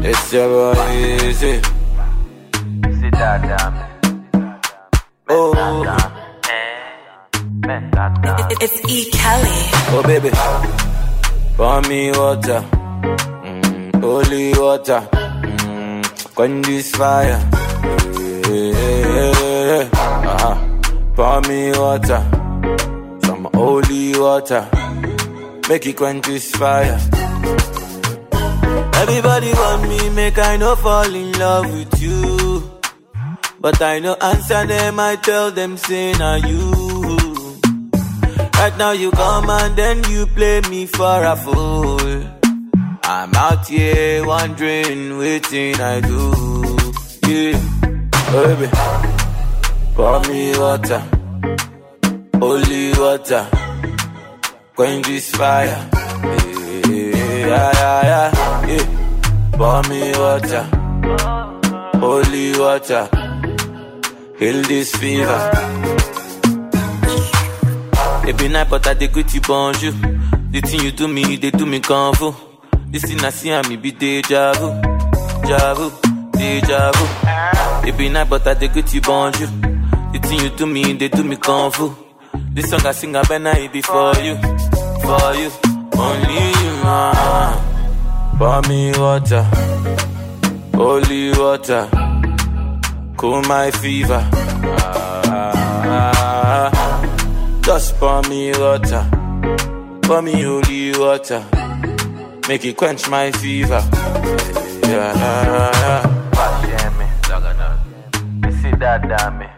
It's your boy, easy. See that damn. Oh, It's E. Kelly. oh, baby. Pour me water. Mm, holy water. Mm, quench this fire. Yeah, uh-huh. Pour me water. Some holy water. Make it quench this fire. Everybody want me, make I no fall in love with you. But I no answer them, I tell them, say, now you. Right now you come and then you play me for a fool. I'm out here wondering, waiting I do. Yeah, baby, pour me water, holy water, quench this fire. Yeah, yeah, yeah, yeah. Pour me water, holy water, heal this fever. It be night, but I dey greet you bonjour. The thing you do me, they do me fu. This thing I see, and me be deja vu, deja vu, deja vu. It be night, but I dey greet you bonjour. The thing you do me, they do me kung fu. This song I sing, I better it be for you, for you, only you, man. Pour me water, holy water, cool my fever. Ah, just pour me water, pour me holy water, make it quench my fever. Yeah, that me. See that damn.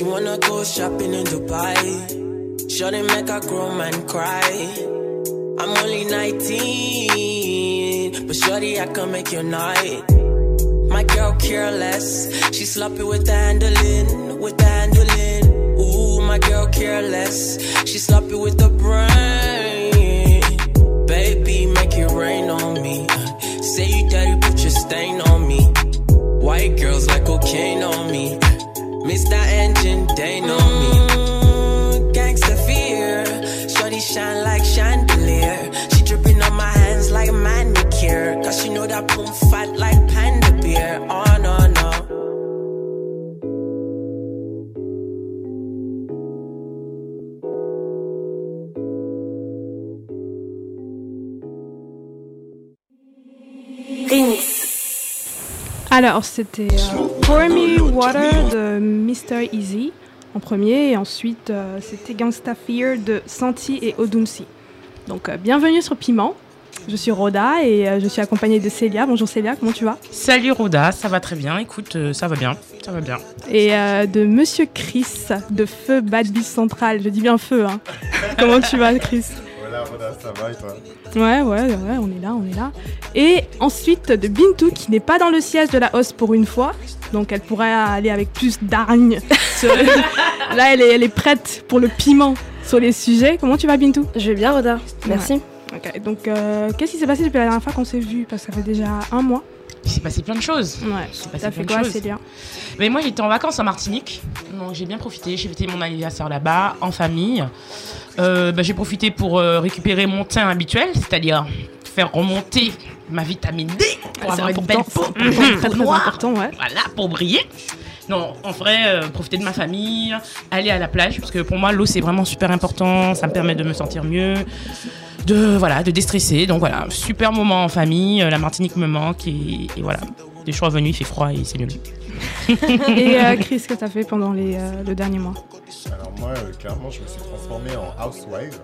She wanna go shopping in Dubai. Shorty make a grown man cry. I'm only 19, but shorty I can make your night. My girl careless, she sloppy with the handling, with the handling. Ooh, my girl careless, she sloppy with the brain. Baby, make it rain on me. Say you dirty, put your stain on me. White girls like cocaine on me. Mr. Engine, they know me. Gangsta fear. Shorty shine like chandelier. She dripping on my hands like manicure. Cause she know that boom fat like Alors, c'était euh, Pour Me Water de Mr. Easy en premier, et ensuite euh, c'était Gangsta Fear de Santi et Odunsi. Donc, euh, bienvenue sur Piment. Je suis Rhoda et euh, je suis accompagnée de Célia. Bonjour Célia, comment tu vas? Salut Roda, ça va très bien. Écoute, ça va bien, ça va bien. Et de Monsieur Chris de Feu Bad Beast Central. Je dis bien Feu, hein. comment tu vas, Chris? Voilà, ça va et toi Ouais, ouais, ouais, on est là, on est là. Et ensuite de Bintou qui n'est pas dans le siège de la hausse pour une fois. Donc elle pourrait aller avec plus d'hargne. sur- là, elle est, elle est prête pour le piment sur les sujets. Comment tu vas, Bintou? Je vais bien, Roda. Merci. Ok, donc euh, qu'est-ce qui s'est passé depuis la dernière fois qu'on s'est vu? Parce que ça fait déjà un mois. Il s'est passé plein de choses. Ouais, s'est passé t'as fait quoi, choses. Mais moi, j'étais en vacances en Martinique. Donc, j'ai bien profité. J'ai fêté mon anniversaire là-bas, en famille. Euh, bah, j'ai profité pour euh, récupérer mon teint habituel, c'est-à-dire faire remonter ma vitamine D pour C'est avoir une belle peau, noire. important, ouais. Voilà, pour briller. Non, en vrai, euh, profiter de ma famille, aller à la plage, parce que pour moi, l'eau, c'est vraiment super important. Ça me permet de me sentir mieux, de, voilà, de déstresser. Donc voilà, super moment en famille. Euh, La Martinique me manque et, et voilà. Les jours venus, il fait froid et c'est nul. Et euh, Chris, qu'est-ce que t'as fait pendant les, euh, le dernier mois? Alors moi, euh, clairement, je me suis transformé en housewife.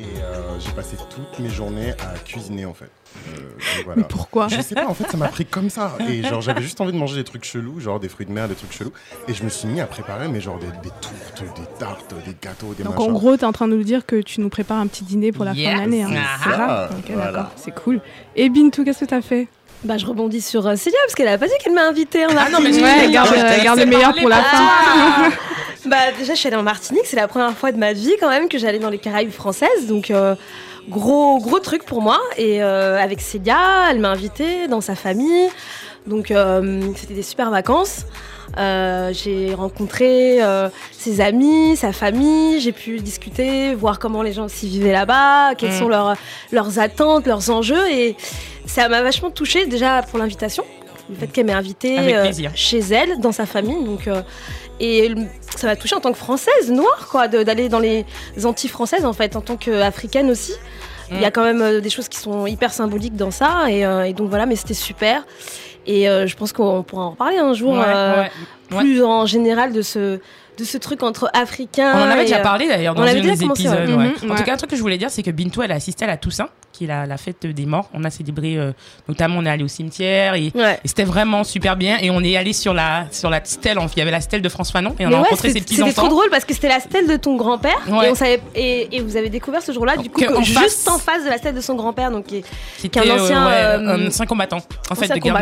Et euh, j'ai passé toutes mes journées à cuisiner en fait. Euh, donc voilà. Mais pourquoi Je sais pas, en fait, ça m'a pris comme ça. Et genre, j'avais juste envie de manger des trucs chelous, genre des fruits de mer, des trucs chelous. Et je me suis mis à préparer, mais genre des, des tourtes, des tartes, des gâteaux, des Donc machins. en gros, t'es en train de nous dire que tu nous prépares un petit dîner pour la fin de l'année. Hein. Ah, C'est ça ah, Ok, voilà. d'accord, c'est cool. Et Bintou, qu'est-ce que t'as fait? Bah, je rebondis sur euh, Célia parce qu'elle a pas dit qu'elle m'a invité en Ah non, mais Martinique. Ouais, garde, je t'ai garde le meilleur pour la fin. Ah bah déjà je suis allée en Martinique, c'est la première fois de ma vie quand même que j'allais dans les Caraïbes françaises, donc euh, gros gros truc pour moi. Et euh, avec Célia, elle m'a invitée dans sa famille, donc euh, c'était des super vacances. Euh, j'ai rencontré euh, ses amis, sa famille, j'ai pu discuter, voir comment les gens s'y vivaient là-bas, quelles Mm. sont leurs, leurs attentes, leurs enjeux. Et ça m'a vachement touchée déjà pour l'invitation, le fait qu'elle m'ait invitée euh, chez elle, dans sa famille. Donc, et ça m'a touchée en tant que française, noire, quoi, d'aller dans les Antilles françaises, en fait, en tant qu'africaine aussi. Il y a Mm. quand même des choses qui sont hyper symboliques dans ça. Et, et donc voilà, mais c'était super. Et euh, je pense qu'on pourra en reparler un jour, euh, ouais. ouais. plus en général, de ce, de ce truc entre Africains. On en avait et, déjà euh, parlé d'ailleurs on dans avait un des épisodes. ouais. ouais. Mhm, En ouais. tout cas, un truc que je voulais dire, c'est que Bintou, elle a assisté à la Toussaint, qui est la, la fête des morts. On a célébré, euh, notamment, on est allé au cimetière et, Ouais. et c'était vraiment super bien. Et on est allé sur la, sur la stèle, en- il y avait la stèle de François Fanon et on Mais a ouais, rencontré ses c'était petits c'était enfants. trop drôle parce que c'était la stèle de ton grand-père Ouais. et, on savait, et, et vous avez découvert ce jour-là, du coup, Que que en juste face- en face de la stèle de son grand-père, donc qui est- C'était qu'un ancien, ouais, euh, un ancien combattant, en fait, de guerre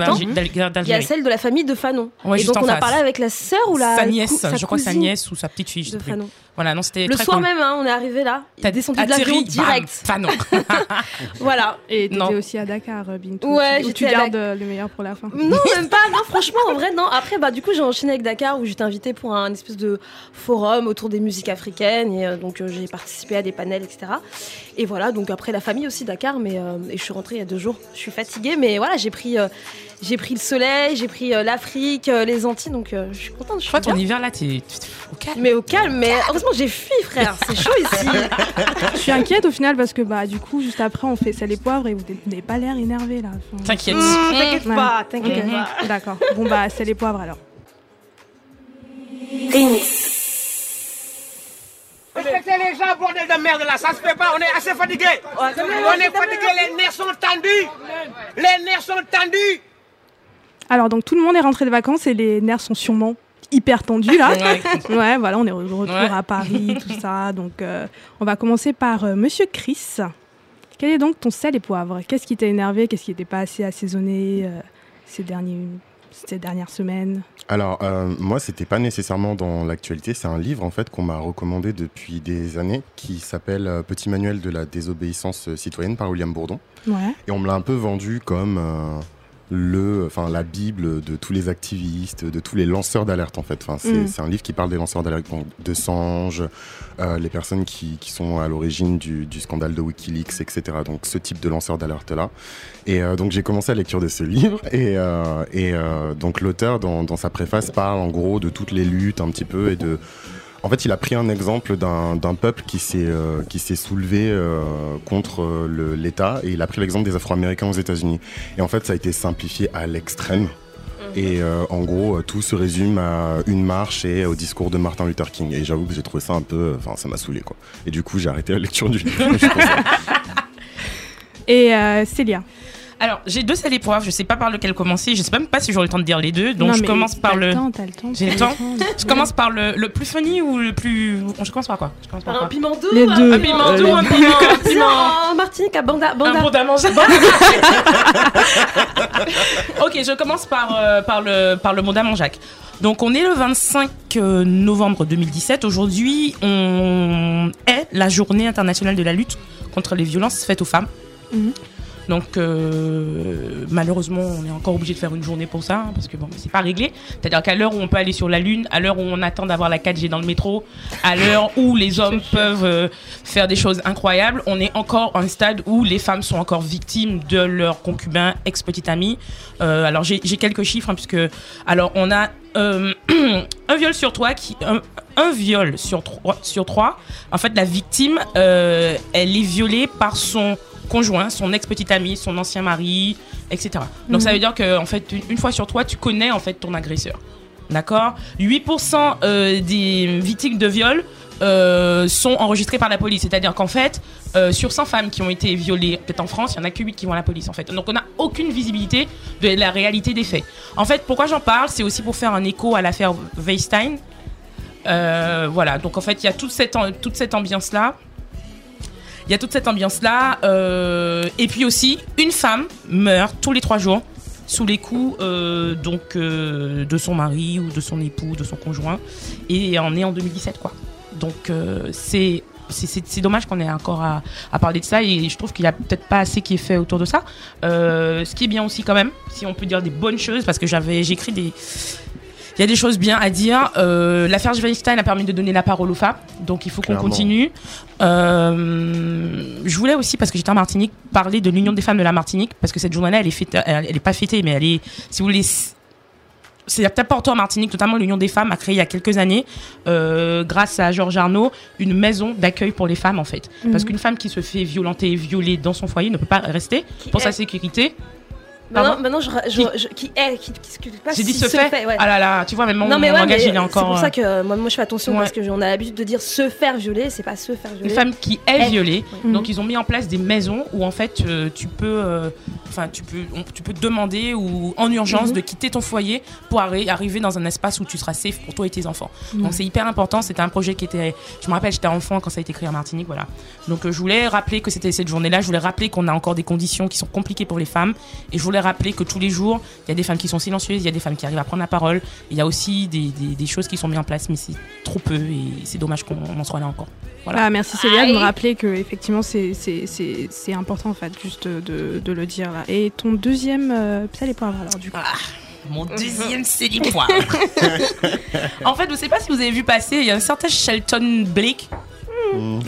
il y a celle de la famille de Fanon. Et donc on a parlé avec la sœur ou la Sa nièce, je crois que sa cousine nièce ou sa petite fille. je de sais plus. Fanon. Voilà, non, c'était Le très soir cool. même, hein, on est arrivé là, T'as descendu de l'avion atterri, bam, direct. Fanon. Voilà. Et t'étais Non. aussi à Dakar, Bintou. Ouais, tu, où tu gardes euh, le meilleur pour la fin. Non, même pas. Non, franchement, en vrai, non. Après, bah, du coup, j'ai enchaîné avec Dakar où j'étais invitée pour un espèce de forum autour des musiques africaines. Et euh, donc, euh, j'ai participé à des panels, etc. Et voilà, donc après, la famille aussi, Dakar. Mais, euh, et je suis rentrée il y a deux jours. Je suis fatiguée, mais voilà, j'ai pris, euh, j'ai pris le soleil, j'ai pris euh, l'Afrique, euh, les Antilles. Donc, euh, je suis contente. Je crois ton hiver là, t'es au calme. Mais au calme, mais heureusement, j'ai fui, frère. C'est chaud ici. Je suis inquiète au final parce que bah du coup juste après on fait sel et poivre et vous n'avez pas l'air énervé là. Enfin, T'inquiète. Mmh, T'inquiète Ouais. pas, t'inquiète ok, pas. D'accord. Bon bah sel et poivre alors. Respectez les gens, bordel de merde là, ça se fait pas, on est assez fatigué. On est fatigué, les nerfs sont tendus. Les nerfs sont tendus. Alors donc tout le monde est rentré de vacances et les nerfs sont sûrement hyper tendus là. Ouais. Voilà, on est de retour Ouais. à Paris, tout ça. Donc, euh, on va commencer par euh, Monsieur Chris. Quel est donc ton sel et poivre? Qu'est-ce qui t'a énervé? Qu'est-ce qui n'était pas assez assaisonné euh, ces, derniers, ces dernières semaines? Alors, euh, moi, c'était pas nécessairement dans l'actualité. C'est un livre, en fait, qu'on m'a recommandé depuis des années, qui s'appelle euh, Petit manuel de la désobéissance citoyenne par William Bourdon. Ouais. Et on me l'a un peu vendu comme euh, le, enfin la bible de tous les activistes, de tous les lanceurs d'alerte en fait. Enfin, c'est Mm. un livre qui parle des lanceurs d'alerte, de Sange, euh, les personnes qui, qui sont à l'origine du, du scandale de WikiLeaks, etc. Donc ce type de lanceurs d'alerte là. Et euh, donc j'ai commencé la lecture de ce livre et, euh, et euh, donc l'auteur dans, dans sa préface parle en gros de toutes les luttes un petit peu et de en fait, il a pris un exemple d'un peuple qui s'est euh, soulevé euh, contre euh, l'État et il a pris l'exemple des Afro-Américains aux États-Unis. Et en fait, ça a été simplifié à l'extrême. Et euh, en gros, tout se résume à une marche et au discours de Martin Luther King. Et j'avoue que j'ai trouvé ça un peu, enfin, ça m'a saoulé quoi. Et du coup, j'ai arrêté la lecture du livre. Et Célia. Alors, j'ai deux salés poivres, je sais pas par lequel commencer, je sais même pas si j'aurai le temps de dire les deux, donc Non, je commence par le. temps, t'as le temps. J'ai le temps Je commence par le, le plus funny ou le plus. Je commence par quoi? Je commence par Un quoi? piment doux Les deux. Un piment Euh, doux, les un piment. un piment. en Martinique, à Banda. Un Banda. bon à manger. ok, je commence par, euh, par le, par le mot d'Amanjac. Donc, on est le 25 euh, novembre 2017. Aujourd'hui, on est la journée internationale de la lutte contre les violences faites aux femmes. Mhm. Donc, euh, malheureusement, on est encore obligé de faire une journée pour ça, hein, parce que bon, c'est pas réglé. C'est-à-dire qu'à l'heure où on peut aller sur la Lune, à l'heure où on attend d'avoir la 4G dans le métro, à l'heure où les hommes peuvent euh, faire des choses incroyables, on est encore à un stade où les femmes sont encore victimes de leur concubin, ex-petit ami. Euh, alors, j'ai quelques chiffres, hein, puisque, alors, on a un viol sur trois qui. Un, un viol sur trois, sur trois. En fait, la victime, elle est violée par son conjoint, son ex-petit ami, son ancien mari, etc. Donc ça veut dire que en fait, une, une fois sur trois, tu connais en fait ton agresseur. D'accord? 8% euh, des victimes de viol euh, sont enregistrées par la police. C'est-à-dire qu'en fait, euh, sur 100 femmes qui ont été violées, peut-être en France, il n'y en a que 8 qui vont à la police en fait. Donc on n'a aucune visibilité de la réalité des faits. En fait, pourquoi j'en parle? C'est aussi pour faire un écho à l'affaire Weinstein. Voilà, donc en fait, il y a toute cette, am- toute cette ambiance-là. Il y a toute cette ambiance-là. euh, et puis aussi, une femme meurt tous les trois jours sous les coups euh, donc, euh, de son mari ou de son époux, de son conjoint. Et on est en 2017, quoi. Donc c'est. C'est- dommage qu'on ait encore à, à parler de ça et je trouve qu'il n'y a peut-être pas assez qui est fait autour de ça. Ce qui est bien aussi quand même, si on peut dire des bonnes choses, parce que j'avais j'ai écrit des, il y a des choses bien à dire. Euh, L'affaire Weinstein a permis de donner la parole aux femmes, donc il faut qu'on continue. Euh, je voulais aussi, parce que j'étais en Martinique, parler de l'Union des femmes de la Martinique, parce que cette journée-là, elle est fêtée, elle, elle est pas fêtée, mais elle est, si vous voulez, c'est peut-être important en Martinique, notamment l'Union des femmes a créé il y a quelques années, euh, grâce à Georges Arnaud, une maison d'accueil pour les femmes en fait. Parce Mhm. qu'une femme qui se fait violenter et violer dans son foyer ne peut pas rester pour sa est- sécurité. Maintenant, maintenant je, je, je- qui est, qui, qui, qui- pas J'ai dit si se fait. ouais. Ah là là, tu vois, même mon, non mais mon ouais, langage, mais il est encore. c'est pour ça que euh, moi, moi je fais attention Ouais. parce que on a l'habitude de dire se faire violer, c'est pas se faire violer. une femme qui est Est. violée. Donc ils ont mis en place des maisons où en fait euh, tu peux, euh, enfin tu peux, on- tu peux te demander ou en urgence Mhm. de quitter ton foyer pour arri- arriver dans un espace où tu seras safe pour toi et tes enfants. Donc c'est hyper important. C'était un projet qui était, je me rappelle, j'étais enfant quand ça a été créé en Martinique, voilà. Donc euh, je voulais rappeler que c'était cette journée-là. Je voulais rappeler qu'on a encore des conditions qui sont compliquées pour les femmes et je voulais rappeler que tous les jours il y a des femmes qui sont silencieuses, il y a des femmes qui arrivent à prendre la parole. Il y a aussi des, des- des choses qui sont mises en place, mais c'est trop peu et c'est dommage qu'on en soit là encore. Voilà. Ah, merci Célia de me rappeler que effectivement c'est c'est- c'est- c'est important en fait juste de, de le dire là. Et ton deuxième euh, ça les poivres alors du coup. Mon deuxième poivres. en fait, je sais pas si vous avez vu passer, il y a un certain Shelton Blake.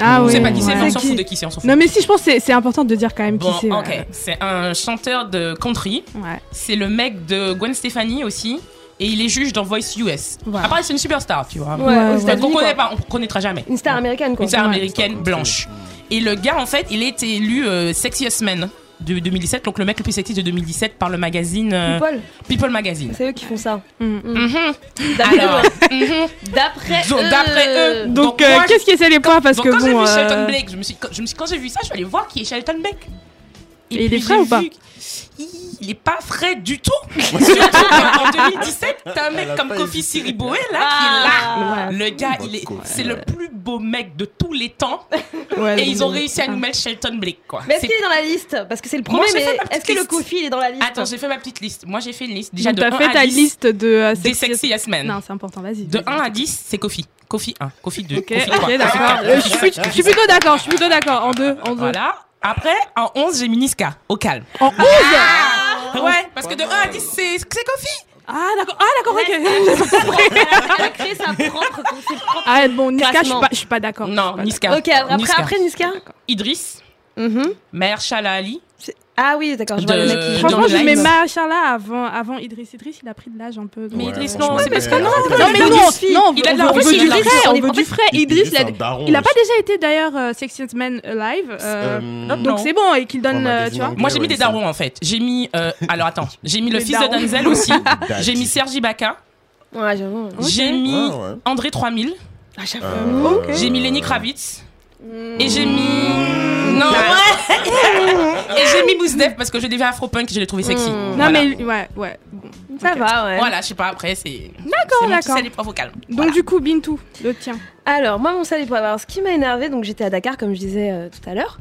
Ah Je ouais. sais pas qui c'est, mais on Ouais. s'en fout de qui c'est, on s'en fout. Non mais si je pense que c'est- c'est important de dire quand même Bon, qui c'est. ok. ouais. C'est un chanteur de country. Ouais. C'est le mec de Gwen Stefani aussi. Et il est juge dans Voice US. Voilà. Après, c'est une superstar, tu vois. Ouais, Ouais, ouais. Qu'on connaît pas, on connaîtra jamais. Une star américaine quoi. Une star Ouais. américaine blanche. Et le gars, en fait, il a été élu euh, Sexiest Man de 2017, donc le mec le plus sexy de 2017 par le magazine euh, People, People Magazine. c'est eux qui font ça. Mm. Mhm. D'après Alors, mhm. D'après eux. d'après eux. Donc, Donc, euh, qu'est-ce qui est ça les poivres parce Donc que quand j'ai bon. vu euh, Shelton Blake, je me suis, quand, je me suis, quand j'ai vu ça, je suis allée voir qui est Shelton Blake. Et il puis est frais j'ai ou pas vu- Il est pas frais du tout. Surtout qu'en 2017, t'as un mec Elle a comme Kofi. Siriboé là Ah. qui est là. Le gars, il est, c'est le plus beau mec de tous les temps. ouais, Et ils ont réussi à nous mettre Shelton Blake quoi. Mais est-ce C'est- qu'il est dans la liste Parce que c'est le premier, mais est-ce que le. Kofi il est dans la liste Attends, j'ai fait ma petite liste. Moi, j'ai fait une liste déjà Donc de t'as 1 fait à ta 10 liste de euh, des sexy- Men. Non, c'est important, vas-y. De vas-y. 1 à 10, c'est Kofi. Kofi 1, Kofi 2, Ok, Kofi 3. ok, d'accord. Euh, Je suis je suis plutôt d'accord, je suis plutôt d'accord. En deux, en deux. Voilà. Après, en 11, j'ai mis Niska, au calme. En 11 Ouais, Parce que de 1 à 10, c'est c'est Kofi. Ah, d'accord. Ah, d'accord, ok. Elle a créé sa propre, ses propres ah, bon, Niska, je suis pas, je suis pas d'accord. Non, Niska. Ok, après, Niska. après Niska Idriss, Mhm. Mère Shalali. C'est- Ah oui, d'accord, je vois De- le mec qui... Franchement, je mets live. Machala avant, avant Idriss. Idriss, il a pris de l'âge un peu. Mais Ouais, Idriss, non, c'est parce que non. Non, mais non, non, Il a de on la- veut- en on plus, veut il du on veut frais. Idriss, il a, pas déjà été d'ailleurs euh, Sexiest Man Alive. euh, Euh, non. donc c'est bon et qu'il donne, euh, tu vois. Moi, j'ai mis des darons en fait. J'ai mis. euh, alors attends, j'ai mis le fils de Denzel aussi. Daddy. j'ai mis Sergi Baka. Ouais, j'avoue. J'ai mis Ah. André 3000. Ah, j'avoue. Euh. J'ai mis Lenny Kravitz. Et j'ai mis. Non, Et j'ai mis Mousse Def parce que je devais Afropunk et je l'ai trouvé sexy. Mm. Non, Voilà. mais ouais, ouais. Ça va, ouais. Voilà, je sais pas, après, c'est. D'accord, c'est d'accord. sel épreuve au calme. Donc Voilà. du coup, Bintou, le tien. Alors, moi, mon salut pour avoir ce qui m'a énervé, donc j'étais à Dakar, comme je disais euh, tout à l'heure.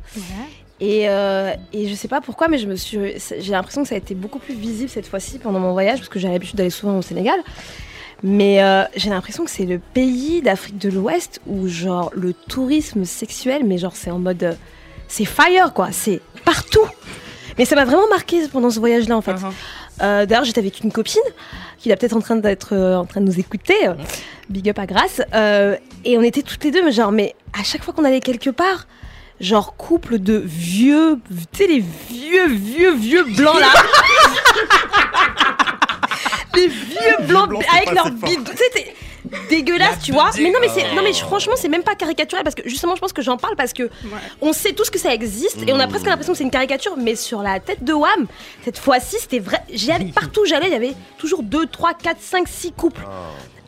Et, euh, et je sais pas pourquoi, mais je me suis, j'ai l'impression que ça a été beaucoup plus visible cette fois-ci pendant mon voyage, parce que j'ai l'habitude d'aller souvent au Sénégal. Mais euh, j'ai l'impression que c'est le pays d'Afrique de l'Ouest où, genre, le tourisme sexuel, mais genre, c'est en mode. C'est fire, quoi. C'est partout. Mais ça m'a vraiment marqué pendant ce voyage-là, en fait. Uh-huh. Euh, D'ailleurs, j'étais avec une copine qui est peut-être en train d'être euh, en train de nous écouter. euh, Big up à Grace. Euh, et on était toutes les deux, mais genre, mais à chaque fois qu'on allait quelque part, genre couple de vieux, tu sais, les vieux, vieux, vieux blancs là. les vieux blancs avec leurs bides. Tu sais, t'es dégueulasse, tu vois. Mais non, mais, c'est, non, mais franchement, c'est même pas caricatural parce que justement, je pense que j'en parle parce que on sait tous que ça existe et on a presque l'impression que c'est une caricature, mais sur la tête de Wham, cette fois-ci, c'était vrai. J'y allais partout où j'allais, il y avait toujours 2, 3, 4, 5, 6 couples.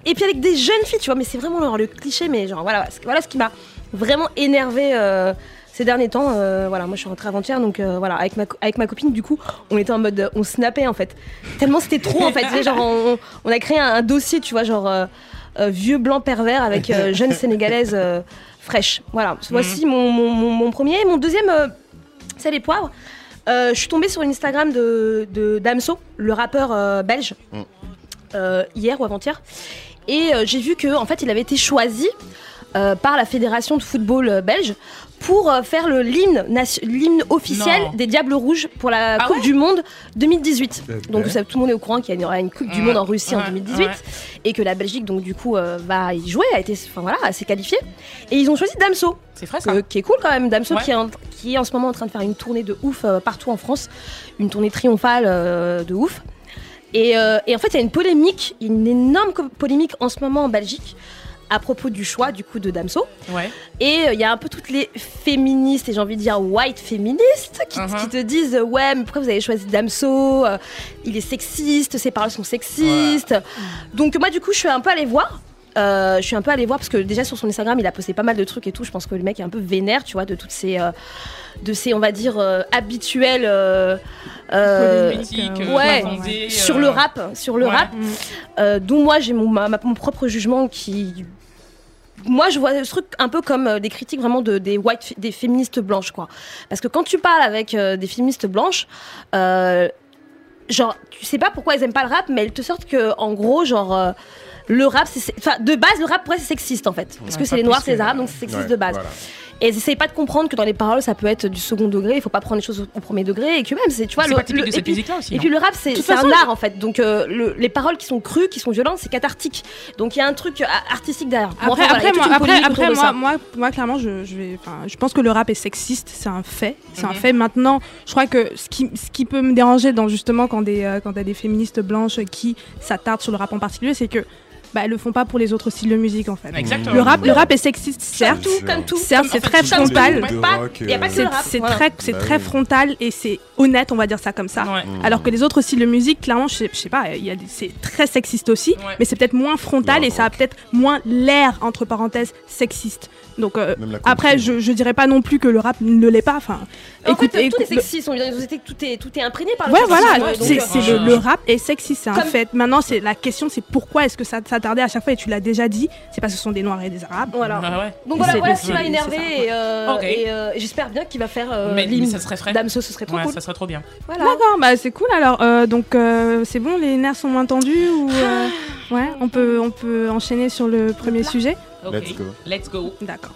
Et puis avec des jeunes filles, tu vois, mais c'est vraiment genre, le cliché, mais genre voilà, ce- voilà ce qui m'a vraiment énervé euh, ces derniers temps. euh, voilà, moi je suis rentrée avant-hier, donc euh, voilà, avec ma, avec ma copine, du coup, on était en mode, euh, on snappait en fait. Tellement c'était trop en fait, tu sais, genre on, on a créé un, un dossier, tu vois, genre euh, vieux blanc pervers avec jeune sénégalaise fraîche. Voilà, voici mon, mon, mon- mon premier. Mon deuxième, c'est les poivres. Je suis tombée sur l'Instagram de, de Damso, le rappeur belge, Mm. hier ou avant-hier. Et j'ai vu que en fait, il avait été choisi euh, par la fédération de football belge pour euh, faire le l'hymne officiel Non. des Diables Rouges pour la Ah Coupe ouais du Monde 2018. Eh ben. Donc ça, tout le monde est au courant qu'il y aura une Coupe du Monde en Russie en ouais, 2018 ouais. et que la Belgique donc du coup euh, va y jouer, a été, enfin voilà, s'est qualifiée. Et ils ont choisi Damso, C'est frais ça. que- qui est cool quand même. Damso Ouais. qui, est en, qui est en ce moment en train de faire une tournée de ouf euh, partout en France, une tournée triomphale euh, de ouf. Et, euh, et en fait, il y a une polémique, une énorme polémique en ce moment en Belgique à propos du choix du coup de Damso. Ouais. Et euh, il y a un peu toutes les féministes, et j'ai envie de dire white féministes, qui, qui te disent euh, Ouais, mais pourquoi vous avez choisi Damso Euh, Il est sexiste, ses paroles sont sexistes. Donc, moi, du coup, je suis un peu allée voir. Euh, je suis un peu allée voir parce que déjà sur son Instagram il a posté pas mal de trucs et tout. Je pense que le mec est un peu vénère, tu vois, de toutes ces, euh, de ces on va dire euh, habituels ouais, sur le rap, sur le ouais. rap, euh, dont moi j'ai mon, ma- ma- mon propre jugement qui. Moi, je vois ce truc un peu comme euh, des critiques vraiment de, des white, des féministes blanches, quoi. Parce que quand tu parles avec euh, des féministes blanches, euh, genre, tu sais pas pourquoi elles aiment pas le rap, mais elles te sortent que, en gros, genre, euh, le rap, c'est, enfin, de base, le rap, pour elles, c'est sexiste, en fait. Parce Ouais, que c'est les noirs, c'est les arabes, donc c'est sexiste Ouais, de base. voilà. Et elles essayent pas de comprendre que dans les paroles, ça peut être du second degré, il faut pas prendre les choses au, premier degré, et que même, c'est, tu vois, C'est le, pas typique le- de et cette puis- musique-là aussi. et non puis le rap, c'est c'est un art en fait. Donc euh, le- les paroles qui sont crues, qui sont violentes, c'est cathartique. Donc il y a un truc euh, artistique derrière. Bon, Après, enfin, après, moi, après, après, moi, ça. moi, moi, clairement, je, je vais, je pense que le rap est sexiste, c'est un fait, c'est un Mhm. fait. Maintenant, je crois que ce qui, ce qui peut me déranger dans justement quand des, euh, quand t'as des féministes blanches qui s'attardent sur le rap en particulier, c'est que bah, elles le font pas pour les autres styles de musique en fait. Exactement. Le rap, le rap est sexiste, certes. tout, comme tout. Certes, c'est très frontal. euh. C'est très, c'est Bah très frontal et c'est honnête, on va dire ça comme ça. Ouais. Alors que les autres styles de musique, clairement, je sais, pas, c'est très sexiste aussi, Ouais. mais c'est peut-être moins frontal Non, et ça a peut-être moins l'air, entre parenthèses, sexiste. Donc euh, après, je, je dirais pas non plus que le rap ne l'est pas. Enfin, En écoute, fait, tout est sexiste. on- Tout est, tout est imprégné par le Ouais, sexisme, voilà, ouais, c'est euh, le, le rap est sexiste, c'est un Comme- fait. Maintenant, c'est la question, c'est pourquoi est-ce que ça s'attardait à chaque fois et tu l'as déjà dit, c'est parce que ce sont des noirs et des arabes. Voilà. Ah ouais. Donc voilà, c'est voilà ce qui m'a énervé et, euh, et, euh, j'espère bien qu'il va faire euh, Mais, mais ça serait frais. Damso, ce serait trop Ouais, cool. ça serait trop bien. Voilà. D'accord, bah c'est cool alors. Euh, donc euh, c'est bon, les nerfs sont moins tendus ou euh, ouais, on peut on peut enchaîner sur le premier sujet. Okay. Let's go. Let's go. D'accord.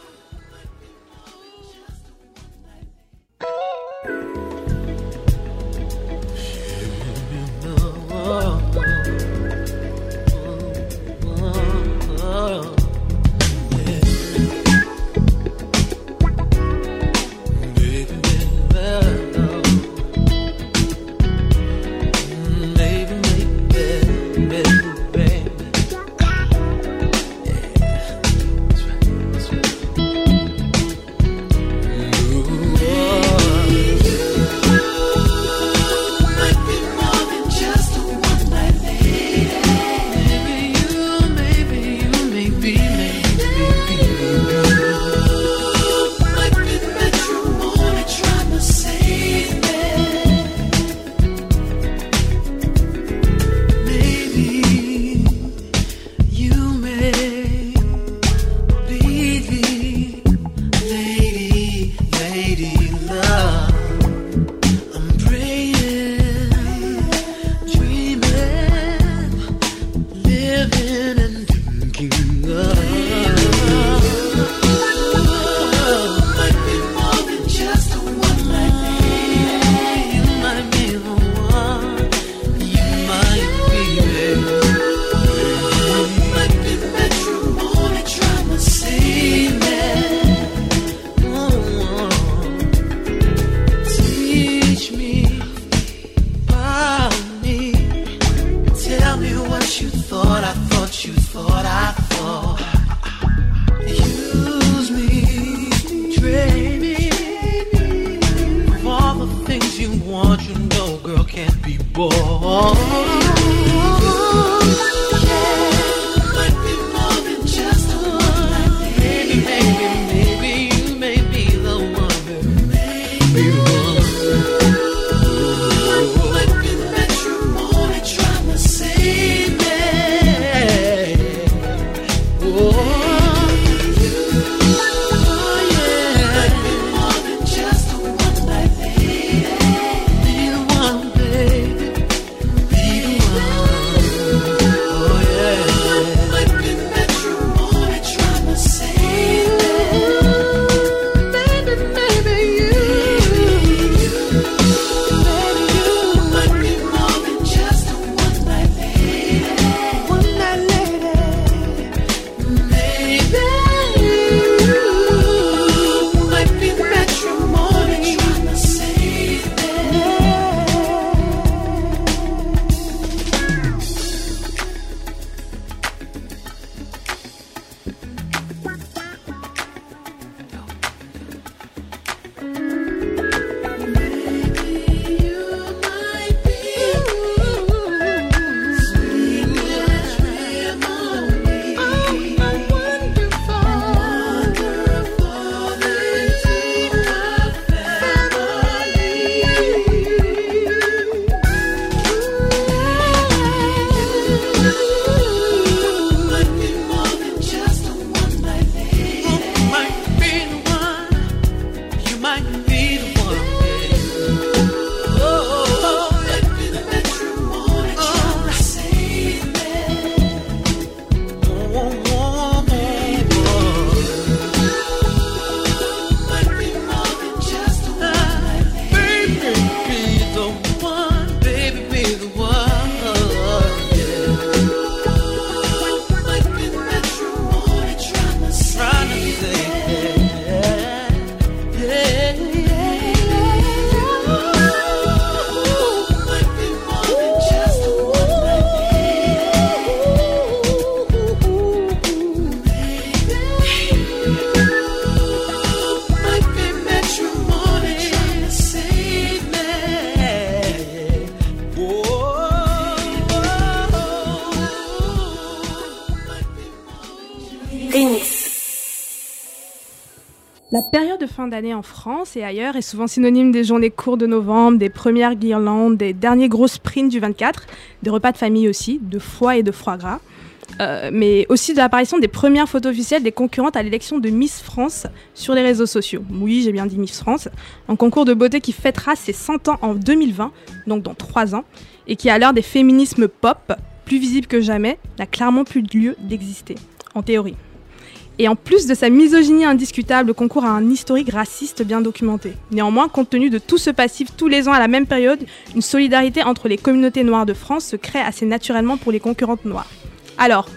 Fin d'année en France et ailleurs est souvent synonyme des journées courtes de novembre, des premières guirlandes, des derniers gros sprints du 24, des repas de famille aussi, de foie et de foie gras, euh, mais aussi de l'apparition des premières photos officielles des concurrentes à l'élection de Miss France sur les réseaux sociaux. Oui, j'ai bien dit Miss France, un concours de beauté qui fêtera ses 100 ans en 2020, donc dans 3 ans, et qui à l'heure des féminismes pop, plus visible que jamais, n'a clairement plus de lieu d'exister, en théorie. Et en plus de sa misogynie indiscutable, le concours a un historique raciste bien documenté. Néanmoins, compte tenu de tout ce passif tous les ans à la même période, une solidarité entre les communautés noires de France se crée assez naturellement pour les concurrentes noires. Alors,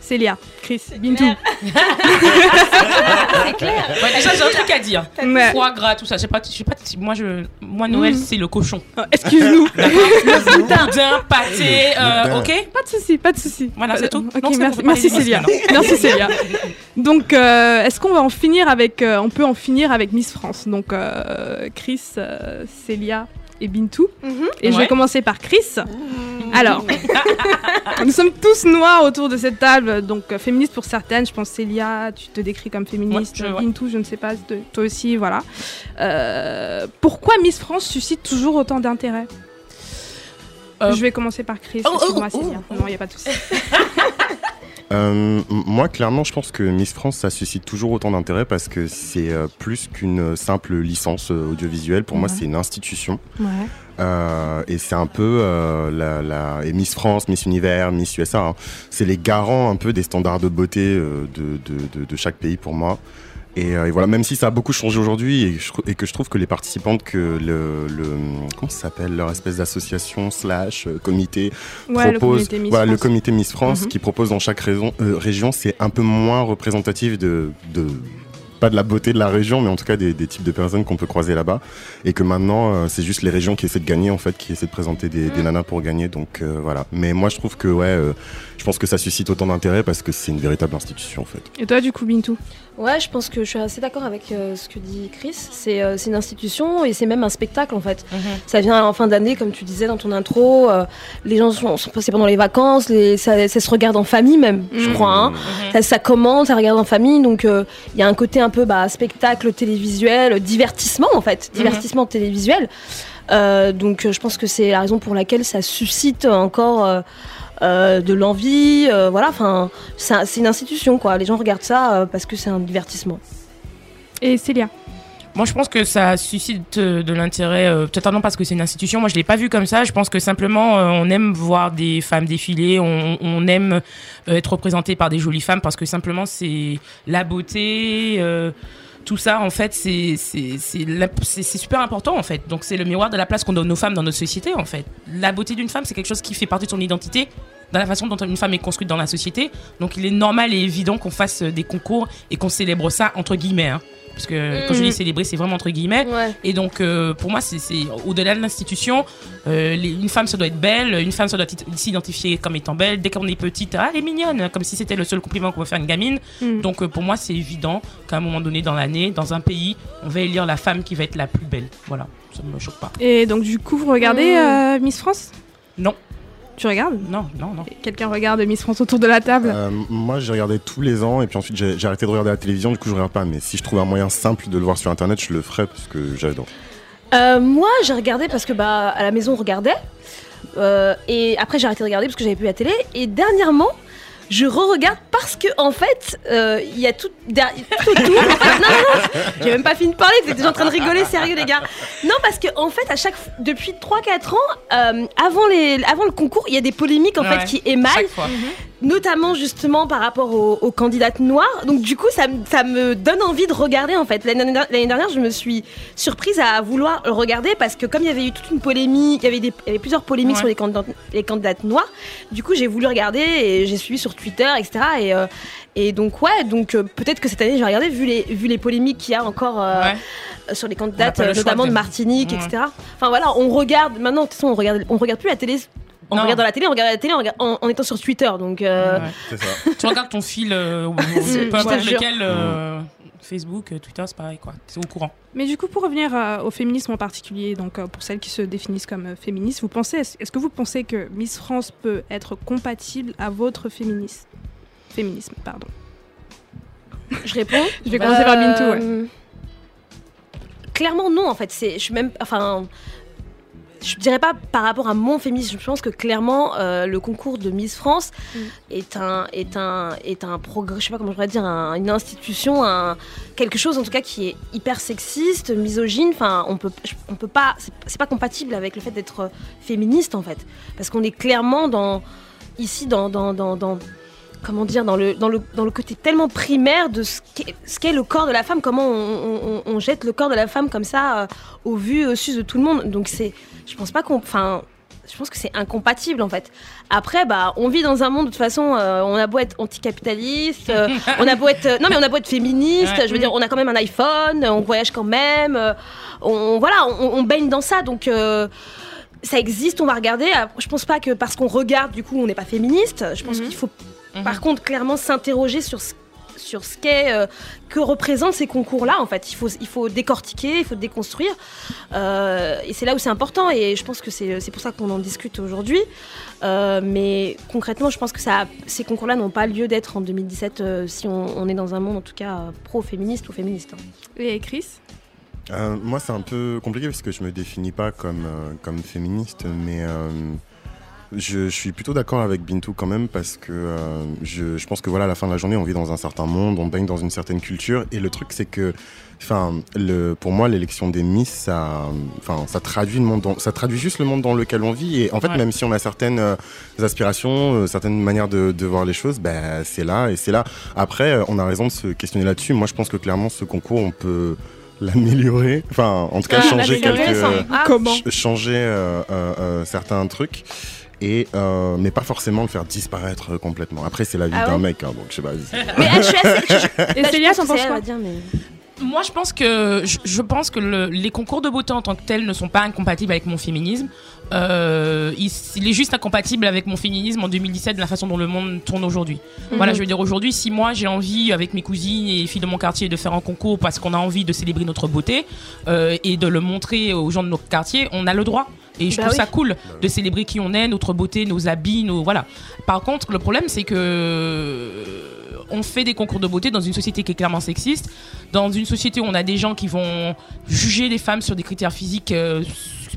Célia, Chris, Bintou. C'est clair. Ouais, déjà, j'ai un truc à dire. Ouais. Foie gras, tout ça. Je sais pas, je pas moi, je, moi, Noël, Mm. c'est le cochon. Excuse-nous. Le boudin, pâté, euh, ok Pas de souci, pas de souci. Voilà, c'est tout. Non, c'est merci, Célia. Merci Célia. Donc, euh, est-ce qu'on va en finir avec, euh, on peut en finir avec Miss France. Donc, euh, Chris, euh, Célia et Bintou. Et je vais commencer par Chris. Alors, nous sommes tous noirs autour de cette table, donc euh, féministes pour certaines. Je pense Célia, tu te décris comme féministe. Ouais, je- ouais. Bintou, je ne sais pas, de- toi aussi, voilà. Euh, pourquoi Miss France suscite toujours autant d'intérêt? Euh, Je vais commencer par Chris. Oh, oh, Excuse-moi, oh, Célia. Non, il n'y a pas de souci. Euh, moi, clairement, je pense que Miss France, ça suscite toujours autant d'intérêt parce que c'est euh, plus qu'une simple licence euh, audiovisuelle. Pour moi, c'est une institution. Ouais. Euh, et c'est un peu euh, la, la et Miss France, Miss Univers, Miss USA. hein. C'est les garants un peu des standards de beauté de, de, de, de chaque pays pour moi. Et, euh, et voilà, même si ça a beaucoup changé aujourd'hui et, que je trouve que les participantes que le, le comment ça s'appelle leur espèce d'association slash euh, comité Ouais, le propose, comité Miss voilà, le comité Miss France Mhm. qui propose dans chaque raison, euh, région, c'est un peu moins représentatif de, de pas de la beauté de la région, mais en tout cas des, des types de personnes qu'on peut croiser là-bas. Et que maintenant, euh, c'est juste les régions qui essaient de gagner, en fait, qui essaient de présenter des, des nanas pour gagner. Donc euh, voilà. Mais moi, je trouve que, ouais, euh, je pense que ça suscite autant d'intérêt parce que c'est une véritable institution, en fait. Et toi, du coup, Bintou? Ouais, je pense que je suis assez d'accord avec euh, ce que dit Chris. C'est euh, c'est une institution et c'est même un spectacle en fait. Ça vient en fin d'année, comme tu disais dans ton intro. euh, les gens sont, sont passés pendant les vacances, les, ça, ça se regarde en famille même, je Mhm. crois. hein. Ça, ça commence, ça regarde en famille. Donc euh, il y a un côté un peu bah, spectacle télévisuel, divertissement en fait, divertissement télévisuel. Euh, donc euh, je pense que c'est la raison pour laquelle ça suscite encore. Euh, de l'envie, euh, voilà, enfin, c'est un- c'est une institution quoi. Les gens regardent ça euh, parce que c'est un divertissement. Et Célia Moi, je pense que ça suscite de l'intérêt, euh, totalement parce que c'est une institution. Moi, je l'ai pas vu comme ça. Je pense que simplement, euh, on aime voir des femmes défiler, on, on aime euh, être représenté par des jolies femmes parce que simplement, c'est la beauté. Tout ça, en fait, c'est super important, en fait. Donc, c'est le miroir de la place qu'on donne aux femmes dans notre société, en fait. La beauté d'une femme, c'est quelque chose qui fait partie de son identité, dans la façon dont une femme est construite dans la société. Donc, il est normal et évident qu'on fasse des concours et qu'on célèbre ça, entre guillemets. Hein. Parce que quand je dis célébrer, c'est vraiment entre guillemets. Ouais. Et donc, euh, pour moi, c'est au-delà de l'institution. euh, une femme, ça doit être belle. Une femme, ça doit s'identifier comme étant belle. Dès qu'on est petite, ah, elle est mignonne. Comme si c'était le seul compliment qu'on peut faire à une gamine. Mm. Donc, euh, pour moi, c'est évident qu'à un moment donné dans l'année, dans un pays, on va élire la femme qui va être la plus belle. Voilà, ça me choque pas. Et donc, du coup, vous regardez Mm. Miss France? Non. Tu regardes Non, non, non. Quelqu'un regarde Miss France autour de la table Euh, moi, j'ai regardé tous les ans et puis ensuite j'ai arrêté de regarder la télévision. Du coup, je regarde pas. Mais si je trouve un moyen simple de le voir sur internet, je le ferai parce que j'adore. Euh, moi, j'ai regardé parce que bah à la maison on regardait. Euh, et après j'ai arrêté de regarder parce que j'avais plus la télé. Et dernièrement, je re-regarde parce que en fait, euh, il y a tout, derrière- tout autour. En fait, non, non, non, j'ai même pas fini de parler. Vous êtes déjà en train de rigoler, sérieux les gars. Non, parce que en fait, à chaque depuis 3-4 ans, euh, avant les, avant le concours, il y a des polémiques en Ouais, fait qui émaillent fois. Notamment justement par rapport aux, aux candidates noires. Donc du coup, ça, me- ça me donne envie de regarder en fait. L'année dernière, je me suis surprise à vouloir le regarder parce que comme il y avait eu toute une polémique, il y avait, des, il y avait plusieurs polémiques Ouais. sur les candidates, les candidates noires. Du coup, j'ai voulu regarder et j'ai suivi sur Twitter, etc. Et, euh, et donc ouais, donc euh, peut-être que cette année, je vais regarder vu les, vu les polémiques qu'il y a encore. euh, Ouais. sur les candidates, choix notamment de- de Martinique, Ouais. etc. Enfin voilà, on regarde maintenant. De toute façon, on regarde, on regarde plus la télé. On Non. regarde dans la télé, on regarde la télé en, en- en étant sur Twitter. Donc euh, Ouais. C'est ça. tu regardes ton fil, euh, peu te importe lequel, euh, Facebook, euh, Twitter, c'est pareil, quoi. C'est au courant. Mais du coup, pour revenir euh, au féminisme en particulier, donc euh, pour celles qui se définissent comme euh, féministes, vous pensez, est-ce que vous pensez que Miss France peut être compatible à votre féminisme Féminisme, pardon? je réponds. Je vais commencer par Bintou, ouais. Clairement non en fait. C'est, je suis même, enfin, je dirais pas par rapport à mon féminisme. Je pense que clairement euh, le concours de Miss France Mm. est un, est un, est un progrès. Je sais pas comment je pourrais dire, un- une institution, un, quelque chose en tout cas qui est hyper sexiste, misogyne. Enfin, on peut, on peut pas, c'est, c'est pas compatible avec le fait d'être féministe en fait, parce qu'on est clairement dans ici dans, dans, dans, dans- comment dire, dans le, dans le, dans le côté tellement primaire de ce qu'est, ce qu'est le corps de la femme, comment on, on- on jette le corps de la femme comme ça euh, au vu, au su de tout le monde. Donc c'est, je pense pas qu'on, enfin, je pense que c'est incompatible en fait. Après, bah, on vit dans un monde de toute façon, euh, on a beau être anticapitaliste, euh, on a beau être, euh, non mais on a beau être féministe, Ouais. je veux dire, on a quand même un iPhone, on voyage quand même, euh, on, voilà, on, on baigne dans ça, donc. euh, ça existe, on va regarder. Je pense pas que parce qu'on regarde, du coup, on n'est pas féministe. Je pense Mhm. qu'il faut Mhm. par contre, clairement s'interroger sur ce, sur ce qu'est, euh, que représentent ces concours-là. En fait, il faut, il faut décortiquer, il faut déconstruire. Euh, et c'est là où c'est important. Et je pense que c'est c'est pour ça qu'on en discute aujourd'hui. Euh, mais concrètement, je pense que ça, ces concours-là n'ont pas lieu d'être en 2017 euh, si on, on est dans un monde, en tout cas, euh, pro-féministe ou féministe. hein. Et Chris? Euh, moi, c'est un peu compliqué parce que je me définis pas comme, euh, comme féministe, mais euh, je, je suis plutôt d'accord avec Bintou quand même parce que euh, je, je pense que voilà, à la fin de la journée, on vit dans un certain monde, on baigne dans une certaine culture, et le truc, c'est que, enfin, le, pour moi, l'élection des Miss, ça, enfin, ça traduit le monde, dans- ça traduit juste le monde dans lequel on vit, et en fait, Ouais. même si on a certaines euh, aspirations, euh, certaines manières de, de voir les choses, ben, c'est là et c'est là. Après, on a raison de se questionner là-dessus. Moi, je pense que clairement, ce concours, on peut l'améliorer, enfin, en tout cas, Ah, changer quelques, ça. Ah. Comment ch- changer euh, euh, euh, certains trucs. Et euh, mais pas forcément le faire disparaître euh, complètement. Après, c'est la vie Ah d'un ouais mec, hein, donc je sais pas. Mais ah, je suis assez. je- bah, Célia, pense t'en penses quoi dire, mais- Moi, je pense que je, je pense que le- les concours de beauté en tant que tels ne sont pas incompatibles avec mon féminisme. Euh, il, il est juste incompatible avec mon féminisme en 2017 de la façon dont le monde tourne aujourd'hui. Mhm. Voilà, je veux dire aujourd'hui, si moi j'ai envie avec mes cousines et les filles de mon quartier de faire un concours parce qu'on a envie de célébrer notre beauté euh, et de le montrer aux gens de notre quartier, on a le droit. Et je Bah trouve oui. ça cool de célébrer qui on est, notre beauté, nos habits, nos voilà. Par contre, le problème c'est que euh, on fait des concours de beauté dans une société qui est clairement sexiste, dans une société où on a des gens qui vont juger les femmes sur des critères physiques euh,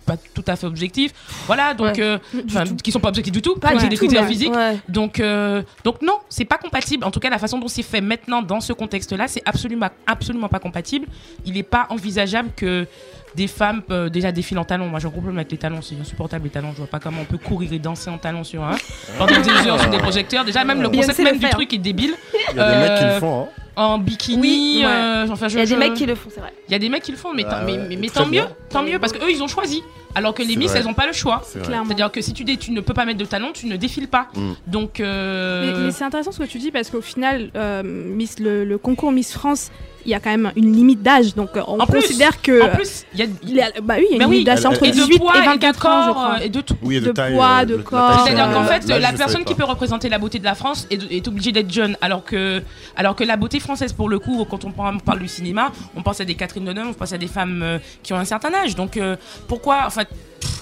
pas tout à fait objectif. Voilà, donc euh, enfin, qui sont pas objectifs du tout, Pas qui ont du des tout, critères ouais. physiques. Ouais. Donc euh, donc non, c'est pas compatible. En tout cas, la façon dont c'est fait maintenant dans ce contexte-là, c'est absolument absolument pas compatible. Il n'est pas envisageable que des femmes euh, déjà défilent en talons. Moi, j'ai un problème avec les talons, c'est insupportable les talons. Je vois pas comment on peut courir et danser en talons sur un pendant des heures sur des projecteurs. Déjà, même le concept même du hein. truc est débile. Il y a des mecs qui le Euh, font. Hein. En bikini, Oui, ouais. euh, enfin, je- Il y a des je- mecs qui le font, c'est vrai. il y a des mecs qui le font, mais, Ah tant, mais, ouais, mais- mais très tant bien. mieux, tant mieux, parce que eux ils ont choisi. Alors que les Miss, vrai. elles n'ont pas le choix. C'est-à-dire que si tu, tu ne peux pas mettre de talons, tu ne défiles pas. Mm. Donc, Mais, euh, mais c'est intéressant ce que tu dis parce qu'au final, euh, Miss, le, le concours Miss France, il y a quand même une limite d'âge. Donc euh, on En plus, considère que. en plus, il y a, il y a- bah oui, il y a une oui, limite d'âge entre elle- et de 18 poids et et de 24 ans, je corps crois. euh, et de tout. Oui, et de, de taille. poids, euh, de la corps, C'est-à-dire qu'en fait, là, la personne qui peut représenter la beauté de la France est, est obligée d'être jeune, alors que, alors que la beauté française, pour le coup, quand on parle, on parle du cinéma, on pense à des Catherine Deneuve, on pense à des femmes qui ont un certain âge. Donc, euh, pourquoi, enfin, pff,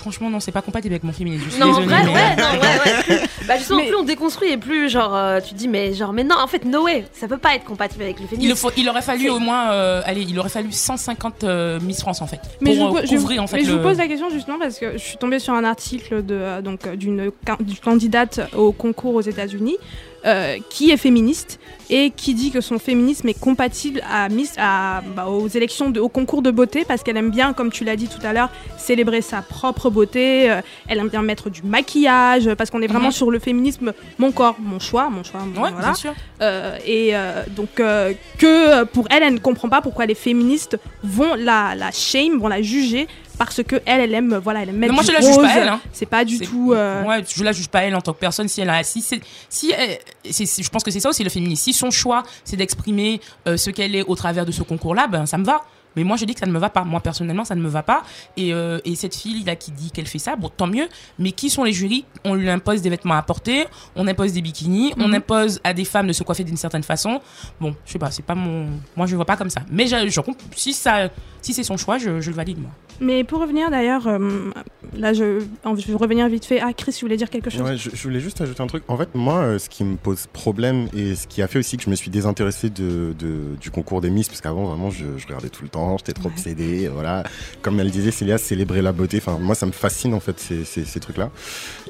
franchement, non, c'est pas compatible avec mon féminisme. Je suis Non, en vrai, mais- ouais, non, ouais, ouais. Bah, justement, Mais- plus on déconstruit et plus, genre, euh, tu dis, mais genre, mais non, en fait, no way, ça peut pas être compatible avec le Il, féminisme. le faut- il aurait fallu au moins, euh, allez, il aurait fallu 150 euh, Miss France en fait, Mais, je, pour vous, euh, je- couvrir en fait mais je le- vous pose la question justement parce que je suis tombée sur un article de, donc, d'une ca- d'une candidate au concours aux États-Unis euh, qui est féministe et qui dit que son féminisme est compatible à Miss, à, bah, aux élections, de, au concours de beauté parce qu'elle aime bien, comme tu l'as dit tout à l'heure, célébrer sa propre beauté. euh, elle aime bien mettre du maquillage parce qu'on est vraiment Mhm. sur le féminisme, mon corps, mon choix, mon choix. mon- Ouais, voilà. bien sûr. Euh, et euh, donc euh, que euh, pour elle, elle ne comprend pas pourquoi les féministes vont la, la shame, vont la juger parce que elle, elle aime, voilà, elle aime mettre moi, du je la juge rose. pas, elle, hein. C'est pas du tout. euh, Ouais, je la juge pas elle en tant que personne si elle a si si elle- c'est- je pense que c'est ça aussi le féminisme. Si son choix c'est d'exprimer euh, ce qu'elle est au travers de ce concours là, ben ça me va. Mais moi je dis que ça ne me va pas. Moi personnellement ça ne me va pas. Et, euh, et cette fille là qui dit qu'elle fait ça, bon tant mieux. Mais qui sont les jurys? On lui impose des vêtements à porter, on impose des bikinis, on Mhm. impose à des femmes de se coiffer d'une certaine façon. Bon, je sais pas, c'est pas mon. Moi je vois pas comme ça. Mais je, je si ça si c'est son choix, je, je le valide moi. Mais pour revenir d'ailleurs, euh, là je, vais revenir vite fait. Ah, Chris, tu voulais dire quelque chose Ouais, je, je voulais juste ajouter un truc. En fait, moi, euh, ce qui me pose problème et ce qui a fait aussi que je me suis désintéressé de, de- du concours des Miss, parce qu'avant, vraiment, je, je regardais tout le temps, j'étais trop obsédé. Voilà. Comme elle disait, Célia, célébrer la beauté. Enfin, moi, ça me fascine, en fait, ces, ces, ces trucs-là.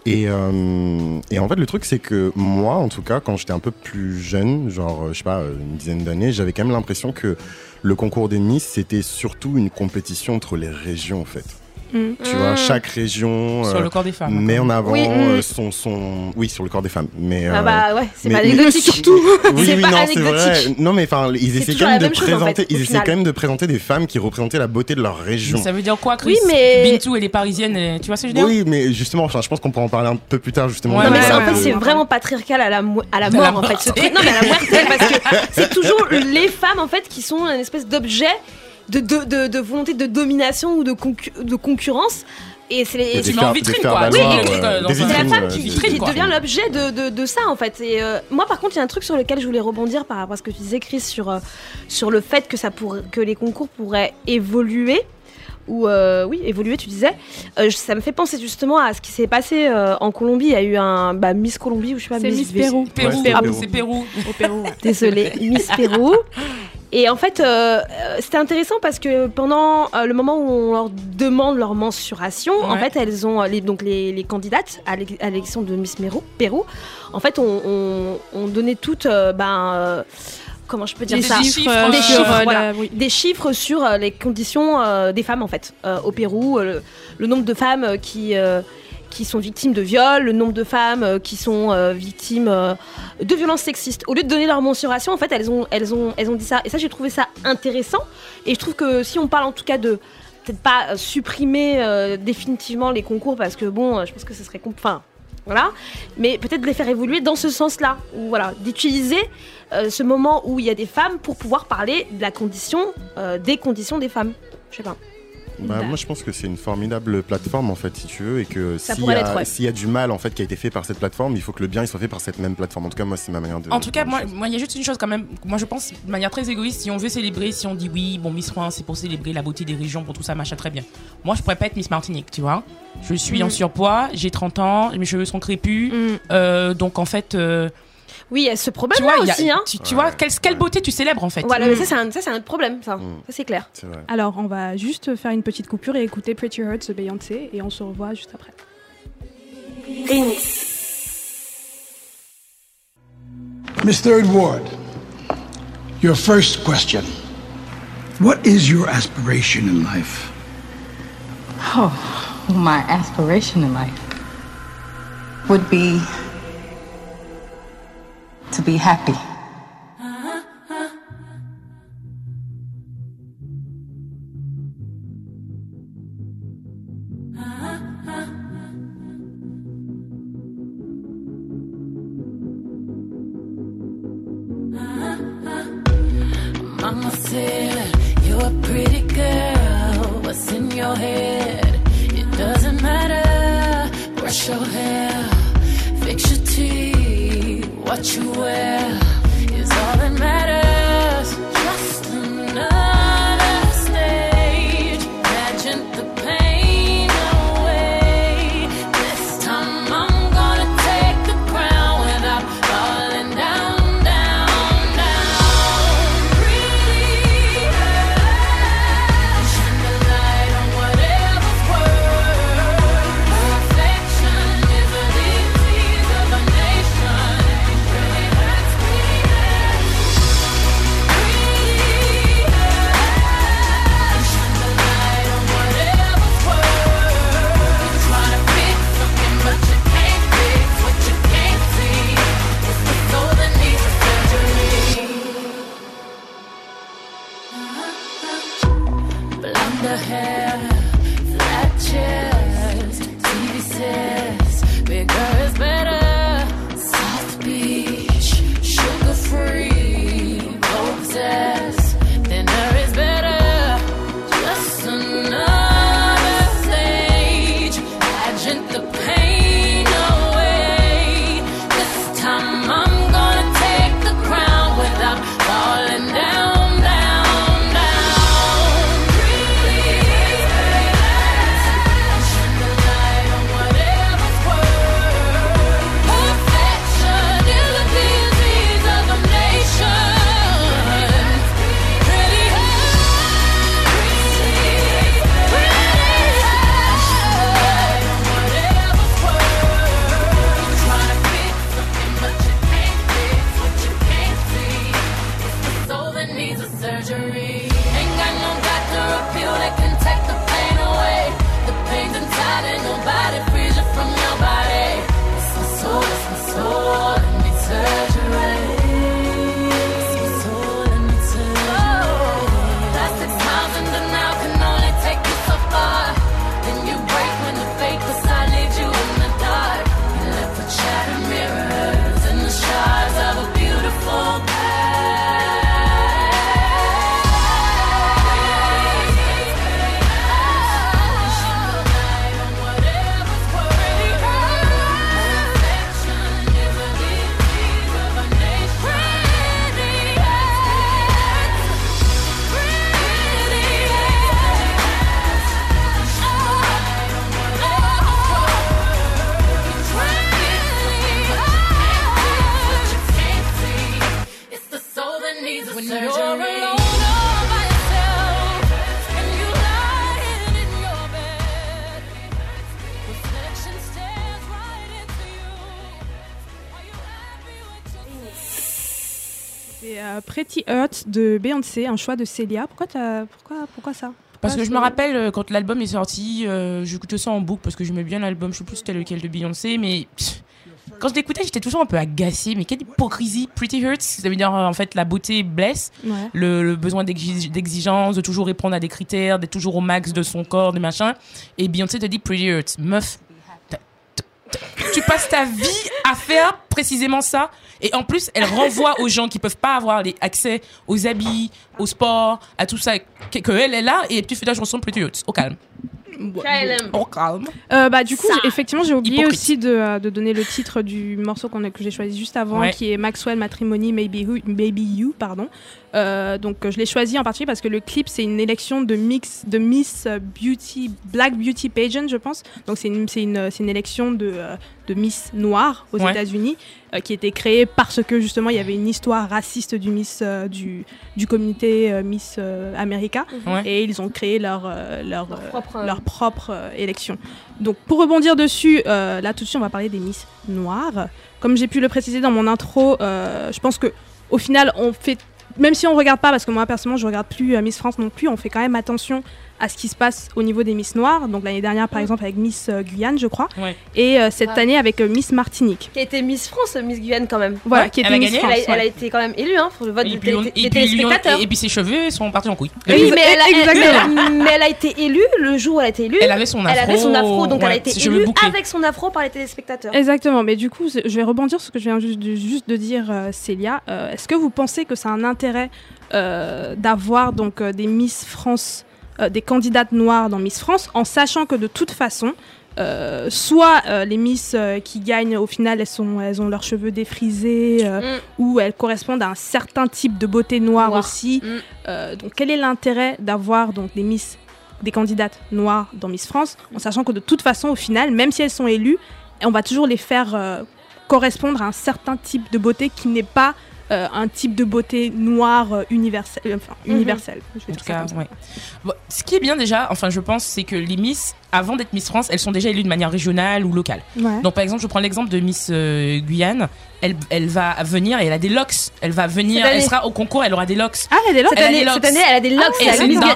Et, euh, et en fait, le truc, c'est que moi, en tout cas, quand j'étais un peu plus jeune, genre, je sais pas, une dizaine d'années, j'avais quand même l'impression que le concours des Miss, c'était surtout une compétition entre les régions, en fait. Mm. Tu vois, chaque région Sur euh, le corps des femmes. met en avant Oui, euh, mm. son, son... Oui, sur le corps des femmes. Mais, Ah euh, bah ouais, c'est pas mais- anecdotique. surtout. Oui, oui, pas non, c'est vrai. Non, mais enfin, ils essaient quand même de même chose, en présenter, ils essaient quand même de présenter des femmes qui représentaient la beauté de leur région. Ça veut dire quoi, Chris? Oui, mais- Bintou, elle est parisienne, et- tu vois ce que je veux dire? Oui, mais justement, enfin, je pense qu'on pourra en parler un peu plus tard, justement. Ouais, Non, mais en fait, c'est vraiment patriarcal à la, mo- à la mort, la en fait. mort. Non, mais à la moitié, parce que c'est toujours les femmes, en fait, qui sont une espèce d'objet de, de, de, de volonté de domination ou de, concu- de concurrence. Et c'est une vitrine, quoi. Oui, euh, C'est la femme euh, qui, vitrine, qui devient l'objet de, de, de ça en fait. Et euh, moi par contre il y a un truc sur lequel je voulais rebondir par rapport à ce que tu disais Chris sur, euh, sur le fait que, ça que les concours pourraient évoluer. Ou euh, oui, évoluer, tu disais. Euh, ça me fait penser justement à ce qui s'est passé euh, en Colombie. Il y a eu un bah, Miss Colombie ou je sais pas. C'est Miss V- Pérou. Pérou, Ouais, c'est ah, Pérou. c'est Pérou. Au Pérou. Désolée, Miss Pérou. Et en fait, c'était intéressant parce que pendant euh, le moment où on leur demande leur mensuration, en fait, elles ont les, donc les, les candidates à l'é- à l'élection de Miss Pérou. Pérou en fait, on, on, on donnait toutes, euh, ben, euh, comment je peux dire Des ça chiffres, euh, Des chiffres, euh, voilà. la- oui. des chiffres sur euh, les conditions euh, des femmes en fait euh, au Pérou, euh, le, le nombre de femmes euh, qui euh, qui sont victimes de viols, le nombre de femmes euh, qui sont euh, victimes euh, de violences sexistes. Au lieu de donner leur mensuration, en fait, elles ont elles ont elles ont dit ça et ça j'ai trouvé ça intéressant et je trouve que si on parle en tout cas de peut-être pas euh, supprimer euh, définitivement les concours parce que bon, euh, je pense que ce serait. Enfin, Mais peut-être les faire évoluer dans ce sens-là. Ou voilà, d'utiliser euh, ce moment où il y a des femmes pour pouvoir parler de la euh, des conditions des femmes. Je sais pas. Bah, moi, je pense que c'est une formidable plateforme, en fait, si tu veux, et que Ça s'il y, pourrait a- ouais. y a du mal, en fait, qui a été fait par cette plateforme, il faut que le bien, il soit fait par cette même plateforme. En tout cas, moi, c'est ma manière de. En tout cas, moi, il y a juste une chose quand même. Moi, je pense de manière très égoïste, si on veut célébrer, si on dit oui, bon, Miss France, c'est pour célébrer la beauté des régions, pour tout ça, machin, très bien. Moi, je pourrais pas être Miss Martinique, tu vois. Je suis Mm. en surpoids, j'ai 30 ans, mes cheveux sont crépus. euh, donc, en fait. euh, Oui, il y a ce problème tu vois, y a- aussi. Hein. tu, tu vois, quelle, quelle beauté tu célèbres, en fait. Voilà, mais Mm. ça, c'est un, ça, c'est un autre problème, ça. Ça, c'est clair. Alors, on va juste faire une petite coupure et écouter Pretty Hurts de Beyoncé et on se revoit juste après. Miss Third Ward, your first question. What is your aspiration in life? Oh, my aspiration in life would be be happy. De Beyoncé, un choix de Célia. Pourquoi, pourquoi, pourquoi ça? Parce que je me rappelle euh, quand l'album est sorti, euh, j'écoutais ça en boucle parce que j'aimais bien l'album. Je sais plus c'était lequel de Beyoncé, mais quand je l'écoutais, j'étais toujours un peu agacée. Mais quelle hypocrisie. Pretty hurts, ça veut dire euh, en fait la beauté blesse. Ouais. Le, le besoin d'exi- d'exigence, de toujours répondre à des critères, d'être toujours au max de son corps, des machins. Et Beyoncé te dit Pretty hurts. Meuf, tu passes ta vie à faire précisément ça. Et en plus, elle renvoie aux gens qui peuvent pas avoir accès aux habits, au sport, à tout ça, que, que elle est là. Et tu fais ta chanson Pretty hurts. Au calme. Calme. Euh, bah, du coup, j'ai- effectivement, j'ai oublié Hypocrite. aussi de, euh, de donner le titre du morceau qu'on a- que j'ai choisi juste avant, Ouais. qui est Maxwell Matrimony Maybe, Who- Maybe You. Pardon. Euh, donc, euh, je l'ai choisi en particulier parce que le clip, c'est une élection de, mix, de Miss euh, Beauty, Black Beauty Pageant, je pense. Donc, c'est une, c'est une, c'est une élection de, euh, de Miss Noire aux Ouais. États-Unis euh, qui a été créée parce que justement, il y avait une histoire raciste du Miss, euh, du, du communauté euh, Miss euh, America. Ouais. Et ils ont créé leur, euh, leur, Leur euh, propre, euh, leur propre euh, élection. Donc pour rebondir dessus, euh, là tout de suite on va parler des Miss Noires. Comme j'ai pu le préciser dans mon intro, euh, je pense que au final on fait, même si on regarde pas, parce que moi personnellement je regarde plus Miss France non plus, on fait quand même attention à ce qui se passe au niveau des Miss Noires. Donc l'année dernière par exemple avec Miss euh, Guyane je crois, Ouais. et euh, cette Ouais. année avec euh, Miss Martinique. Qui a été Miss France, Miss Guyane quand même. Voilà, Ouais, qui elle était a Miss gagné, France. Elle a, elle a été quand même élue hein, pour le vote Et des, puis, on- télé- et des puis lui, on- téléspectateurs. et- et puis ses cheveux sont partis en couille. Oui, mais elle, a, elle- Exactement. elle- mais elle a été élue le jour où elle a été élue. Elle avait son Elle avait afro, son afro, donc elle a été élue avec son afro par les téléspectateurs. Exactement, mais du coup, je vais rebondir sur ce que je viens juste de, juste de dire, euh, Célia. Euh, Est-ce que vous pensez que c'est un intérêt euh, d'avoir donc euh, des Miss France, euh, des candidates noires dans Miss France, en sachant que de toute façon, euh, soit euh, les Miss euh, qui gagnent au final, elles, sont, elles ont leurs cheveux défrisés, euh, Mm. ou elles correspondent à un certain type de beauté noire Noir. aussi. Mm. Euh, donc, quel est l'intérêt d'avoir donc des Miss, des candidates noires dans Miss France, en sachant que de toute façon, au final, même si elles sont élues, on va toujours les faire euh, correspondre à un certain type de beauté qui n'est pas euh, un type de beauté noire euh, universelle. euh, Enfin, Mhm. universelle. Je vais En tout cas, ouais. Bon, ce qui est bien déjà, enfin je pense, c'est que les Miss, avant d'être Miss France, elles sont déjà élues de manière régionale ou locale. Ouais. Donc par exemple, je prends l'exemple de Miss euh, Guyane. Elle, elle va venir et elle a des locks. Elle va venir, Cette elle année. sera au concours, elle aura des locks. Ah, elle Cette a année, des locks. cette année, elle a des locks. Et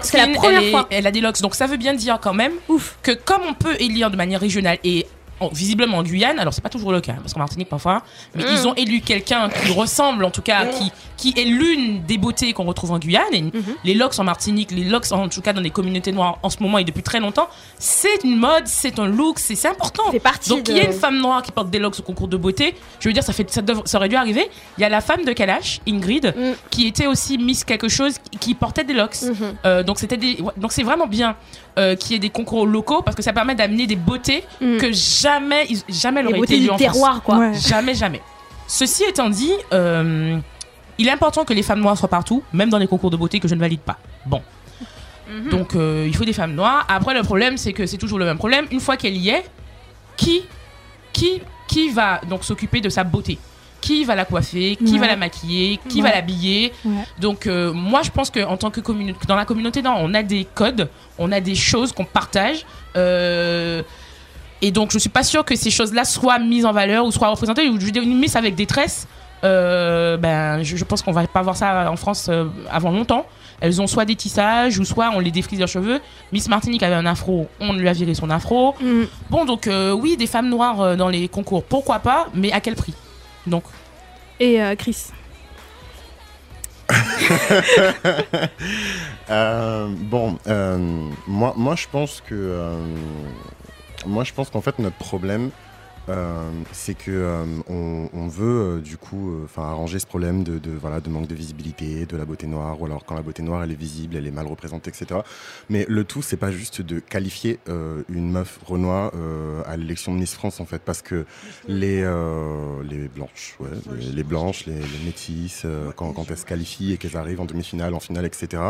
c'est la, première elle, est- fois. elle a des locks. Donc ça veut bien dire quand même Ouf. que comme on peut élire de manière régionale et en- visiblement en Guyane, alors c'est pas toujours le cas, parce qu'en Martinique parfois, mais Mm. ils ont élu quelqu'un qui ressemble en tout cas, qui, qui est l'une des beautés qu'on retrouve en Guyane. Et Les locks en Martinique, les locks en tout cas dans les communautés noires en ce moment et depuis très longtemps, c'est une mode, c'est un look, c'est important. partie Donc il y a une femme noire qui porte des locks au concours de beauté. Je veux dire, ça, fait, ça, ça aurait dû arriver. Il y a la femme de Kalash, Ingrid, Mm. qui était aussi Miss quelque chose, qui- portait des locks. Mhm. Euh, donc c'était donc c'est vraiment bien euh, qu'il y ait des concours locaux parce que ça permet d'amener des beautés Mm. que jamais, ils- jamais elles Les auraient beautés été du en terroir, France. quoi. Ouais. Jamais, jamais. Ceci étant dit, euh, il est important que les femmes noires soient partout, même dans les concours de beauté que je ne valide pas. Bon. Donc euh, il faut des femmes noires. Après le problème c'est que c'est toujours le même problème. Une fois qu'elle y est, qui, qui, qui va donc s'occuper de sa beauté? Qui va la coiffer Qui Ouais. va la maquiller Qui Ouais. va l'habiller Ouais. Donc euh, moi je pense que en tant que communauté, dans la communauté, non, on a des codes, on a des choses qu'on partage. euh, et donc je suis pas sûre que ces choses-là soient mises en valeur ou soient représentées. Ou je une miss avec des tresses. euh, ben, je, je pense qu'on va pas voir ça en France euh, avant longtemps. Elles ont soit des tissages ou soit on les défrise leurs cheveux. Miss Martinique avait un afro, on lui a viré son afro. Mm. Bon, donc euh, oui, des femmes noires dans les concours, pourquoi pas, mais à quel prix? Donc, Et euh, Chris. Euh, bon, euh, moi, moi, je pense que, euh, moi, je pense qu'en fait, notre problème, euh, c'est que euh, on, on veut euh, du coup, euh, arranger ce problème de, de, voilà, de manque de visibilité, de la beauté noire, ou alors quand la beauté noire elle est visible, elle est mal représentée, etc. Mais le tout, c'est pas juste de qualifier euh, une meuf Renoir euh, à l'élection de Miss France, en fait, parce que les, les blanches, ouais, les, blanches, les, les métisses, quand, quand elles se qualifient et qu'elles arrivent en demi-finale, en finale, etc.,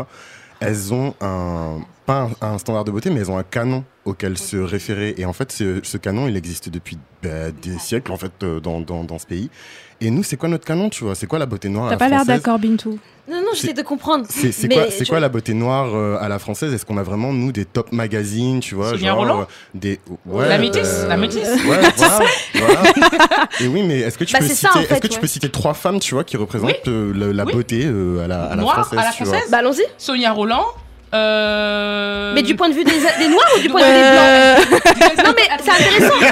elles ont un, pas un, standard de beauté, mais elles ont un canon auquel se référer. Et en fait, ce, ce canon, il existe depuis bah, des siècles, en fait, euh, dans, dans, dans ce pays. Et nous, c'est quoi notre canon, tu vois? C'est quoi la beauté noire à T'as pas l'air d'accord, Bintou. Non, non, j'essaie de comprendre. c'est quoi, c'est je- quoi la beauté noire euh, à la française? Est-ce qu'on a vraiment nous des top magazines, tu vois, Sonia genre Rolland euh, des ouais, La métisse, la métisse. Ouais, voilà, voilà. Et oui, mais est-ce que tu Bah, peux citer, ça, en est-ce fait, que tu ouais. peux citer trois femmes, tu vois, qui représentent Oui. euh, la Oui. beauté euh, à la, à la Noire, française, à la française Bah, allons-y. Sonia Roland. Euh, Mais du point de vue des, des noirs ou du point de vue des blancs? Non, mais c'est intéressant.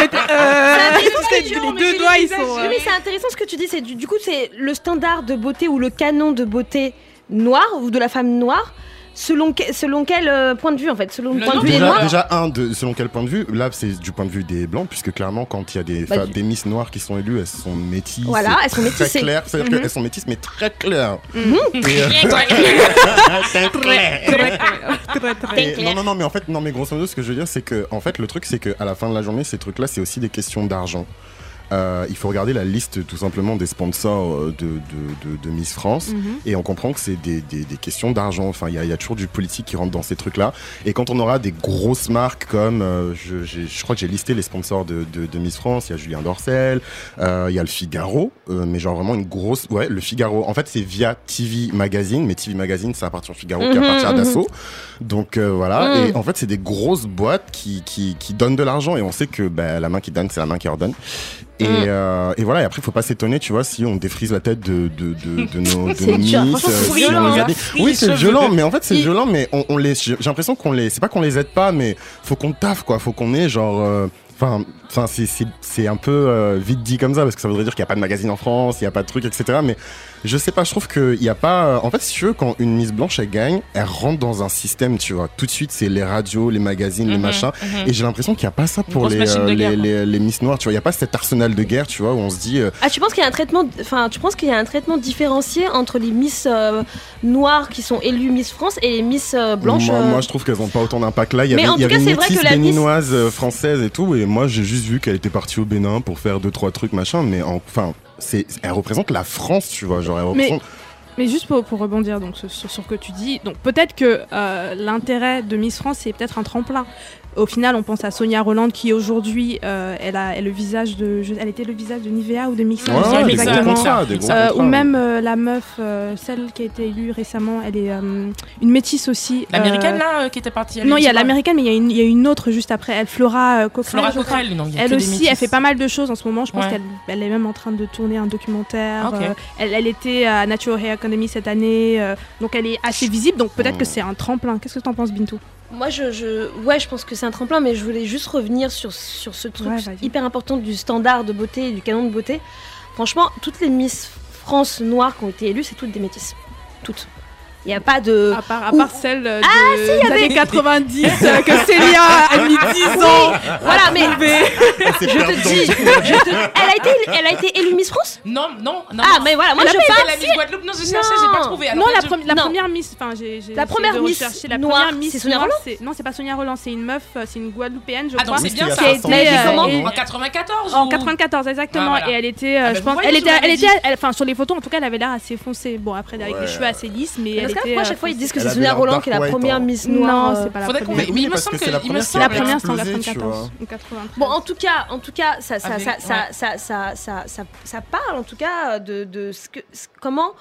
C'est intéressant ce que les deux doigts, ils sont. Oui, euh, mais c'est intéressant ce que tu dis. C'est du, du coup, c'est le standard de beauté ou le canon de beauté noire ou de la femme noire? Selon, que- selon quel euh, point de vue en fait Selon le, point de vue des Déjà, noirs déjà, un, de, selon quel point de vue Là, c'est du point de vue des blancs, puisque clairement, quand il y a des, Bah, du- des Miss noires qui sont élues, elles sont métisses. Voilà, elles sont Très métissées. claires. C'est-à-dire Mhm. qu'elles sont métisses, mais très claires. Et, euh, Très Très clair. Et non, non, non, mais en fait, non, mais grosso modo, ce que je veux dire, c'est que, en fait, le truc, c'est qu'à la fin de la journée, ces trucs-là, c'est aussi des questions d'argent. Euh, il faut regarder la liste tout simplement des sponsors euh, de, de, de, de Miss France Mhm. et on comprend que c'est des, des, des questions d'argent. Enfin, il y y a toujours du politique qui rentre dans ces trucs-là. Et quand on aura des grosses marques comme, euh, je, j'ai- je crois que j'ai listé les sponsors de, de, de Miss France, il y a Julien Dorcel, euh, il y a le Figaro, euh, mais genre vraiment une grosse. Ouais, le Figaro. En fait, c'est via TV Magazine, mais TV Magazine, ça appartient au Figaro qui Mhm, appartient à mhm. Dassault. Donc euh, voilà. Mm. Et en fait, c'est des grosses boîtes qui, qui, qui donnent de l'argent et on sait que bah, la main qui donne, c'est la main qui ordonne. Et, Mm. euh, et voilà, et après, il faut pas s'étonner, tu vois, si on défrise la tête de, de, de, de nos, de nos Franchement, euh, si hein. Free Oui, c'est violent, mais en fait, c'est violent, mais on, on les, j'ai l'impression qu'on les, c'est pas qu'on les aide pas, mais faut qu'on taffe, quoi. Faut qu'on ait genre, euh, Enfin, enfin, c'est- c'est c'est un peu euh, vite dit comme ça parce que ça voudrait dire qu'il n'y a pas de magazine en France, il n'y a pas de truc, etc. Mais je sais pas, je trouve qu'il n'y a pas. euh, En fait, si tu veux, quand une Miss Blanche elle gagne, elle rentre dans un système, tu vois. Tout de suite, c'est les radios, les magazines, les Mhm, machins. mhm. Et j'ai l'impression qu'il n'y a pas ça pour les, euh, guerre, les, quoi. les, les Miss Noires, tu vois. Il n'y a pas cet arsenal de guerre, tu vois, où on se dit. euh, Ah, tu penses qu'il y a un traitement, enfin, tu penses qu'il y a un traitement différencié entre les Miss euh, noires qui sont élues Miss France et les Miss euh, blanches Moi, euh, moi, je trouve qu'elles n'ont pas autant d'impact là. Il y Mais avait, en il y tout cas, une vrai que métisse la Miss- béninoise euh, française et tout. Et moi, j'ai juste vu qu'elle était partie au Bénin pour faire deux, trois trucs, machin. Mais enfin, c'est, elle représente la France, tu vois. Genre, elle Mais, juste pour, pour rebondir donc, sur, sur ce que tu dis, donc peut-être que euh, l'intérêt de Miss France, c'est peut-être un tremplin. Au final, on pense à Sonia Roland qui aujourd'hui, euh, elle a elle, le visage de, je- elle était le visage de Nivea ou de Ouais, ouais, exactement. contrats, gros Euh, contrats, ou même euh, la meuf, euh, celle qui a été élue récemment, elle est euh, une métisse aussi. L'américaine euh, là euh, qui était partie. non, il y a la l'américaine, mais il y, a une- il y a une autre juste après. Elle, Flora euh, Cochrane. Flora. Cochrane, non, il y a Elle aussi, elle fait pas mal de choses en ce moment. Je pense Ouais. qu'elle elle est même en train de tourner un documentaire. Ok. Euh, elle, elle était à Natural Hair Academy cette année. euh, donc elle est assez visible. Donc peut-être que c'est un tremplin. Qu'est-ce que t'en penses, Bintou? Moi, je, je- ouais, je pense que c'est un tremplin, mais je voulais juste revenir sur, sur ce truc Ouais, hyper important du standard de beauté et du canon de beauté. Franchement, toutes les Miss France noires qui ont été élues, c'est toutes des métisses. Toutes. Il n'y a pas de. À part, à Ou- part celle euh, de, Ah, si, il y des avait- années 90 euh, que Célia a mis 10 Oui, ans. Voilà, à mais. Je te dis. je te- Elle, a été, elle a été élue Miss France? Non, non, non. Ah, non. mais voilà, moi Elle je parle. la Miss Guadeloupe, non, je cherchais, j'ai pas trouvé. Non, Alors, la, je- la non. première Miss, enfin, j'ai, La première Miss. La noire, première Miss c'est Sonia Roland Non, c'est pas Sonia Roland, c'est une meuf, euh, c'est une Guadeloupéenne, je Ah, crois. donc c'est bien qui ça. En 94 En ou- 94 exactement Ah, voilà. et elle était Ah, bah, je pense elle était enfin sur les photos en tout cas elle avait l'air assez foncée bon après avec des cheveux assez lisses mais Parce qu'à euh, chaque fois, ils disent que c'est Sonia Roland qui est la première hein. Miss noire. non c'est pas la première Mais il me parce semble que la première c'est en explosé, tu 94 vois. ou 93 Bon, en tout cas, en tout cas, ça, ça, Avec- ça, ça, ouais. ça, ça, ça, ça, ça parle en tout cas de, de ce que, comment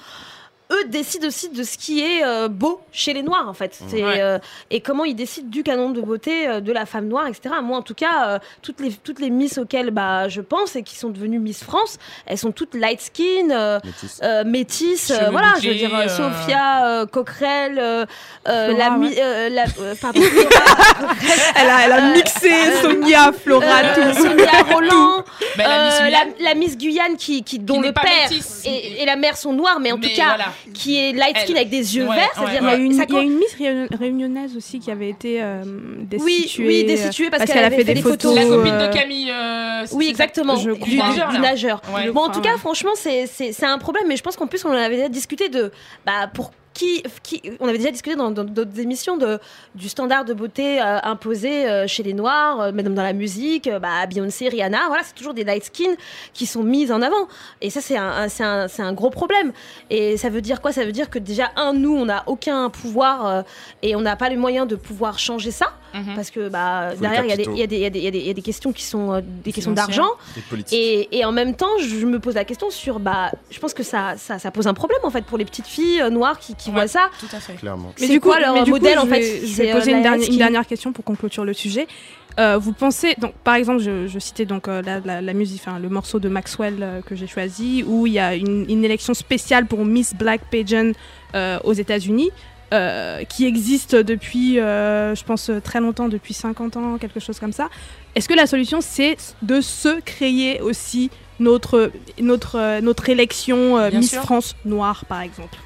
eux décident aussi de ce qui est euh, beau chez les noirs en fait. C'est, Ouais. euh, et comment ils décident du canon de beauté euh, de la femme noire, etc. Moi, en tout cas, euh, toutes les toutes les Miss auxquelles bah, je pense et qui sont devenues Miss France, elles sont toutes light skin, euh, Métis. euh, métisses. euh, voilà, je veux dire euh, euh, Sophia euh, Coquerel, Flora, la, mi- ouais. euh, la euh, pardon, elle a elle a mixé Sonia Flora euh, tout Sonia Roland, la Miss euh, Guyane. la, Miss Guyane qui, qui dont le père et, et la mère sont noirs, mais en Mais tout cas voilà. qui est light skin Elle. avec des yeux Ouais, verts, ouais, c'est-à-dire il y a une, ça il y a co- une Miss réun- réunionnaise aussi qui avait été euh, Oui, destituée. oui, destituée parce parce qu'elle a fait fait des des photos. La copine euh, de Camille. euh, Oui, exactement, je du, nageur, du. Ouais. Bon, en tout cas, ouais. franchement, c'est c'est- c'est un problème, mais je pense qu'en plus, on en avait déjà discuté de. Bah, pour qui, qui. On avait déjà discuté dans d'autres émissions de, du standard de beauté euh, imposé euh, chez les Noirs, euh, même dans la musique, euh, bah, Beyoncé, Rihanna, voilà, c'est toujours des light skin qui sont mises en avant. Et ça, c'est un, un- c'est un, c'est un gros problème. Et ça veut dire quoi? Ça veut dire que déjà, un, nous, on n'a aucun pouvoir euh, et on n'a pas les moyens de pouvoir changer ça. Mhm. Parce que bah, derrière, il y, a des- y y y a questions qui sont euh, des questions d'argent. Des politiques. Et, et en même temps, je me pose la question sur, bah, je pense que ça, ça, ça pose un problème en fait pour les petites filles euh, noires qui, qui Ouais, voient ça. Tout à fait. Clairement. Mais du coup, leur mais du modèle coup, en je fait, vais- je vais poser une, dernière, une dernière question pour qu'on clôture le sujet. Euh, vous pensez donc par exemple je, je citais donc euh, la, la- la musique enfin le morceau de Maxwell euh, que j'ai choisi où il y a une, une élection spéciale pour Miss Black Pageant euh, aux États-Unis euh, qui existe depuis, euh, je pense, très longtemps, depuis 50 ans, quelque chose comme ça. Est-ce que la solution, c'est de se créer aussi notre, notre, notre élection euh, Miss sûr. France noire, par exemple?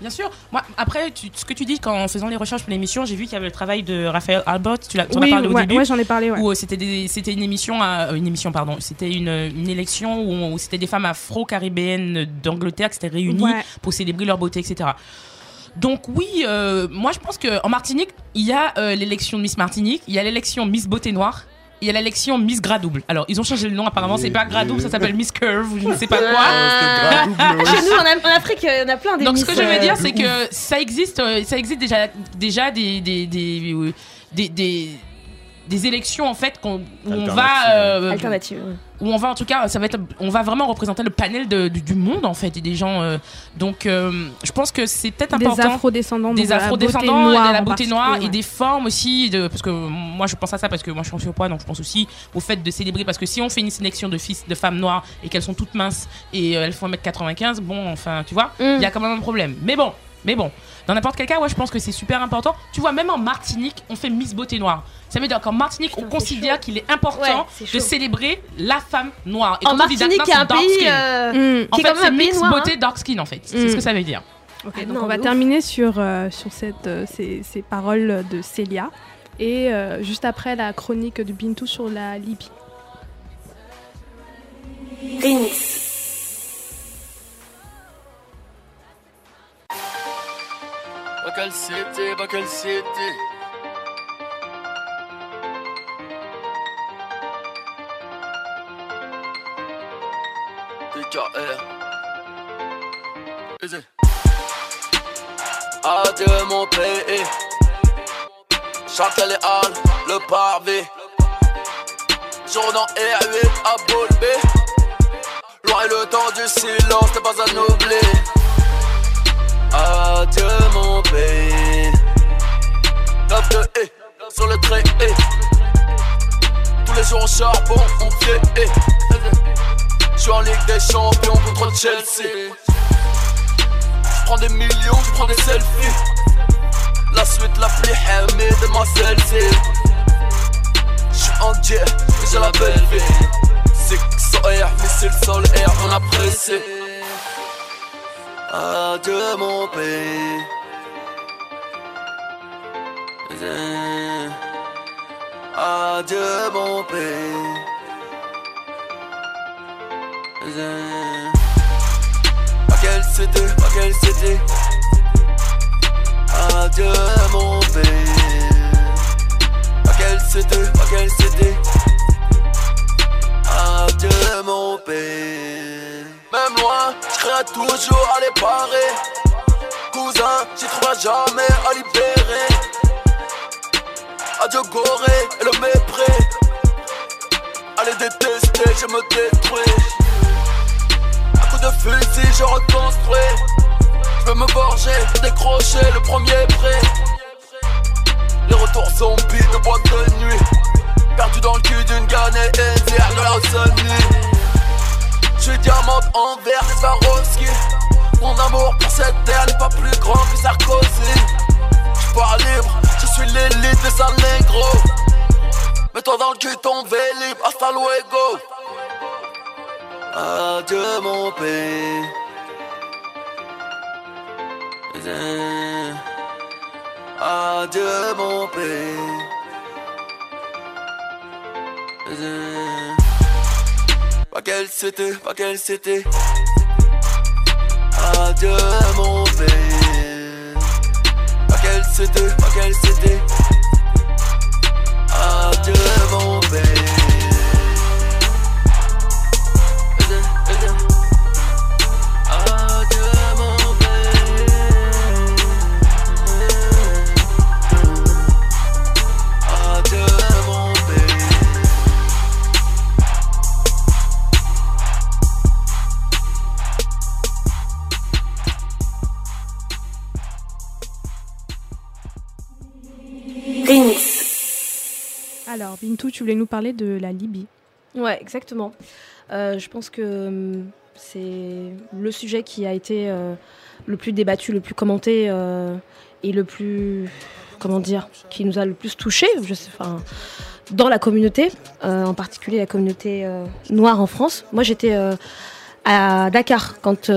Bien sûr. Moi, après, tu- ce que tu dis quand en faisant les recherches pour l'émission, j'ai vu qu'il y avait le travail de Raphaël Albert. Tu l'as, tu en as Oui, parlé au ouais, début. ouais, j'en ai parlé, ouais. Où euh, c'était c'était une émission, à- euh, une émission, pardon. C'était une, une élection où, c'était des femmes afro-caribéennes d'Angleterre qui s'étaient réunies Ouais. pour célébrer leur beauté, etc. Donc oui, euh, moi je pense qu'en Martinique, il y a euh, l'élection de Miss Martinique, il y a l'élection Miss Beauté Noire. Il y a l'élection Miss Gras Double. Alors, ils ont changé le nom apparemment, c'est pas Gras Double, ça s'appelle Miss Curve ou je ne sais pas quoi. Chez nous, en, en Afrique, il y en a plein des Donc ce que je veux euh, dire, c'est que ça existe, euh, ça existe déjà, déjà des des des, euh, des, des- des élections en fait qu'on- où on va euh, Alternatives, ouais. où on va en tout cas ça va être on va vraiment représenter le panel de- du, du monde en fait et des gens euh, donc euh, je pense que c'est peut-être Des important. afro-descendants, des donc de la afro-descendants beauté et noire de la beauté noire particulier, et des formes aussi de, parce que moi je pense à ça parce que moi je suis en surpoids donc je pense aussi au fait de célébrer parce que si on fait une sélection de fils de femmes noires et qu'elles sont toutes minces et euh, elles font 1m95 bon enfin tu vois il y a quand même un problème. Mais bon mais bon dans n'importe quel cas ouais je pense que c'est super important tu vois même en Martinique on fait Miss Beauté Noire ça veut dire qu'en Martinique on considère qu'il est important Ouais, de célébrer la femme noire et En quand on dit Martinique, dark qui est un dark pays, skin. euh, en qui fait c'est mix noir, hein. beauté dark skin en fait c'est Mm. ce que ça veut dire Ok, Ah donc non, on va terminer sur, euh, sur cette, euh, ces, ces paroles de Célia. Et euh, juste après la chronique de Bintou sur la Libye. Buckle City, Buckle City. DKR. Adieu mon pays. Chantal et Halles, le parvé. Journant R8 à Bolbé. Loin le temps du silence, n'est pas à oublier. Adieu mon pays 9 de E sur le trait E Tous les jours au charbon on pied E Je suis en Ligue des Champions contre Chelsea. Je prends des millions, je prends des selfies. La suite la plus aimée de ma celle-ci Je suis en jet, mais j'ai la belle vie. Six air, missile sol air, on a pressé Adieu mon pays. Adieu mon pays. Pas quelle cité, pas quelle cité? Adieu mon pays. Toujours à les parer. Cousin, j'y trouverai jamais à libérer. Adieu Gorée et le mépris. Allez détester, je me détruis. À coup de fusil, je reconstruis. Je veux me forger, décrocher le premier prêt. Les retours zombies de boîte de nuit. Perdu dans le cul d'une gagne et de la Océanie. Je suis diamante en verre Swarovski Mon amour pour cette terre n'est pas plus grand que Sarkozy. Je pars libre, je suis l'élite des sales négros Mets-toi dans le cul ton vélib, hasta luego. Adieu mon pays. Adieu mon pays pas quelle cité, pas quelle cité. Adieu mon pays. Pas quelle cité, pas quelle cité. Adieu mon pays. Alors, Bintou, tu voulais nous parler de la Libye. Ouais, exactement. Euh, je pense que hum, c'est le sujet qui a été euh, le plus débattu, le plus commenté. euh, est le plus, comment dire, qui nous a le plus touché, je sais, enfin, dans la communauté, en particulier la communauté noire en France. Moi, j'étais à Dakar quand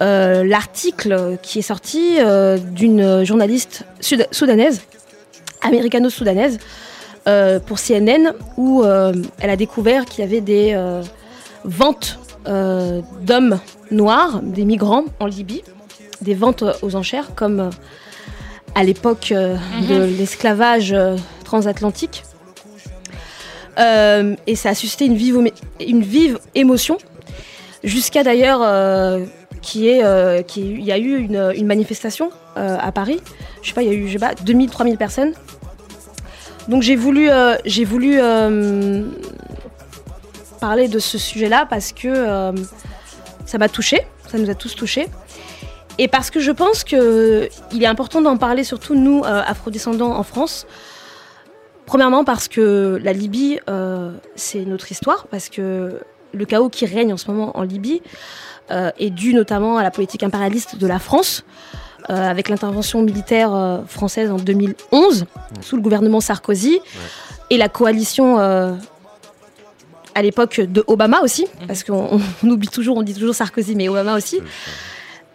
l'article qui est sorti d'une journaliste soudanaise, américano-soudanaise, euh, pour CNN, où euh, elle a découvert qu'il y avait des euh, ventes d'hommes noirs, des migrants en Libye, des ventes aux enchères, comme à l'époque Mhm. de l'esclavage transatlantique. Et ça a suscité une vive, omé- une vive émotion, jusqu'à d'ailleurs qu'il y, euh, il a eu une, une manifestation euh, à Paris. Je sais pas, il y a eu, je sais pas, 2000, 3000 personnes. Donc j'ai voulu, euh, euh, parler de ce sujet-là parce que euh, ça m'a touché, ça nous a tous touchés. Et parce que je pense qu'il est important d'en parler, surtout nous, afrodescendants en France. Premièrement parce que la Libye, c'est notre histoire, parce que le chaos qui règne en ce moment en Libye est dû notamment à la politique impérialiste de la France, euh, avec l'intervention militaire euh, française en 2011, sous le gouvernement Sarkozy, et la coalition euh, à l'époque de Obama aussi, parce qu'on on oublie toujours, on dit toujours Sarkozy, mais Obama aussi.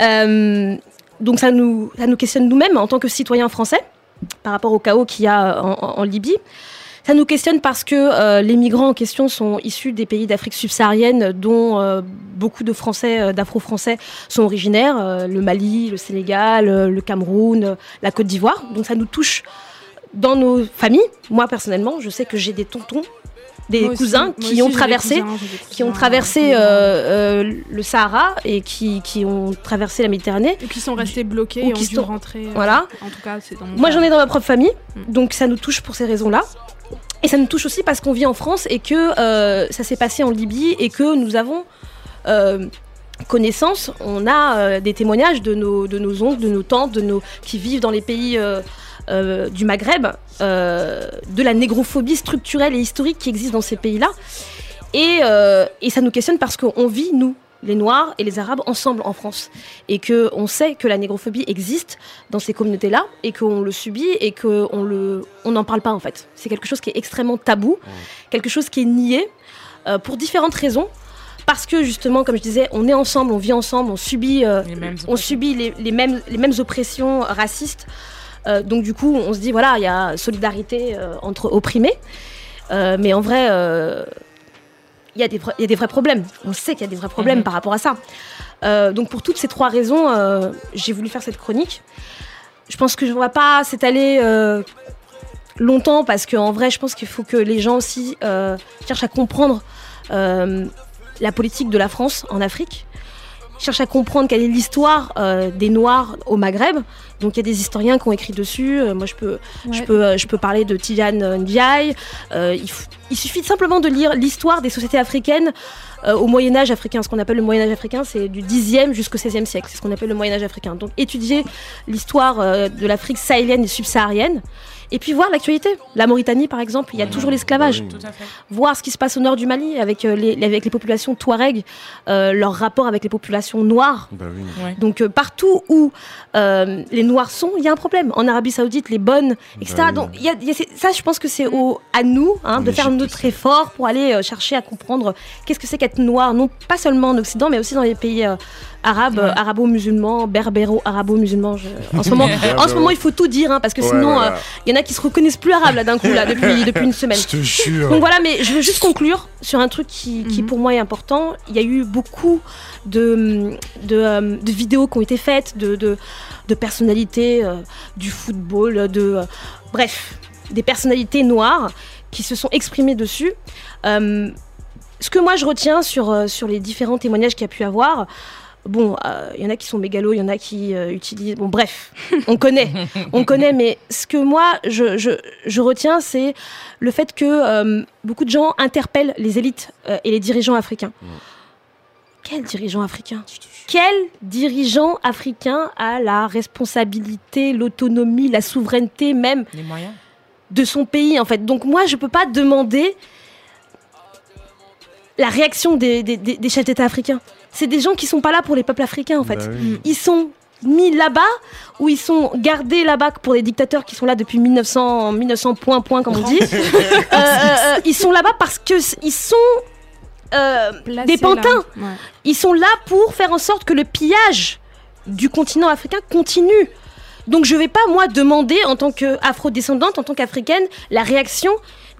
Euh, donc ça nous, ça nous questionne nous-mêmes en tant que citoyens français par rapport au chaos qu'il y a en Libye. Ça nous questionne parce que euh, les migrants en question sont issus des pays d'Afrique subsaharienne dont euh, beaucoup de Français, euh, d'Afro-Français sont originaires, le Mali, le Sénégal, le Cameroun, la Côte d'Ivoire. Donc ça nous touche dans nos familles. Moi personnellement, je sais que j'ai des tontons, des Moi cousins qui ont traversé, cousins, qui ont traversé le Sahara et qui, qui ont traversé la Méditerranée. Et qui sont restés bloqués Ou et ont qui dû sont- rentrer. euh, Voilà. En tout cas, c'est dans mon Moi, j'en ai dans ma propre famille, Mm. donc ça nous touche pour ces raisons-là. Et ça nous touche aussi parce qu'on vit en France et que euh, ça s'est passé en Libye et que nous avons euh, connaissance, on a euh, des témoignages de nos, oncles, de nos tantes, de nos, qui vivent dans les pays du Maghreb, de la négrophobie structurelle et historique qui existe dans ces pays-là. Et ça nous questionne parce qu'on vit, nous, les Noirs et les Arabes, ensemble en France. Et qu'on sait que la négrophobie existe dans ces communautés-là et qu'on le subit et qu'on le, on n'en parle pas en fait. C'est quelque chose qui est extrêmement tabou, quelque chose qui est nié euh, pour différentes raisons. Parce que justement, comme je disais, on est ensemble, on vit ensemble, on subit, euh, on subit les, les mêmes, les mêmes oppressions racistes. Euh, donc du coup, on se dit, voilà, il y a solidarité euh, entre opprimés. Euh, mais en vrai, euh, il y, a des vra- il y a des vrais problèmes. On sait qu'il y a des vrais problèmes Mhm. par rapport à ça. Euh, donc pour toutes ces trois raisons, euh, j'ai voulu faire cette chronique. Je pense que je ne vais pas s'étaler euh, longtemps parce qu'en vrai, je pense qu'il faut que les gens aussi cherchent à comprendre la politique de la France en Afrique cherchent à comprendre quelle est l'histoire euh, des Noirs au Maghreb. Donc il y a des historiens qui ont écrit dessus. Euh, moi, je peux, je peux, euh, je peux parler de Tidiane Ndiaye. Euh, il, suffit simplement de lire l'histoire des sociétés africaines euh, au Moyen Âge africain. Ce qu'on appelle le Moyen Âge africain, c'est du 10e jusqu'au 16e siècle. C'est ce qu'on appelle le Moyen Âge africain. Donc étudier l'histoire de l'Afrique sahélienne et subsaharienne. Et puis voir l'actualité. La Mauritanie, par exemple, il y a toujours l'esclavage. Fait. Voir ce qui se passe au nord du Mali avec, euh, les, avec les populations touareg, euh, leur rapport avec les populations noires. Bah oui. Ouais. Donc euh, partout où euh, les Noirs sont, il y a un problème. En Arabie Saoudite, les bonnes, etc. Bah oui. Donc il y a, il y a ces- ça, je pense que c'est au, à nous hein, de faire notre effort pour aller euh, chercher à comprendre qu'est-ce que c'est qu'être noir, non pas seulement en Occident, mais aussi dans les pays arabes, euh, arabo-musulmans, berbéro-arabo-musulmans. je- En ce moment, en ce moment, il faut tout dire hein, parce que Ouais, sinon, voilà. euh, il y en a qui se reconnaissent plus arabes là d'un coup là depuis depuis une semaine. Je te jure. Donc voilà, mais je veux juste conclure sur un truc qui, qui, pour moi est important. Il y a eu beaucoup de, de, euh, de vidéos qui ont été faites, de, de, de personnalités euh, du football, de bref, des personnalités noires qui se sont exprimées dessus. Euh, ce que moi je retiens sur, sur les différents témoignages qu'il y a pu avoir, bon, euh, il y en a qui sont mégalos, il y en a qui euh, utilisent. Bon, bref, on connaît, on connaît, mais ce que moi je, je, je retiens, c'est le fait que euh, beaucoup de gens interpellent les élites euh, et les dirigeants africains. Quel dirigeant africain? Quel dirigeant africain a la responsabilité, l'autonomie, la souveraineté même Les moyens. de son pays en fait? Donc moi je peux pas demander la réaction des, des- des- des chefs d'État africains. C'est des gens qui sont pas là pour les peuples africains en fait. Bah oui. Ils sont mis là-bas, où ils sont gardés là-bas pour des dictateurs qui sont là depuis 1900, 1900 point point comme on dit. Euh, euh, euh, ils sont là-bas parce que ils sont euh, des pantins. Ouais. Ils sont là pour faire en sorte que le pillage du continent africain continue. Donc je vais pas moi demander en tant qu'afro-descendante, en tant qu'africaine, la réaction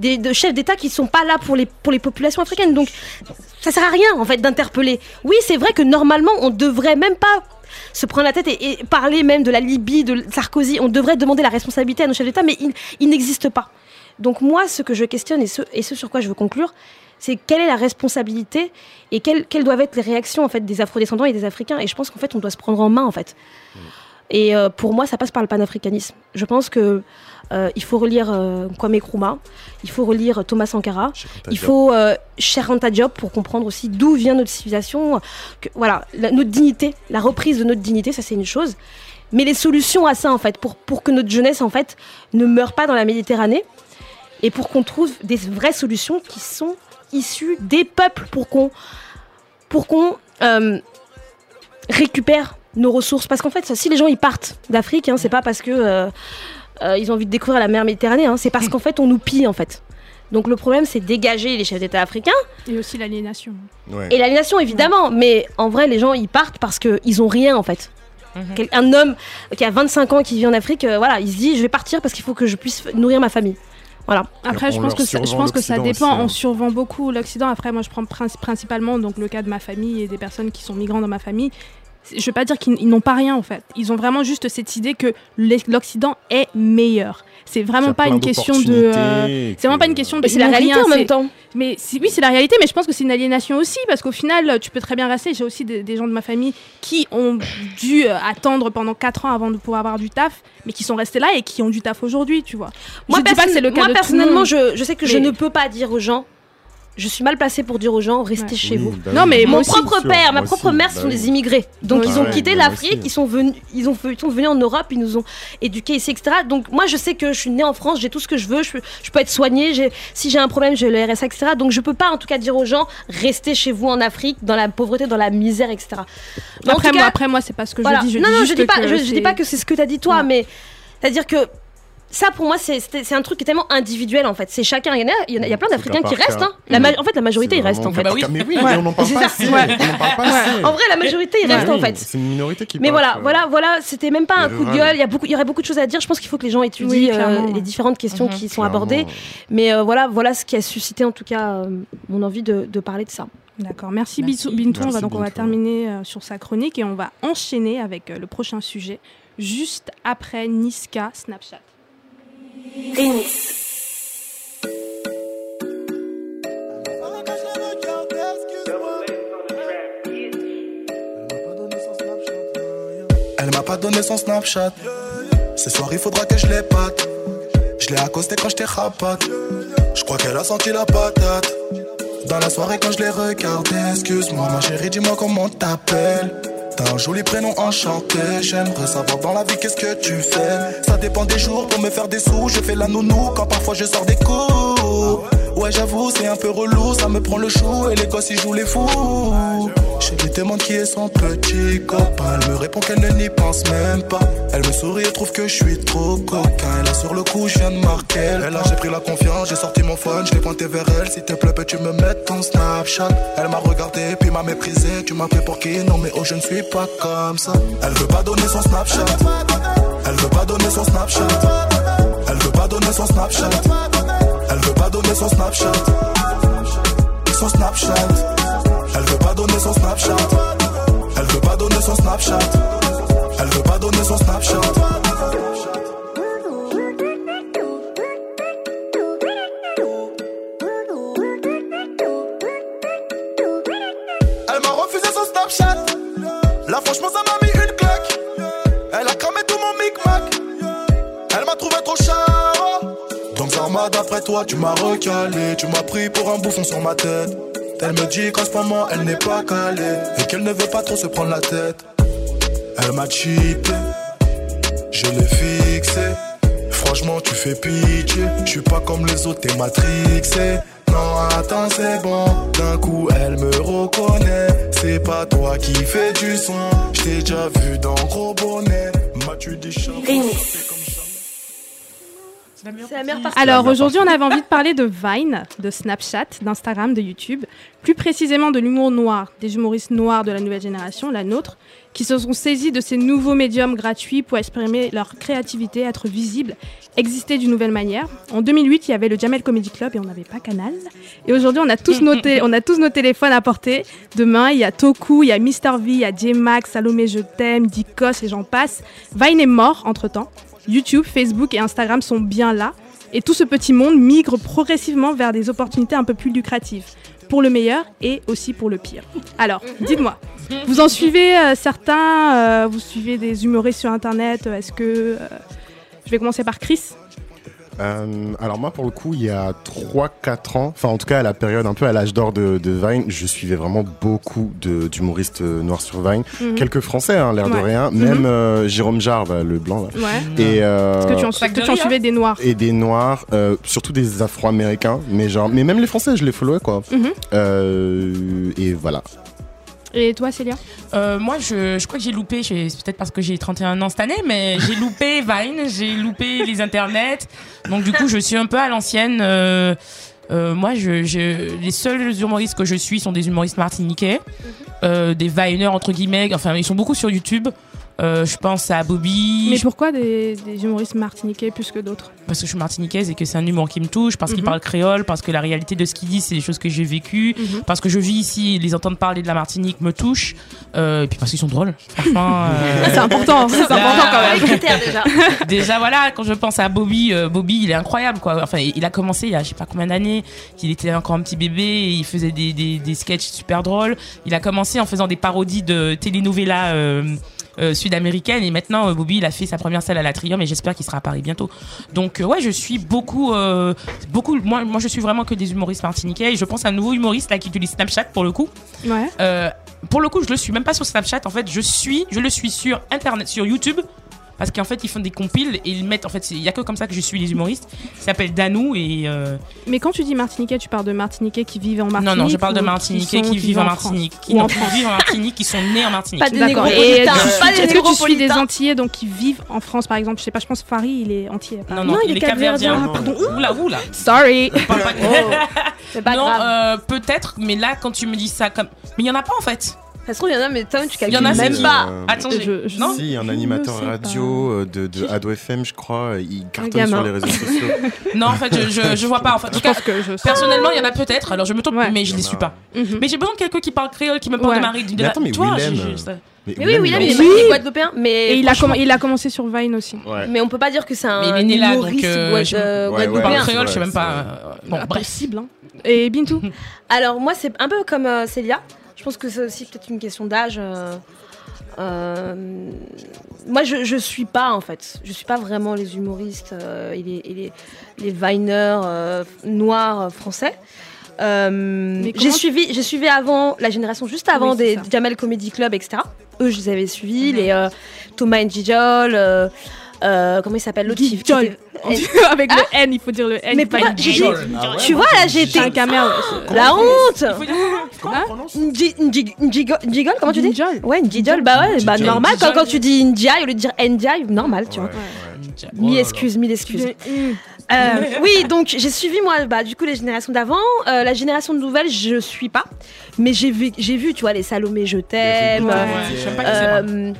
des de chefs d'État qui sont pas là pour les pour les populations africaines. Donc ça sert à rien en fait d'interpeller. Oui, c'est vrai que normalement on devrait même pas se prendre la tête et, et parler même de la Libye, de Sarkozy. On devrait demander la responsabilité à nos chefs d'État, mais il, il n'existe pas. Donc moi, ce que je questionne et ce, et ce sur quoi je veux conclure, c'est quelle est la responsabilité et quelles, quelles doivent être les réactions en fait des Afro-descendants et des Africains. Et je pense qu'en fait, on doit se prendre en main en fait. Et euh, pour moi, ça passe par le panafricanisme. Je pense que il faut relire euh, Kwame Nkrumah, il faut relire Thomas Sankara, il faut euh, Cheikh Anta Diop pour comprendre aussi d'où vient notre civilisation, que, voilà, la- notre dignité, la reprise de notre dignité, ça c'est une chose. Mais les solutions à ça, en fait, pour, pour que notre jeunesse, en fait, ne meure pas dans la Méditerranée, et pour qu'on trouve des vraies solutions qui sont issues des peuples, pour qu'on pour qu'on euh, récupère nos ressources. Parce qu'en fait, si les gens ils partent d'Afrique, hein, c'est pas parce que euh, euh, ils ont envie de découvrir la mer Méditerranée, hein, c'est parce qu'en fait on nous pille en fait. Donc le problème c'est dégager les chefs d'État africains Et aussi l'aliénation. et l'aliénation évidemment, mais en vrai les gens ils partent parce qu'ils ont rien en fait. Quel- Un homme qui a 25 ans qui vit en Afrique, euh, voilà, il se dit je vais partir parce qu'il faut que je puisse nourrir ma famille. Voilà. Après, je On pense, que ça, je pense que ça dépend. aussi, hein. On survend beaucoup l'Occident. Après, moi, je prends prin- principalement donc, le cas de ma famille et des personnes qui sont migrants dans ma famille. Je veux pas dire qu'ils ils n'ont pas rien, en fait. Ils ont vraiment juste cette idée que l'Occident est meilleur. C'est vraiment pas une question de. euh, c'est vraiment pas une question de. Mais c'est la réalité rien, en même temps. Mais oui, c'est la réalité, mais je pense que c'est une aliénation aussi, parce qu'au final, tu peux très bien rester. J'ai aussi des, des gens de ma famille qui ont dû euh, attendre pendant 4 ans avant de pouvoir avoir du taf, mais qui sont restés là et qui ont du taf aujourd'hui, tu vois. Moi, je dis pas que perso- c'est le cas moi, de tout le personnellement, monde, je, je sais que je ne peux pas dire aux gens. Je suis mal placée pour dire aux gens restez Ouais. chez Oui, vous. bah Non, mais Mon aussi, propre sûr, père, ma propre aussi, mère bah sont oui. des immigrés. Donc Ouais, ils ont ouais, quitté l'Afrique, ils sont venus, ils ont, ils sont venus en Europe, ils nous ont éduqués ici, etc. Donc moi je sais que je suis née en France, j'ai tout ce que je veux, je, peux- je peux être soignée, si j'ai un problème j'ai le RSA, etc. Donc je peux pas en tout cas dire aux gens restez chez vous en Afrique, dans la pauvreté, dans la misère, etc. Mais Après, moi, cas, après, moi, c'est pas ce que voilà. je dis. Je non, dis non, juste je dis pas, que je, je dis c'est- pas que c'est ce que tu as dit toi, mais c'est-à-dire que ça pour moi c'est un truc qui est tellement individuel en fait. C'est chacun, il y en a, il y, plein d'Africains qui restent. hein. La ma- en fait la majorité ils restent en vraiment fait. cas par cas. Mais oui, Ouais. mais on n'en parle C'est pas ça. assez. Ouais. On n'en parle pas assez. En vrai la majorité ils restent oui, en fait. C'est une minorité qui Mais part, voilà, euh, voilà, voilà, c'était même pas un coup de gueule. Il y a beaucoup, il y aurait beaucoup de choses à dire. Je pense qu'il faut que les gens étudient Oui, euh, les différentes questions Mhm. qui sont Clairement. abordées. Mais euh, voilà, voilà ce qui a suscité en tout cas euh, mon envie de, de parler de ça. D'accord, merci, Merci. Bintou. On va donc on va terminer sur sa chronique et on va enchaîner avec le prochain sujet juste après Niska Snapchat. Elle m'a pas donné son Snapchat. Ce soir, il faudra que je l'épate. Je l'ai accosté quand j'étais rapat. Je crois qu'elle a senti la patate. Dans la soirée, quand je l'ai regardée, excuse-moi, ma chérie, dis-moi comment t'appelles. T'as un joli prénom enchanté. J'aimerais savoir dans la vie qu'est-ce que tu fais. Ça dépend des jours pour me faire des sous. Je fais la nounou quand parfois je sors des coups. Ouais, j'avoue, c'est un peu relou. Ça me prend le chou et les gosses ils jouent les fous. Je lui demande qui est son petit copain. Elle me répond qu'elle ne n'y pense même pas. Elle me sourit et trouve que je suis trop coquin. Et là, sur le coup, je viens de marquer. Et là, j'ai pris la confiance, j'ai sorti mon phone, je l'ai pointé vers elle. S'il te plaît, peux-tu me mettre ton Snapchat? Elle m'a regardé, puis m'a méprisé. Tu m'as pris pour qui? Non, mais oh, je ne suis Elle veut pas donner son Snapchat. Elle veut pas donner son Snapchat. Elle veut pas donner son Snapchat. Elle veut pas donner son Snapchat. Son Snapchat. Elle veut pas donner son Snapchat. Elle veut pas donner son Snapchat. Elle veut pas donner son Snapchat. D'après toi, tu m'as recalé. Tu m'as pris pour un bouffon sur ma tête. Elle me dit qu'en ce moment, elle n'est pas calée. Et qu'elle ne veut pas trop se prendre la tête. Elle m'a cheaté. Je l'ai fixé. Franchement, tu fais pitié. Je suis pas comme les autres, t'es matrixé. Non, attends, c'est bon. D'un coup, elle me reconnaît. C'est pas toi qui fais du son. Je t'ai déjà vu dans gros bonnet. M'as-tu dit chat C'est la meilleure partie. Alors aujourd'hui, on avait envie de parler de Vine, de Snapchat, d'Instagram, de YouTube, plus précisément de l'humour noir, des humoristes noirs de la nouvelle génération, la nôtre, qui se sont saisis de ces nouveaux médiums gratuits pour exprimer leur créativité, être visibles, exister d'une nouvelle manière. En 2008, il y avait le Jamel Comedy Club et on n'avait pas Canal. Et aujourd'hui, on a tous nos, té- on a tous nos téléphones à portée. Demain, il y a Toku, il y a Mr V, il y a J-Max, Salomé Je t'aime, Dikos et j'en passe. Vine est mort entre-temps. YouTube, Facebook et Instagram sont bien là. Et tout ce petit monde migre progressivement vers des opportunités un peu plus lucratives. Pour le meilleur et aussi pour le pire. Alors, dites-moi, vous en suivez euh, certains euh, Vous suivez des humoristes sur Internet euh, Est-ce que... je vais commencer par Chris. Euh, alors moi pour le coup il y a 3-4 ans, enfin en tout cas à la période un peu à l'âge d'or de, de Vine, je suivais vraiment beaucoup de- d'humoristes euh, noirs sur Vine. Mhm. Quelques français, hein, l'air de rien, Mhm. même euh, Jérôme Jarre, bah, le blanc. là. Ouais. Et, euh, Est-ce que tu en, est-ce que tu en suivais des noirs et des noirs, euh, surtout des afro-américains, mais genre, mais même les français, je les followais quoi. Mhm. Euh, et voilà. Et toi, Célia Euh, moi, je, je crois que j'ai loupé, c'est peut-être parce que j'ai 31 ans cette année, mais j'ai loupé Vine, j'ai loupé les internets. Donc, du coup, je suis un peu à l'ancienne. euh, euh, moi, je, je- les seuls humoristes que je suis sont des humoristes martiniquais, euh, des Viners, entre guillemets. Enfin, ils sont beaucoup sur YouTube. Euh, je pense à Bobby. Mais je- pourquoi des, des humoristes martiniquais plus que d'autres? Parce que je suis martiniquaise et que c'est un humour qui me touche, parce qu'il Mhm. parle créole, parce que la réalité de ce qu'il dit, c'est des choses que j'ai vécues, Mhm. parce que je vis ici, les entendre parler de la Martinique me touche, euh, et puis parce qu'ils sont drôles. Franchement, euh, C'est important, c'est important quand même. Critères déjà. Déjà voilà, quand je pense à Bobby, euh, Bobby il est incroyable quoi. Enfin il a commencé il y a je sais pas combien d'années, il était encore un petit bébé, et il faisait des, des, des sketchs super drôles. Il a commencé en faisant des parodies de telenovela euh, sud-américaines et maintenant euh, Bobby il a fait sa première salle à la Trium et j'espère qu'il sera à Paris bientôt. Donc euh, ouais je suis beaucoup, euh, beaucoup moi, moi je suis vraiment que des humoristes martiniquais et je pense à un nouveau humoriste là qui utilise Snapchat pour le coup. Ouais. Pour le coup, je le suis même pas sur Snapchat. En fait, je suis, je le suis sur Internet, sur YouTube. Parce qu'en fait, ils font des compiles et ils mettent. En fait, c'est- il y a que comme ça que je suis les humoristes. Il s'appelle Danou et. euh, Mais quand tu dis martiniquais, tu parles de martiniquais qui vivent en Martinique non, non, je parle de Martiniquais sont- qui, vivent en Martinique. Qui, Ou non, en qui vivent en Martinique, qui sont nés en Martinique. Pas de D'accord. Et tu- pas des est-ce que tu suis des. Antillais donc qui vivent en France par exemple? Je sais pas, je pense Farid il est antillais. Non, non, il, est capverdien. Ah, pardon. Oula, oula. Sorry. C'est pas non, euh, peut-être, mais là, quand tu me dis ça comme. Mais il y en a pas en fait. Ça se trouve, il y en a, mais Tom, tu Il y calcules en a, même pas. Euh, Attends, Je- je- non Si, un animateur radio euh, de, de Ado FM, je crois, il cartonne sur les réseaux sociaux. Non, en fait, je, je, je vois pas. En fait, en tout cas, je personnellement, il y en a peut-être. Alors, je me trompe, Ouais. mais je Il les suis pas. Mhm. Mais j'ai besoin de quelqu'un qui parle créole, qui me parle Ouais. de Marie. Mais attends, mais Toi, Mais Mais oui, Willem, il il est est- marié Guadeloupéen, mais Et il a, il a commencé sur Vine aussi. Ouais. Mais on peut pas dire que c'est un Mais il est né là, donc, euh, euh, guadeloupéen. créole, je sais c'est même pas. euh, Bon, Ah, bref. Possible. Hein. Et Bintou Alors moi, c'est un peu comme Célia. Je pense que c'est aussi peut-être une question d'âge. euh, euh, moi, je, je suis pas en fait. Je suis pas vraiment les humoristes euh, et, les, et les, les vineurs noirs français. J'ai suivi, j'ai suivi avant la génération juste avant Oui, des. Jamel Comedy Club, etc. Eux, je les avais suivis, les Thomas Njijol, euh, comment il s'appelle l'autre qui- était- Avec le N, il faut dire le N. Mais pas. Ah ouais, Tu moi, vois là, caméra. la honte. Njigol, Njigol, comment tu dis. Ouais, Njijol, bah ouais, bah normal. Quand, tu dis Ndiaye au lieu de dire Ndiaye, normal, tu vois. Ouais, ouais. Mille excuses, mille excuses. Euh, oui, donc j'ai suivi moi, bah, du coup les générations d'avant. Euh, la génération de nouvelles, je suis pas, mais j'ai vu, j'ai vu, tu vois, les Salomé, je t'aime. Ouais, euh,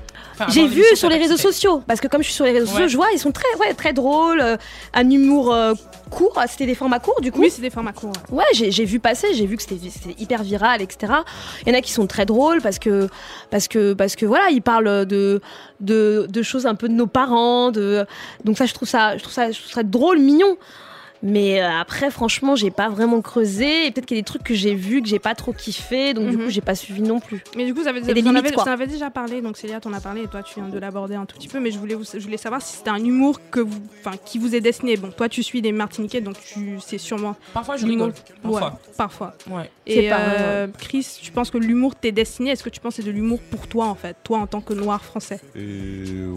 j'ai vu sur les réseaux sociaux, parce que comme je suis sur les réseaux sociaux, je vois, ils sont très, ouais, très drôles, euh, un humour euh, court, c'était des formats courts du coup. Oui, c'est des formats courts. ouais. Ouais, j'ai j'ai vu passer, j'ai vu que c'était c'était hyper viral, etc. Il y en a qui sont très drôles parce que parce que parce que voilà, ils parlent de de, de choses un peu de nos parents, de donc ça je trouve ça je trouve ça je trouve ça drôle, mignon. Mais euh, après, franchement, j'ai pas vraiment creusé. Et peut-être qu'il y a des trucs que j'ai vus que j'ai pas trop kiffé, donc du Mhm. coup, j'ai pas suivi non plus. Mais du coup, vous avez, Il y a des vous en avez, en avez déjà parlé, donc Célia t'en a parlé et toi tu viens de l'aborder un tout petit peu, mais je voulais, vous, je voulais savoir si c'était un humour que vous, enfin, qui vous est destiné. Bon, toi tu suis des Martiniquais, donc tu c'est sûrement. Parfois, je l'humour- rigole. Parfois. Ouais, parfois. Ouais. Et euh, Chris, tu penses que l'humour t'est destiné? Est-ce que tu penses que c'est de l'humour pour toi en fait, toi en tant que noir français Euh,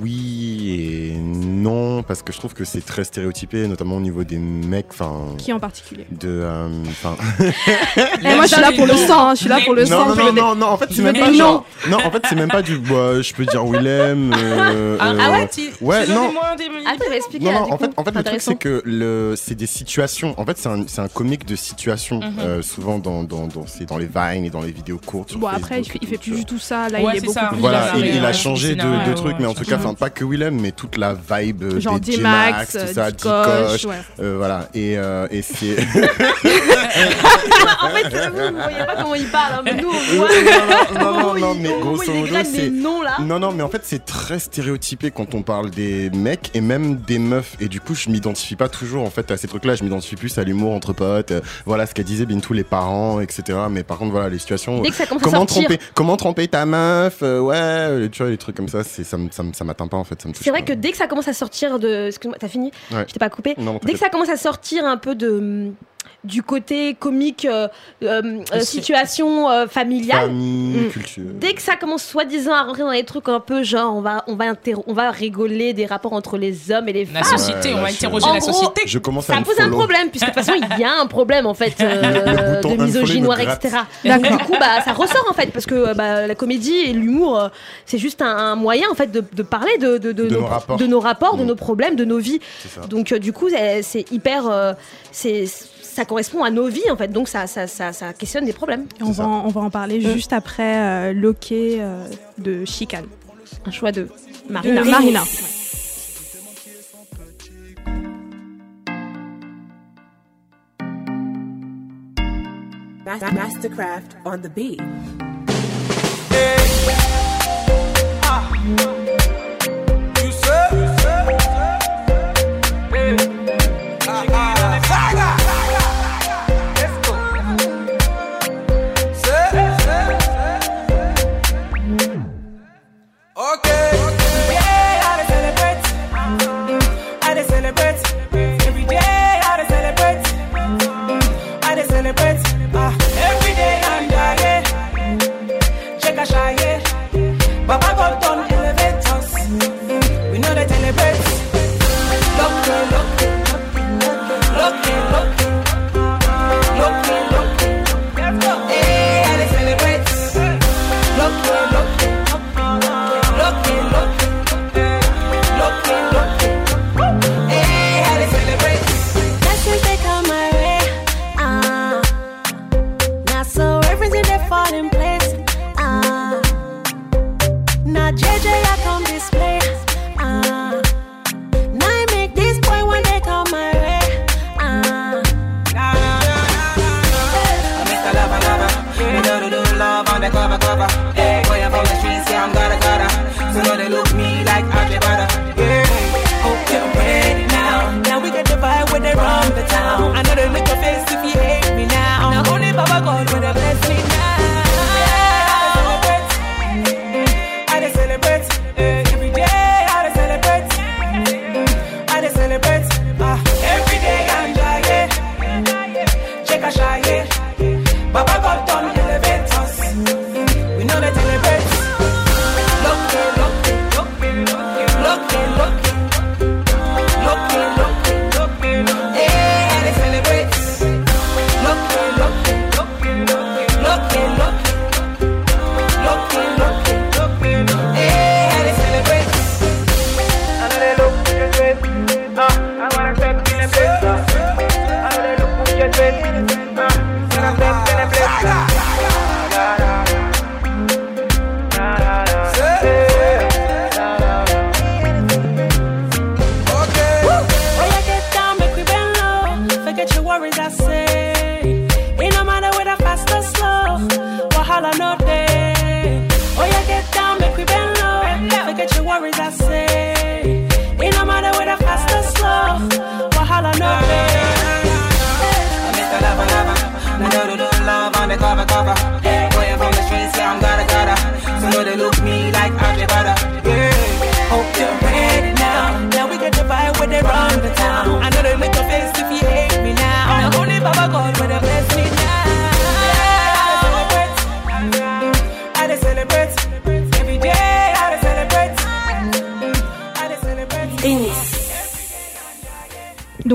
oui et non, parce que je trouve que c'est très stéréotypé, notamment au niveau niveau des mecs, enfin. Qui en particulier De, euh, enfin. Eh, moi, je suis là pour le sang, hein, je suis là pour le non, sang. Non, non, non, non, en fait, c'est même pas genre. Non, en fait, c'est même pas du. bah, je peux dire Willem. euh, Ah, euh, ah ouais, tu, Ouais, tu non. des Ah, expliquer Non, non, en fait, en fait le truc, c'est que le, c'est des situations. En fait, c'est un, c'est un comique de situations, Mhm. euh, souvent dans, dans, dans, c'est dans les vines et dans les vidéos courtes. Bon, après, il Facebook fait, il plus du tout ça. Là, Ouais, il est beaucoup ça. plus. Voilà, Il a changé de, ouais, mais en tout cas, enfin, pas que Willem, mais toute la vibe euh, Genre des D-Max, J-Max, euh, tout ça, ouais. Euh, voilà, et, euh, et c'est. en fait, vous, vous voyez pas comment il parle, hein, mais nous, on voit. non, non, mais grosso modo, c'est. Non, non, mais en fait, c'est très stéréotypé quand on parle des mecs et même des meufs. Et du coup, je m'identifie pas toujours en fait à ces trucs-là. Je m'identifie plus à l'humour entre potes. euh, voilà ce qu'elle disait, Bintou, les parents, etc. Mais par contre, voilà, les situations. Dès que ça commence à comment tromper, comment tromper ta meuf euh, Ouais, tu vois, les trucs comme ça, c'est ça, me- ça, ça m'atteint pas en fait. C'est vrai pas. que dès que ça commence à sortir de. Excuse-moi, t'as fini Ouais. Je t'ai pas coupé. Non, non, dès que. Ça commence à sortir un peu de. Du côté comique, euh, euh, situation euh, familiale. Famille, Mm. culture. Dès que ça commence soi-disant à rentrer dans des trucs un peu genre on va on va on va rigoler des rapports entre les hommes et les La femmes. société, Ouais, on va interroger En la gros, société. Je commence à Ça pose un problème puisque de toute façon il y a un problème en fait euh, de misogynie noire etc. Donc du coup bah ça ressort en fait parce que bah, la comédie et l'humour c'est juste un, un moyen en fait de, de parler de, de, De nos rapports. de nos rapports, de Mm. nos problèmes, de nos vies. Donc euh, du coup c'est- hyper euh, c'est ça correspond à nos vies en fait donc ça ça, ça, ça questionne des problèmes. On, va en, on va en parler Mm. juste après euh, Loquet euh, de Chicane. Un choix de Marina. De Marina. Mastercraft on the beat. Okay.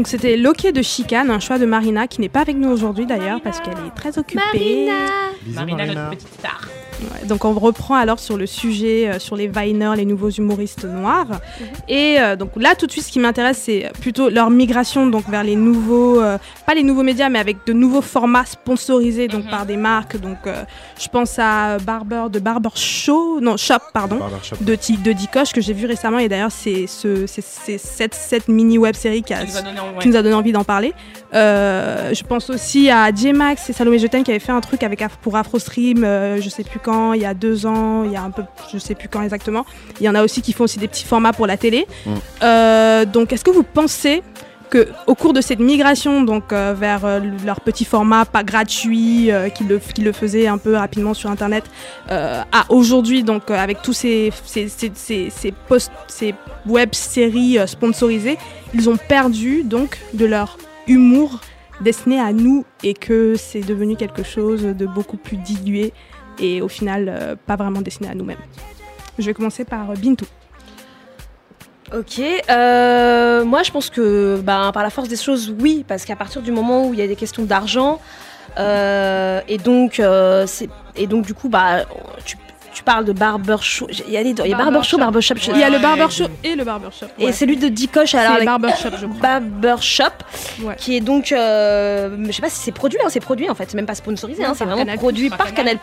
C'était Loquet de Chicane, un choix de Marina qui n'est pas avec nous aujourd'hui d'ailleurs parce qu'elle est très occupée. Marina, notre petite donc on reprend alors sur le sujet, euh, sur les Viners, les nouveaux humoristes noirs. Et euh, donc là tout de suite ce qui m'intéresse c'est plutôt leur migration donc vers les nouveaux, euh, pas les nouveaux médias mais avec de nouveaux formats sponsorisés donc par des marques. Donc euh, je pense à Barber de Barber Show, non Shop pardon, Barber Shop. de, Dikoche que j'ai vu récemment et d'ailleurs c'est ce, c'est- c'est cette, cette mini web série qui, a- Qui nous a donné en- ouais. qui nous a donné envie d'en parler. Euh, je pense aussi à J-Max et Salomé Jeten qui avaient fait un truc avec pour AfroStream, euh, je sais plus quand, il y a deux ans, il y a un peu, je sais plus quand exactement. Il y en a aussi qui font aussi des petits formats pour la télé. Mm. Euh, donc, est-ce que vous pensez que au cours de cette migration donc euh, vers euh, leur petit format pas gratuit qui le qui le faisaient un peu rapidement sur internet à aujourd'hui donc avec tous ces ces ces, ces, ces posts ces web séries euh, sponsorisées ils ont perdu donc de leur humour destiné à nous et que c'est devenu quelque chose de beaucoup plus dilué et au final euh, pas vraiment destiné à nous-mêmes. Je vais commencer par euh, Bintou. Ok, euh, moi je pense que ben, par la force des choses, oui, parce qu'à partir du moment où il y a des questions d'argent, et, donc, et donc du coup, bah, tu, tu parles de barbershop, il y a, les deux, il y a barbershop, Il y a le barbershop et le barbershop. Et ouais. celui de Dikoche, alors. C'est barbershop, je crois. Barbershop, Ouais. qui est donc. euh, je sais pas si c'est produit, hein, c'est produit en fait, c'est même pas sponsorisé, hein, c'est vraiment Canal+, produit par Canal.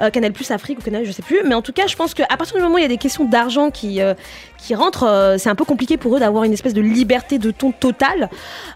Euh, Canal Plus Afrique ou Canal, je sais plus. Mais en tout cas, je pense qu'à partir du moment où il y a des questions d'argent qui, euh, qui rentrent, euh, c'est un peu compliqué pour eux d'avoir une espèce de liberté de ton totale.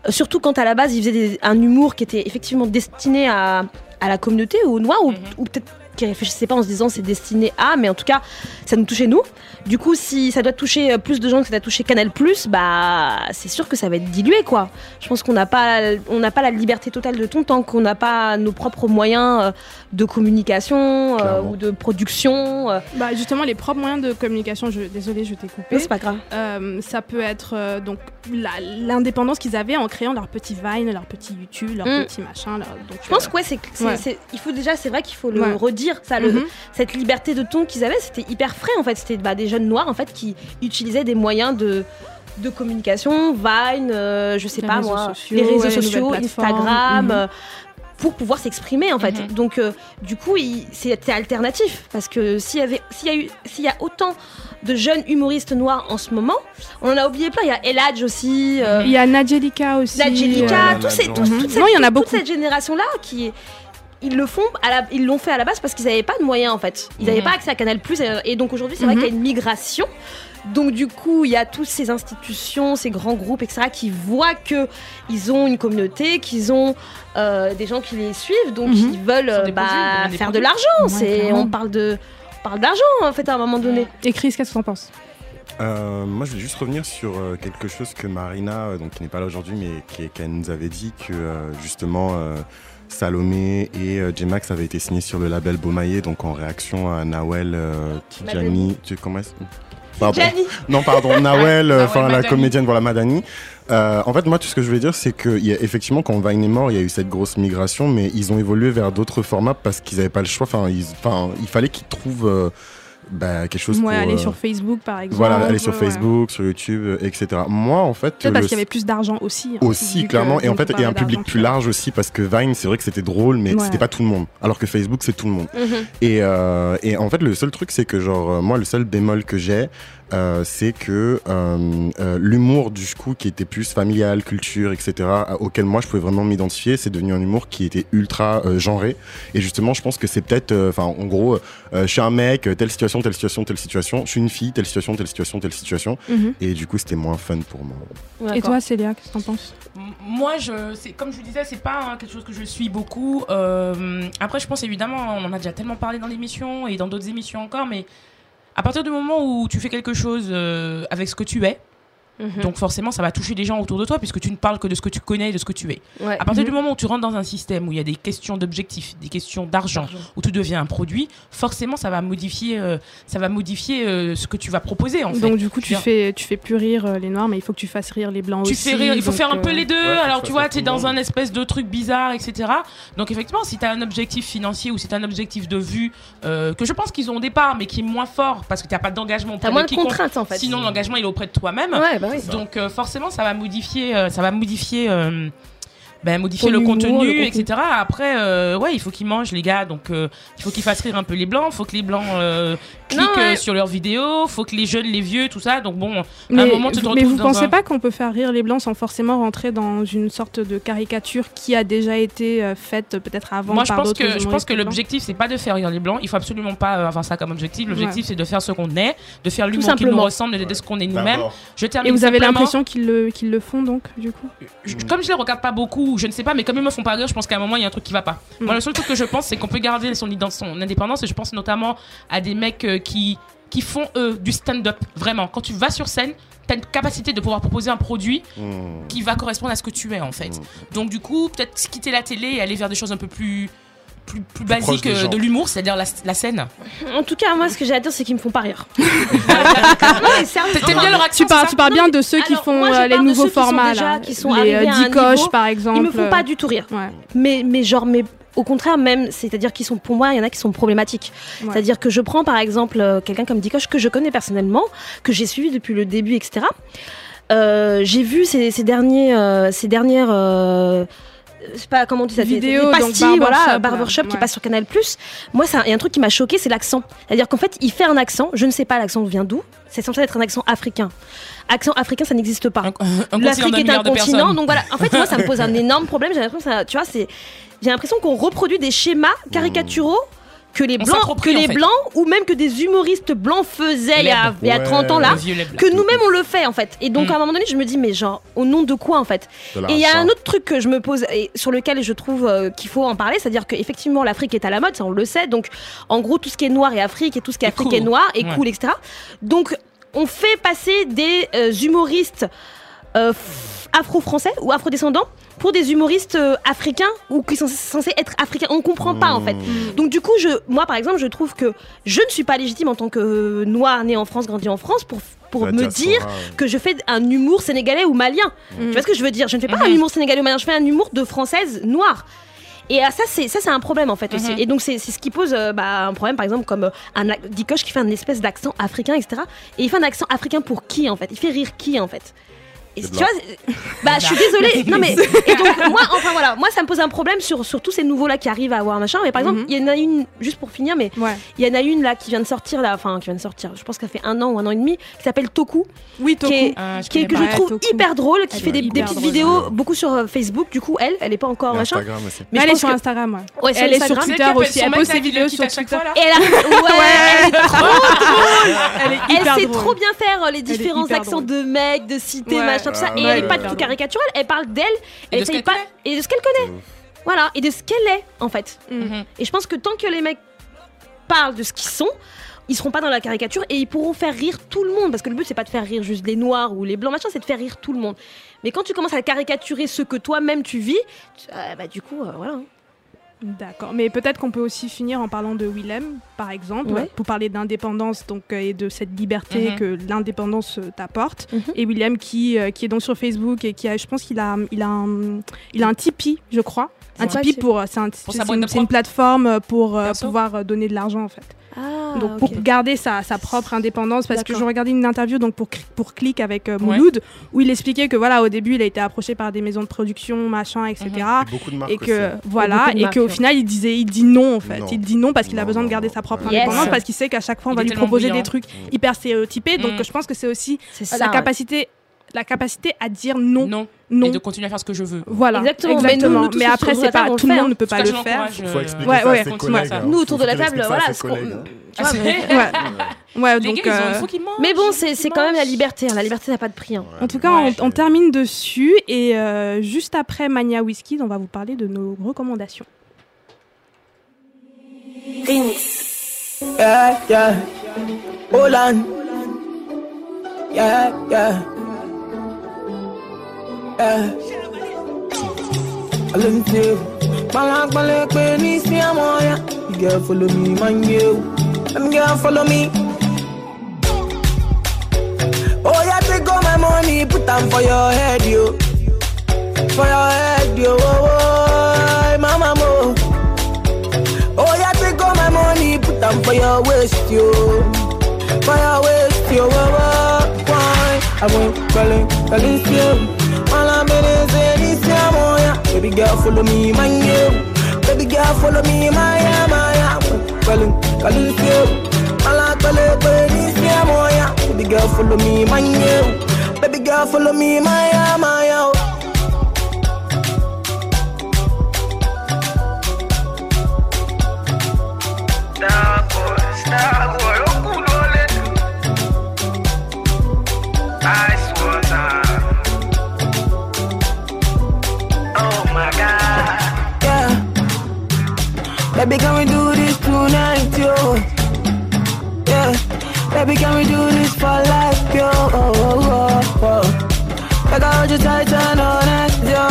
Euh, surtout quand à la base, ils faisaient des- un humour qui était effectivement destiné à, à la communauté, aux Noirs, ou, ou peut-être qui réfléchissaient pas en se disant c'est destiné à, mais en tout cas, ça nous touchait nous. Du coup, si ça doit toucher euh, plus de gens que ça doit toucher Canal bah c'est sûr que ça va être dilué, quoi. Je pense qu'on n'a pas, on n'a pas la liberté totale de ton tant qu'on n'a pas nos propres moyens euh, de communication euh, ou de production. euh. Bah, justement, les propres moyens de communication, je, désolé, je t'ai coupé. C'est pas grave. Euh, ça peut être euh, donc l'indépendance qu'ils avaient en créant leur petit Vine, leur petit YouTube, leur Mm. petit machin. leur- donc, Je pense euh, que ouais, c'est, c'est- ouais. c'est- il faut déjà, c'est vrai qu'il faut le Ouais. redire. Ça, le- Mhm. cette liberté de ton qu'ils avaient, c'était hyper frais en fait. C'était bah, des jeunes noirs en fait qui utilisaient des moyens de de communication, Vine, euh, je sais Les pas moi, sociaux, les réseaux ouais, sociaux. Instagram. Mhm. euh, pour pouvoir s'exprimer en fait. Donc euh, du coup, c'était alternatif parce que s'il y avait, s'il y a eu, s'il y a autant de jeunes humoristes noirs en ce moment, on en a oublié plein. Il y a Eladj aussi. euh, Il y a Nadjelika aussi. Nadjelika, tous ces, tous- Mhm. toute cette, Non, il y en a toute beaucoup. cette génération-là qui est- ils le font, à la- ils l'ont fait à la base parce qu'ils n'avaient pas de moyens en fait. Ils n'avaient Mhm. pas accès à Canal euh, et donc aujourd'hui c'est vrai Mhm. qu'il y a une migration. Donc du coup il y a toutes ces institutions, ces grands groupes etc qui voient que ils ont une communauté, qu'ils ont euh, des gens qui les suivent, donc Mhm. ils veulent euh, bah, produits, faire de l'argent. Ouais, c'est clairement. on parle de on parle d'argent en fait à un moment donné. Et Chris, qu'est-ce que t'en penses? Euh, moi, je voulais juste revenir sur euh, quelque chose que Marina, euh, donc qui n'est pas là aujourd'hui, mais qui- qu'elle nous avait dit que euh, justement euh, Salomé et euh, J-Max avaient été signés sur le label Beaumaillé, donc en réaction à Nawel euh. Madani. Tu comment Pardon. Non, pardon, Nawel, euh, enfin la comédienne, voilà Madani. Euh, en fait, moi, tout ce que je voulais dire, c'est que y a, effectivement, quand Vine est mort, il y a eu cette grosse migration, mais ils ont évolué vers d'autres formats parce qu'ils n'avaient pas le choix. Enfin, il fallait qu'ils trouvent bah, quelque chose Ouais, pour. aller euh, sur Facebook par exemple. voilà, aller sur ouais. Facebook, sur YouTube, euh, etc. Moi, en fait, Peut-être parce le- qu'il y avait plus d'argent aussi. hein, aussi que- clairement et en fait et un public plus large aussi parce que Vine c'est vrai que c'était drôle mais Ouais. c'était pas tout le monde alors que Facebook c'est tout le monde Mhm. et, euh, et en fait le seul truc c'est que genre moi le seul bémol que j'ai euh, c'est que euh, euh, l'humour du coup qui était plus familial culture etc auquel moi je pouvais vraiment m'identifier c'est devenu un humour qui était ultra euh, genré. Et justement je pense que c'est peut-être euh, enfin en gros euh, je suis un mec telle situation telle situation telle situation je suis une fille telle situation telle situation telle situation. Mhm. et du coup c'était moins fun pour moi. Et toi, Célia, qu'est-ce que t'en penses? M- Moi, je, c'est comme je vous disais, c'est pas hein, quelque chose que je suis beaucoup. Euh, après, je pense évidemment, on en a déjà tellement parlé dans l'émission et dans d'autres émissions encore, mais à partir du moment où tu fais quelque chose euh, avec ce que tu es, Mhm. donc forcément, ça va toucher les gens autour de toi puisque tu ne parles que de ce que tu connais et de ce que tu es. Ouais. À partir Mhm. du moment où tu rentres dans un système où il y a des questions d'objectifs, des questions d'argent, où tu deviens un produit, forcément, ça va modifier, euh, ça va modifier euh, ce que tu vas proposer en fait. Donc du coup, tu dire, fais, tu fais plus rire euh, les noirs, mais il faut que tu fasses rire les blancs tu aussi. fais rire, il faut faire un peu les deux. ouais, Alors tu vois, tu es dans un espèce de truc bizarre, etc. Donc effectivement, si tu as un objectif financier ou si tu un objectif de vue euh, que je pense qu'ils ont au départ, mais qui est moins fort parce que tu n'as pas d'engagement T'as moins de contraintes, en fait. Sinon, l'engagement il est auprès de toi-même. Ouais, bah Donc euh, forcément, ça va modifier, euh, ça va modifier. Ben, modifier le contenu, le etc. Après, euh, ouais, il faut qu'ils mangent, les gars. Donc, euh, il faut qu'ils fassent rire un peu les blancs. Il faut que les blancs euh, cliquent Non, ouais. euh, sur leurs vidéos. Il faut que les jeunes, les vieux, tout ça. Donc, bon, à Mais, un moment, tu te mais retrouves vous dans pensez un- pas qu'on peut faire rire les blancs sans forcément rentrer dans une sorte de caricature qui a déjà été euh, faite peut-être avant Moi, je pense que je pense que l'objectif c'est pas de faire rire les blancs. Il faut absolument pas avoir ça comme objectif. L'objectif Ouais. c'est de faire ce qu'on est, de faire l'humour qui nous simplement. ressemble, de, ce qu'on est nous-mêmes. Je Et termine vous avez l'impression qu'ils le, qu'ils le font donc, du coup? Je- comme je les regarde pas beaucoup, je ne sais pas, mais comme ils me font pas rire, je pense qu'à un moment il y a un truc qui va pas. Moi, le seul truc que je pense, c'est qu'on peut garder son, indépendance, et je pense notamment à des mecs euh, qui qui font eux du stand-up. Vraiment, quand tu vas sur scène, t'as une capacité de pouvoir proposer un produit Hmm. qui va correspondre à ce que tu es en fait. Donc du coup, peut-être quitter la télé et aller vers des choses un peu plus plus, plus euh, gens. de l'humour, c'est-à-dire la, la scène. En tout cas, moi, ce que j'ai à dire, c'est qu'ils me font pas rire. T'aimes bien leur accent Tu parles, c'est tu parles bien de ceux qui Alors, font moi, euh, les nouveaux ceux qui sont formats, déjà- là. qui sont les euh, niveau, par exemple. Ils me font pas du tout rire. Ouais. Mais, mais genre, mais au contraire, même, c'est-à-dire qu'ils sont, pour moi, il y en a qui sont problématiques. Ouais. C'est-à-dire que je prends par exemple euh, quelqu'un comme Dikoche que je connais personnellement, que j'ai suivi depuis le début, etc. Euh, j'ai vu ces, ces derniers, euh, ces dernières. Sais pas comment on dit ça, des- Vidéos, des donc pastilles, voilà, Barbershop, Barbershop là, qui ouais. passe sur Canal+. Moi, il y a un truc qui m'a choqué, c'est l'accent. C'est-à-dire qu'en fait, il fait un accent, je ne sais pas l'accent vient d'où, c'est censé être un accent africain. Accent africain, ça n'existe pas. L'Afrique est un continent, donc voilà. En fait, moi, ça me pose un énorme problème. J'ai l'impression, tu vois, c'est, j'ai l'impression qu'on reproduit des schémas caricaturaux que les blancs, que les en fait. blancs, ou même que des humoristes blancs faisaient il y a, Leb. il y a Ouais. 30 ans là, que nous-mêmes on le fait en fait. Et donc Mm. à un moment donné, je me dis, mais genre, au nom de quoi en fait? Et il y a un autre truc que je me pose et sur lequel je trouve euh, qu'il faut en parler, c'est-à-dire qu'effectivement l'Afrique est à la mode, ça on le sait. Donc en gros, tout ce qui est noir est Afrique et tout ce qui est Et Afrique cool. est noir et Ouais. cool, etc. Donc on fait passer des euh, humoristes euh, afro-français ou afro-descendants pour des humoristes euh, africains ou qui sont censés être africains. On comprend pas en fait. Donc du coup, je, moi par exemple, je trouve que je ne suis pas légitime en tant que euh, noir né en France, grandi en France pour pour me dire que je fais un humour sénégalais ou malien. Tu vois ce que je veux dire? Je ne fais pas un Mhm. humour sénégalais ou malien, je fais un humour de française noire. Et ah, ça, c'est ça, c'est un problème en fait aussi. Et donc c'est ce qui pose euh, bah, un problème, par exemple, comme euh, un Dikoche qui fait un espèce d'accent africain, etc. Et il fait un accent africain pour qui en fait? Il fait rire qui en fait? Et tu vois, bah je suis désolée. Non mais et donc moi enfin voilà, moi ça me pose un problème sur, sur tous ces nouveaux là qui arrivent à avoir machin. Mais par exemple, Mhm. il y en a une juste pour finir, mais Ouais. il y en a une là qui vient de sortir là, enfin qui vient de sortir. Je pense qu'elle fait un an ou un an et demi, qui s'appelle Toku, Oui, qui Toku. est, Ah, je qui est- que je trouve Toku. hyper drôle, qui Elle fait des, petites drôle. vidéos beaucoup sur euh, Facebook. Du coup, elle, elle est pas encore machin. Aussi. Mais elle est sur que- Instagram, ouais. Ouais, sur elle est sur. Twitter aussi. Elle mec, poste ses qui vidéos sur à chaque Twitter. fois, là. Et elle, est trop drôle. Elle sait trop bien faire euh, les différents accents de mecs, de cités, Ouais. Machin, tout ça. Ah et elle est pas du tout caricaturale. Elle parle d'elle. Elle essaye pas et de ce qu'elle connaît. Voilà, et de ce qu'elle est en fait. Mhm. Et je pense que tant que les mecs parlent de ce qu'ils sont, ils seront pas dans la caricature et ils pourront faire rire tout le monde. Parce que le but, c'est pas de faire rire juste les noirs ou les blancs, machin, c'est de faire rire tout le monde. Mais quand tu commences à caricaturer ce que toi-même tu vis, tu- euh, bah du coup, euh, voilà. D'accord, mais peut-être qu'on peut aussi finir en parlant de Willem, par exemple, Ouais. pour parler d'indépendance donc euh, et de cette liberté Mhm. que l'indépendance euh, t'apporte. Mhm. Et Willem qui, euh, qui est donc sur Facebook et qui a, je pense qu'il a, il a, un, il a un Tipeee, je crois. Un Tipeee pour, c'est un- une, plateforme pour euh, pouvoir donner de l'argent en fait. Ah, donc pour garder sa, sa propre indépendance parce que je regardais une interview donc pour pour Click avec euh, Ouais. Mouloud où il expliquait que voilà au début il a été approché par des maisons de production machin etc Mhm. Et beaucoup de marques et que aussi. voilà et qu'au ouais. final il disait il dit non en fait Non. il dit non parce qu'il a Non, besoin de garder non. sa propre Yes. indépendance parce qu'il sait qu'à chaque fois on Il va lui proposer brillant. des trucs hyper stéréotypés donc Mm. je pense que c'est aussi ouais. capacité la capacité à dire non Non. non Et de continuer à faire ce que je veux. voilà Exactement. Mais nous, nous après c'est pas tout le monde hein. ne peut pas le faire Faut expliquer Ouais, ça ouais, à ses hein. Nous, autour de la table, voilà, ce hein. Ah, ouais donc gars, euh, mangent. Mais bon, c'est quand même la liberté. hein. La liberté n'a pas de prix. hein. En tout cas, Ouais. on, on termine dessus et euh, juste après Mania Whisky, on va vous parler de nos recommandations. Yeah, yeah. Hold on. Yeah, yeah. Eh. You. Balak balak pe ni si amoya. You girl follow me, man you. Them girl follow me. Oh yeah, take all my money, put them for your head, yo. For your head, yo. Oh, oh, mama mo. Oh yeah, take all my money, put them for your waist, yo. For your waist, yo. Oh, oh, why? amo calling, calling still. Mala beneze ni siamo ya. Baby girl follow me, my you. Baby girl follow me, my ya, my ya. Calling, calling still. Mala calling, calling ni siamo ya. Baby girl follow me, my you. Baby girl follow me, my ya, Baby, can we do this tonight, yo? Yeah. Baby, can we do this for life, yo? Oh, oh, oh. Like I hold you tight and honest, yo.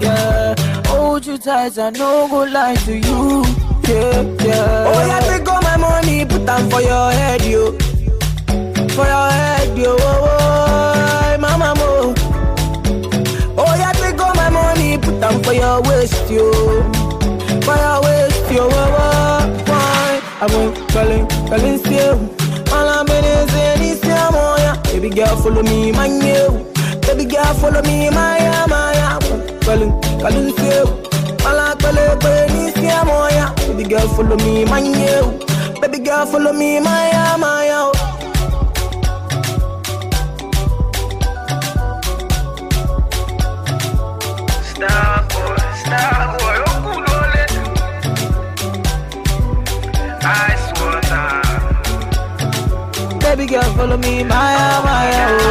Yeah. Hold you tight and no good lie to you. Yeah, yeah. Oh, yeah, take all my money, put them for your head, yo. For your head, yo. Oh, oh, mama, mo. Oh, yeah, take all my money, put them for your waist, yo. For your waist, yo. Oh, oh, why? I'm calling, calling still. All I'm in is in this yeah. Baby girl, follow me, my new. Baby girl, follow me, my my yeah. Calling, calling still. All I'm calling, calling this yeah, oh, yeah. Baby girl, follow me, my new. Baby girl, follow me, my yeah, follow me, Maya, Maya, oh,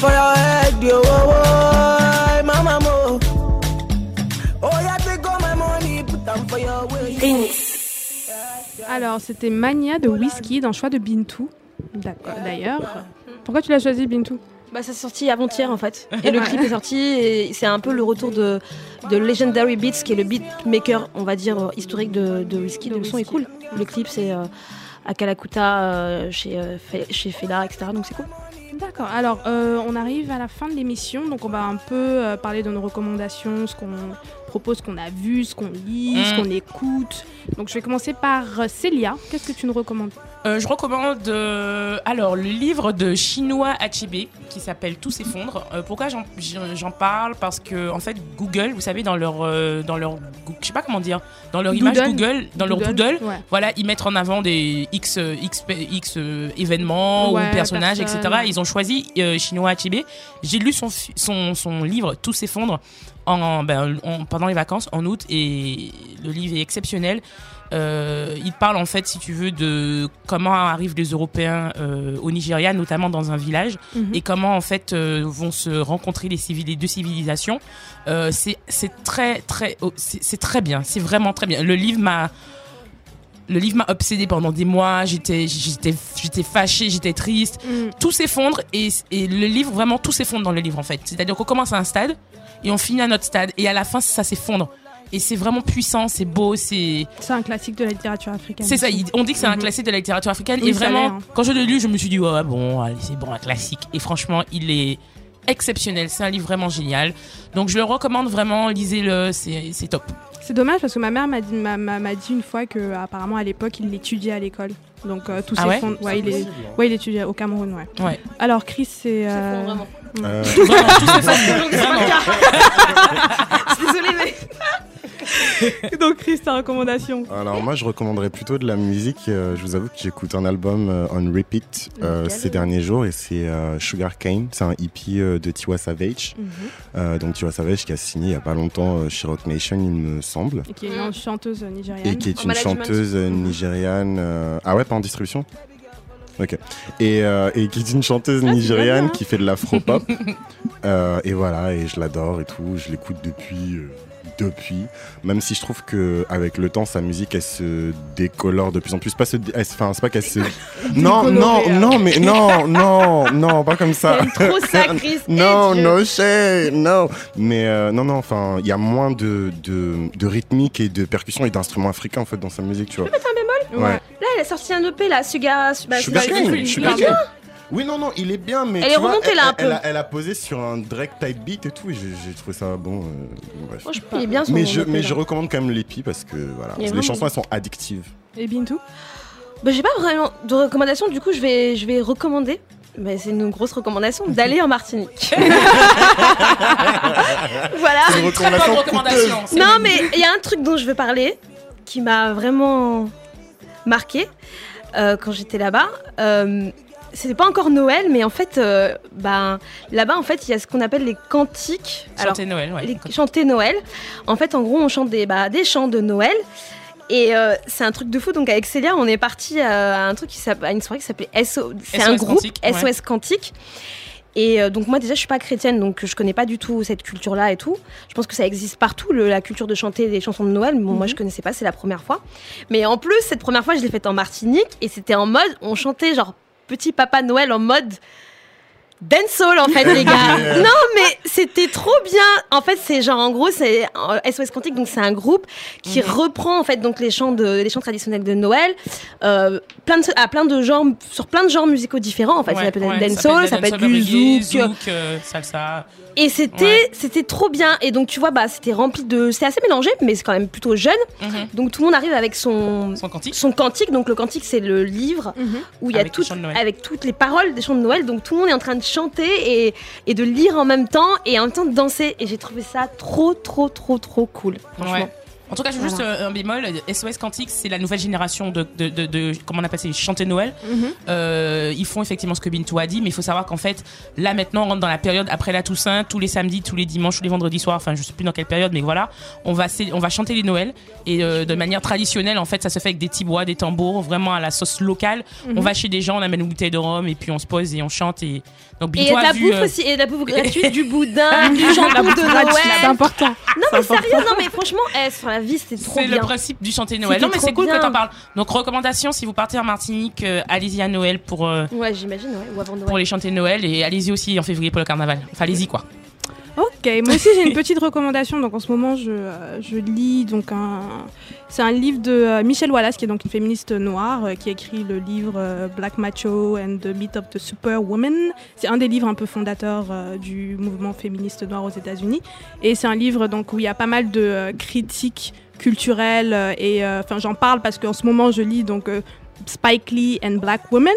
For your head, yo. Oh, oh, mama, mo. Oh, yeah, take all my money, put them for your waist. Alors, c'était Mania de Whisky dans choix de Bintou. D'accord. D'ailleurs, pourquoi tu l'as choisi Bintou? Bah, ça s'est sorti avant-hier en fait. Et le clip est sorti et c'est un peu le retour de, de Legendary Beats, qui est le beatmaker, on va dire, euh, historique de, de Whisky. Le son est cool. Le clip, c'est euh, à Kalakuta, euh, chez, euh, chez Fela, etc. Donc c'est cool. D'accord. Alors, euh, on arrive à la fin de l'émission, donc on va un peu euh, parler de nos recommandations, ce qu'on propose, ce qu'on a vu, ce qu'on lit, ce Mm. qu'on écoute. Donc, je vais commencer par euh, Célia. Qu'est-ce que tu nous recommandes? Euh, je recommande euh, alors le livre de Chinois Achebe qui s'appelle Tout s'effondre. Euh, pourquoi j'en- parle? Parce que en fait Google, vous savez dans leur dans leur je sais pas comment dire dans leur image Doodle. Google, dans leur Doodle, doodle, ouais. voilà ils mettent en avant des X X X événements Ouais, ou personnages etc. Ils ont choisi Chinois Achebe. J'ai lu son son son livre Tout s'effondre en, ben, en- pendant les vacances en août et le livre est exceptionnel. Euh, il parle en fait, si tu veux, de comment arrivent les Européens euh, au Nigeria, notamment dans un village, Mhm. et comment en fait euh, vont se rencontrer les, civils, les deux civilisations. C'est très très oh, c'est c'est très bien, c'est vraiment très bien. Le livre m'a le livre m'a obsédé pendant des mois. J'étais j'étais j'étais fâchée, j'étais triste. Mm. Tout s'effondre et, et le livre vraiment tout s'effondre dans le livre en fait. C'est-à-dire qu'on commence à un stade et on finit à notre stade et à la fin ça s'effondre. Et c'est vraiment puissant, c'est beau, c'est C'est un classique de la littérature africaine. c'est ça, on dit que c'est un Mhm. classique de la littérature africaine. Oui, et vraiment, hein. quand je l'ai lu, je me suis dit, ouais, bon, allez, c'est bon, un classique. Et franchement, il est exceptionnel. C'est un livre vraiment génial. Donc, je le recommande vraiment, lisez-le, c'est c'est top. C'est dommage parce que ma mère m'a dit, m'a, m'a- m'a dit une fois que apparemment à l'époque il l'étudiait à l'école. Donc euh, tout Ah ouais? s'effondre. Ouais, il est, ouais, il étudiait au Cameroun, ouais. Ouais. Alors Chris, c'est. euh, tout. Je suis désolée, mais. Donc Chris, ta recommandation Alors moi je recommanderais plutôt de la musique. Euh, je vous avoue que j'écoute un album euh, on repeat euh, ces derniers jours et c'est euh, Sugar Cane. C'est un EP euh, de Tiwa Savage. Mhm. Euh, donc Tiwa Savage qui a signé il y a pas longtemps euh, chez Rock Nation il me semble. Et qui est une chanteuse nigériane. Et qui est une chanteuse euh, nigériane. euh, Ah ouais, pas en distribution Ok. Et, euh, et qui est une chanteuse Ah, nigériane bien. qui fait de l'afro-pop. Euh, et voilà, et je l'adore et tout. Je l'écoute depuis euh, depuis, même si je trouve que avec le temps, sa musique, elle se décolore de plus en plus. Pas se, enfin, c'est pas qu'elle se. non, non, hein. non, mais non, non, non, pas comme ça. Trop non, no shade, non. Mais non, non, enfin, il y a moins de, de, de rythmique et de percussions et d'instruments africains en fait dans sa musique, tu vois. Ouais. Là, elle a sorti un EP, là, Sugar. bah, bien. Cane. Oui, non, non, il est bien, mais. Elle tu est vois, remontée, là, un elle, peu. a, elle a posé sur un Drake type beat et tout, et j'ai trouvé ça bon. euh, bref. Franchement, il est bien son mais je, mais je recommande quand même l'épi parce que voilà, les chansons elles sont addictives. Et Bintou? Bah, j'ai pas vraiment de recommandations, du coup, je vais, je vais recommander. Bah, c'est une grosse recommandation d'aller en Martinique. voilà. C'est une recommandation bonne recommandation. Non, mais il y a un truc dont je veux parler qui m'a vraiment marqué euh, quand j'étais là-bas. Euh, c'était pas encore Noël, mais en fait, euh, ben, là-bas, en fait, il y a ce qu'on appelle les cantiques. Chanter Noël, ouais. Les chanter Noël. En fait, en gros, on chante des, bah, des chants de Noël. Et euh, c'est un truc de fou. Donc avec Célia, on est parti à un truc qui s'appelle, à une soirée qui s'appelait SO. C'est un SOS groupe Cantique, ouais. SOS Cantique. Et euh, donc moi déjà je suis pas chrétienne donc je connais pas du tout cette culture là et tout. Je pense que ça existe partout le- la culture de chanter des chansons de Noël. Bon moi je connaissais pas c'est la première fois. Mais en plus cette première fois je l'ai faite en Martinique et c'était en mode on chantait genre petit papa Noël en mode dancehall en fait les gars. Yeah. Non mais c'était trop bien. En fait c'est genre en gros c'est euh, SOS Cantique donc c'est un groupe qui reprend en fait donc les chants de les chants traditionnels de Noël euh, plein de à plein de genres sur plein de genres musicaux différents en fait. Ouais, ça peut être ouais, dancehall, ça peut être dancehall, du reggae, zouk. zouk, euh, salsa. Et c'était Ouais. c'était trop bien. Et donc tu vois, bah c'était rempli de, c'était assez mélangé, mais c'est quand même plutôt jeune. Donc tout le monde arrive avec son son cantique. Son cantique. Donc le cantique c'est le livre où il y a Avec Noël. avec toutes les paroles des chants de Noël. Donc tout le monde est en train de chanter et, et de lire en même temps et en même temps de danser. Et j'ai trouvé ça trop trop trop trop cool. Franchement. Ouais. En tout cas, j'ai juste euh, un bémol. SOS Quantique, c'est la nouvelle génération de, de, de, de- comment on appelle ça, chanter Noël. Mhm. Euh, ils font effectivement ce que Bintou a dit, mais il faut savoir qu'en fait, là maintenant, on rentre dans la période après la Toussaint, tous les samedis, tous les dimanches, tous les vendredis soirs. Enfin, je sais plus dans quelle période, mais voilà, on va on va chanter les Noëls et euh, de manière traditionnelle. En fait, ça se fait avec des tibois, des tambours, vraiment à la sauce locale. Mhm. On va chez des gens, on amène une bouteille de rhum et puis on se pose et on chante et donc Et Bintou a la vu, bouffe euh, aussi, et la bouffe gratuite, du boudin, du jambon de Noël. c'est important. Non mais sérieux, non mais franchement, eh, sur la vie c'était trop C'est le principe du chanter Noël. Non, mais c'est cool bien. que t'en parles. Donc, recommandation, si vous partez en Martinique, euh, allez-y à Noël pour, euh, Ouais, j'imagine, ouais, ou avant Noël. pour les chanter Noël et allez-y aussi en février pour le carnaval. Enfin, allez-y quoi. Ok, moi aussi j'ai une petite recommandation. Donc en ce moment, je, euh, je lis donc un. C'est un livre de euh, Michelle Wallace, qui est donc une féministe noire, euh, qui a écrit le livre Black Macho and the Myth of the Superwoman. C'est un des livres un peu fondateurs du mouvement féministe noir aux États-Unis. Et c'est un livre donc où il y a pas mal de critiques culturelles et enfin j'en parle parce qu'en ce moment je lis donc Spike Lee and Black Women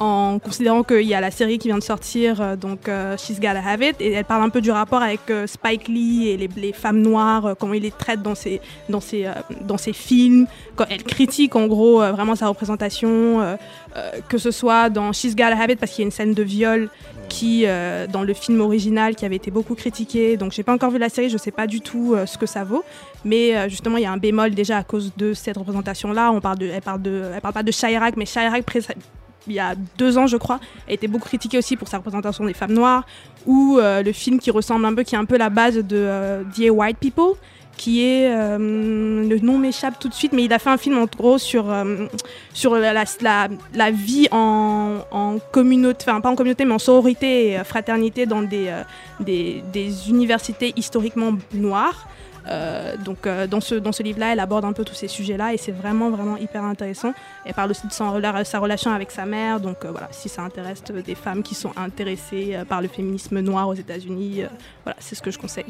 en considérant qu'il y a la série qui vient de sortir, euh, donc euh, She's Gotta Have It, et elle parle un peu du rapport avec euh, Spike Lee et les, femmes noires, comment il les traite dans ses, dans ses, dans ses films, quand elle critique en gros vraiment sa représentation, que ce soit dans She's Gotta Have It, parce qu'il y a une scène de viol qui, dans le film original, qui avait été beaucoup critiqué, donc j'ai pas encore vu la série, je sais pas du tout ce que ça vaut, mais justement il y a un bémol déjà à cause de cette représentation-là, elle parle elle parle pas de Chirac, mais Chirac il y a deux ans, je crois, a été beaucoup critiqué aussi pour sa représentation des femmes noires, ou euh, le film qui ressemble un peu, qui est un peu la base de euh, Dear White People, qui est euh, le nom m'échappe tout de suite, mais il a fait un film en gros sur euh, sur la, la, vie en, en communauté, enfin pas en communauté, mais en sororité et fraternité dans des, des universités historiquement noires. Euh, donc euh, dans ce, dans ce livre-là, elle aborde un peu tous ces sujets-là et c'est vraiment vraiment hyper intéressant. Elle parle aussi de son sa relation avec sa mère, donc euh, voilà, si ça intéresse des femmes qui sont intéressées euh, par le féminisme noir aux États-Unis, euh, voilà, c'est ce que je conseille.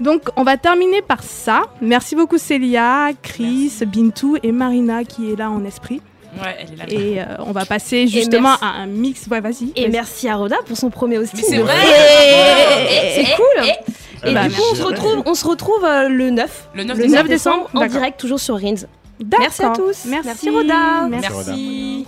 Donc on va terminer par ça. Merci beaucoup Célia, Chris, Bintou et Marina qui est là en esprit. Ouais, elle est là. Et euh, on va passer justement merci. à un mix. Ouais, vas-y. Et merci à Roda pour son premier hosting. C'est vrai. C'est Eh, cool. eh, Et Bah, du coup, on se retrouve, on se retrouve euh, le 9. Le 9 le décembre. 9 décembre en direct, toujours sur Rins. Merci à tous. Merci. Roda. Merci.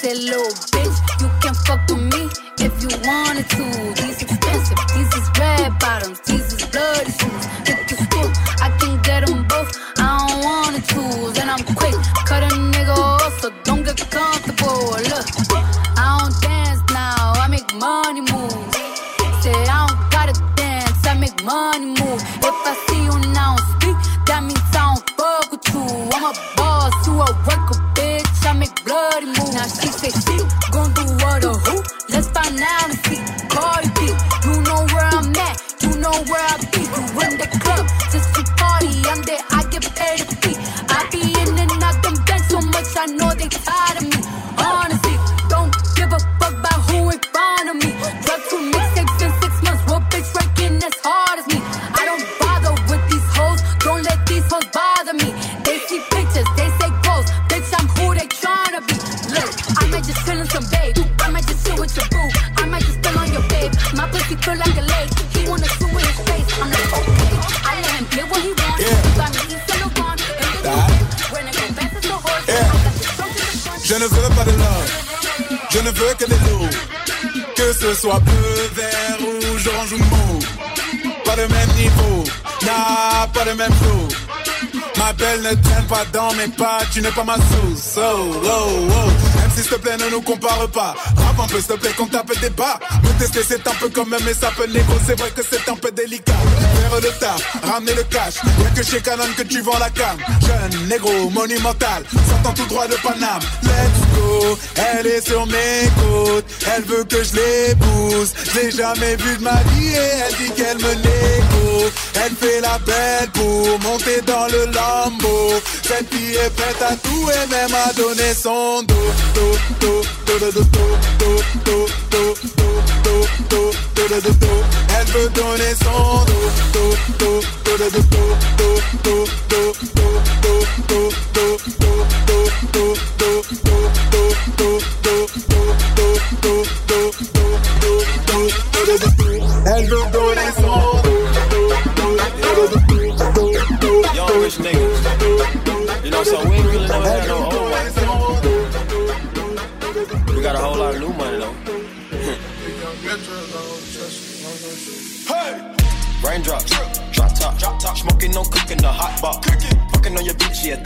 Say, little bitch, you can fuck with me if you wanted to. Tu n'es pas ma sauce. Oh, oh, oh. Même si s'il te plaît, ne nous compare pas. Rappe un peu, s'il te plaît, qu'on tape des bas. Me tester, c'est un peu comme même, mais ça peut négo. C'est vrai que c'est un peu délicat. Faire le taf, ramener le cash. Y'a que chez Canon que tu vends la cam. Jeune, négro, monumental. Sortant tout droit de Paname. Let's go. Elle est sur mes côtes. Elle veut que je l'épouse. Je l'ai jamais vue de ma vie et elle dit qu'elle me négo. Elle fait la belle pour monter dans le lambeau. Cette fille est prête à tout et même à donner son dos. Do, do, do, do, do, do, do, do, do, do, do, do, do, do, do. Elle veut donner son dos. Do, do, do, do, do, do, do, do, on your bitch, yeah.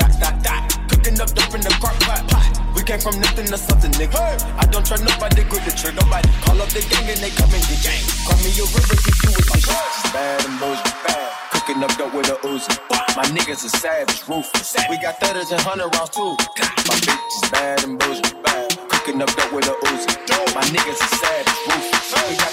Cooking up dope in the crock pot. pot. We came from nothing to something, nigga. I don't try nobody, grip the trigger. Nobody call up the gang and they come and get gang. Call me a river, keep you with my shit. Bad and bullshit, bad. Cooking up dope with a Uzi. My niggas are savage, ruthless. We got thudders and hundred rounds too. My bitch is bad and bullshit, bad. Cooking up dope with a Uzi. My niggas are savage, ruthless.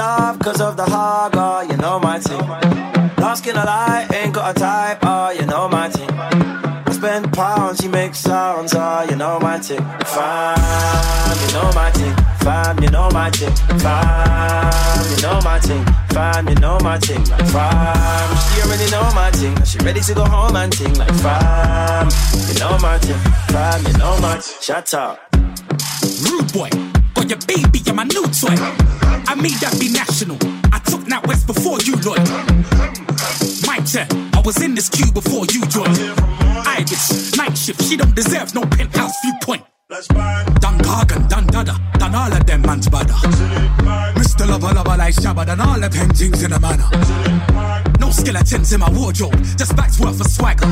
Love cause of the hog, oh, you know my team. Lost skin lie, ain't got a type, oh, you know my team. I spend pounds, she makes sounds, oh, you know my team. Fam, you know my team. Fam, you know my team. Fam, you know my team. Fam, you know my team. Like fam, she already know my team. She ready to go home and ting. Like fam, you know my team. Fam, you know my team. Shut up. Rude boy, got your baby and my new toy. I made that be national. I took that west before you, Lloyd. My turn, I was in this queue before you joined. Iris, night shift, she don't deserve no penthouse viewpoint. Done Gargan, done Dada, done all of them man's bada. Mr. Lover Lover like Shabba, done all the paintings in a manner. No skeletons in my wardrobe, just bags worth of swagger.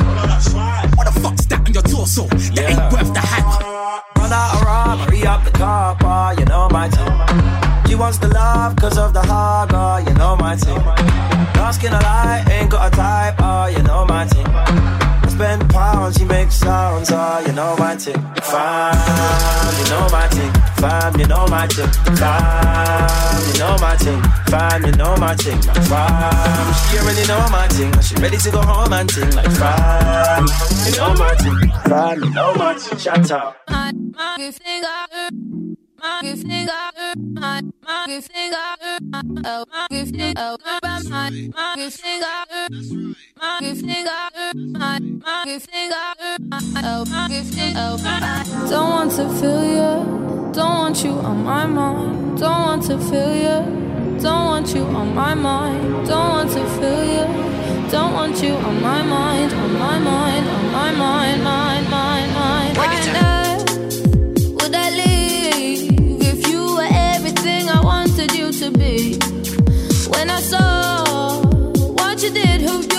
What the fuck's that on your torso? That ain't worth the hammer. Run out a robbery up the car bar, you know my team. She wants the love cause of the oh, you know my thing. Asking a lie, ain't got a type, oh, you know my thing. Spend pounds, she makes sounds, oh, you know my thing. Fam, you know my thing. Fam, you know my thing. Fam, you know my thing. Fam, you know my. Like fam, she already know my thing. She ready to go home and ting. Like fam, you know my thing. Fam, you know my thing. Shut up. Don't want to feel you, don't want you on my mind. Don't want to feel you, don't want you on my mind. Don't want to feel you, don't want you on my mind, on my mind, on my mind, mind, mind, mind. Why would I wanted you to be? When I saw what you did, who you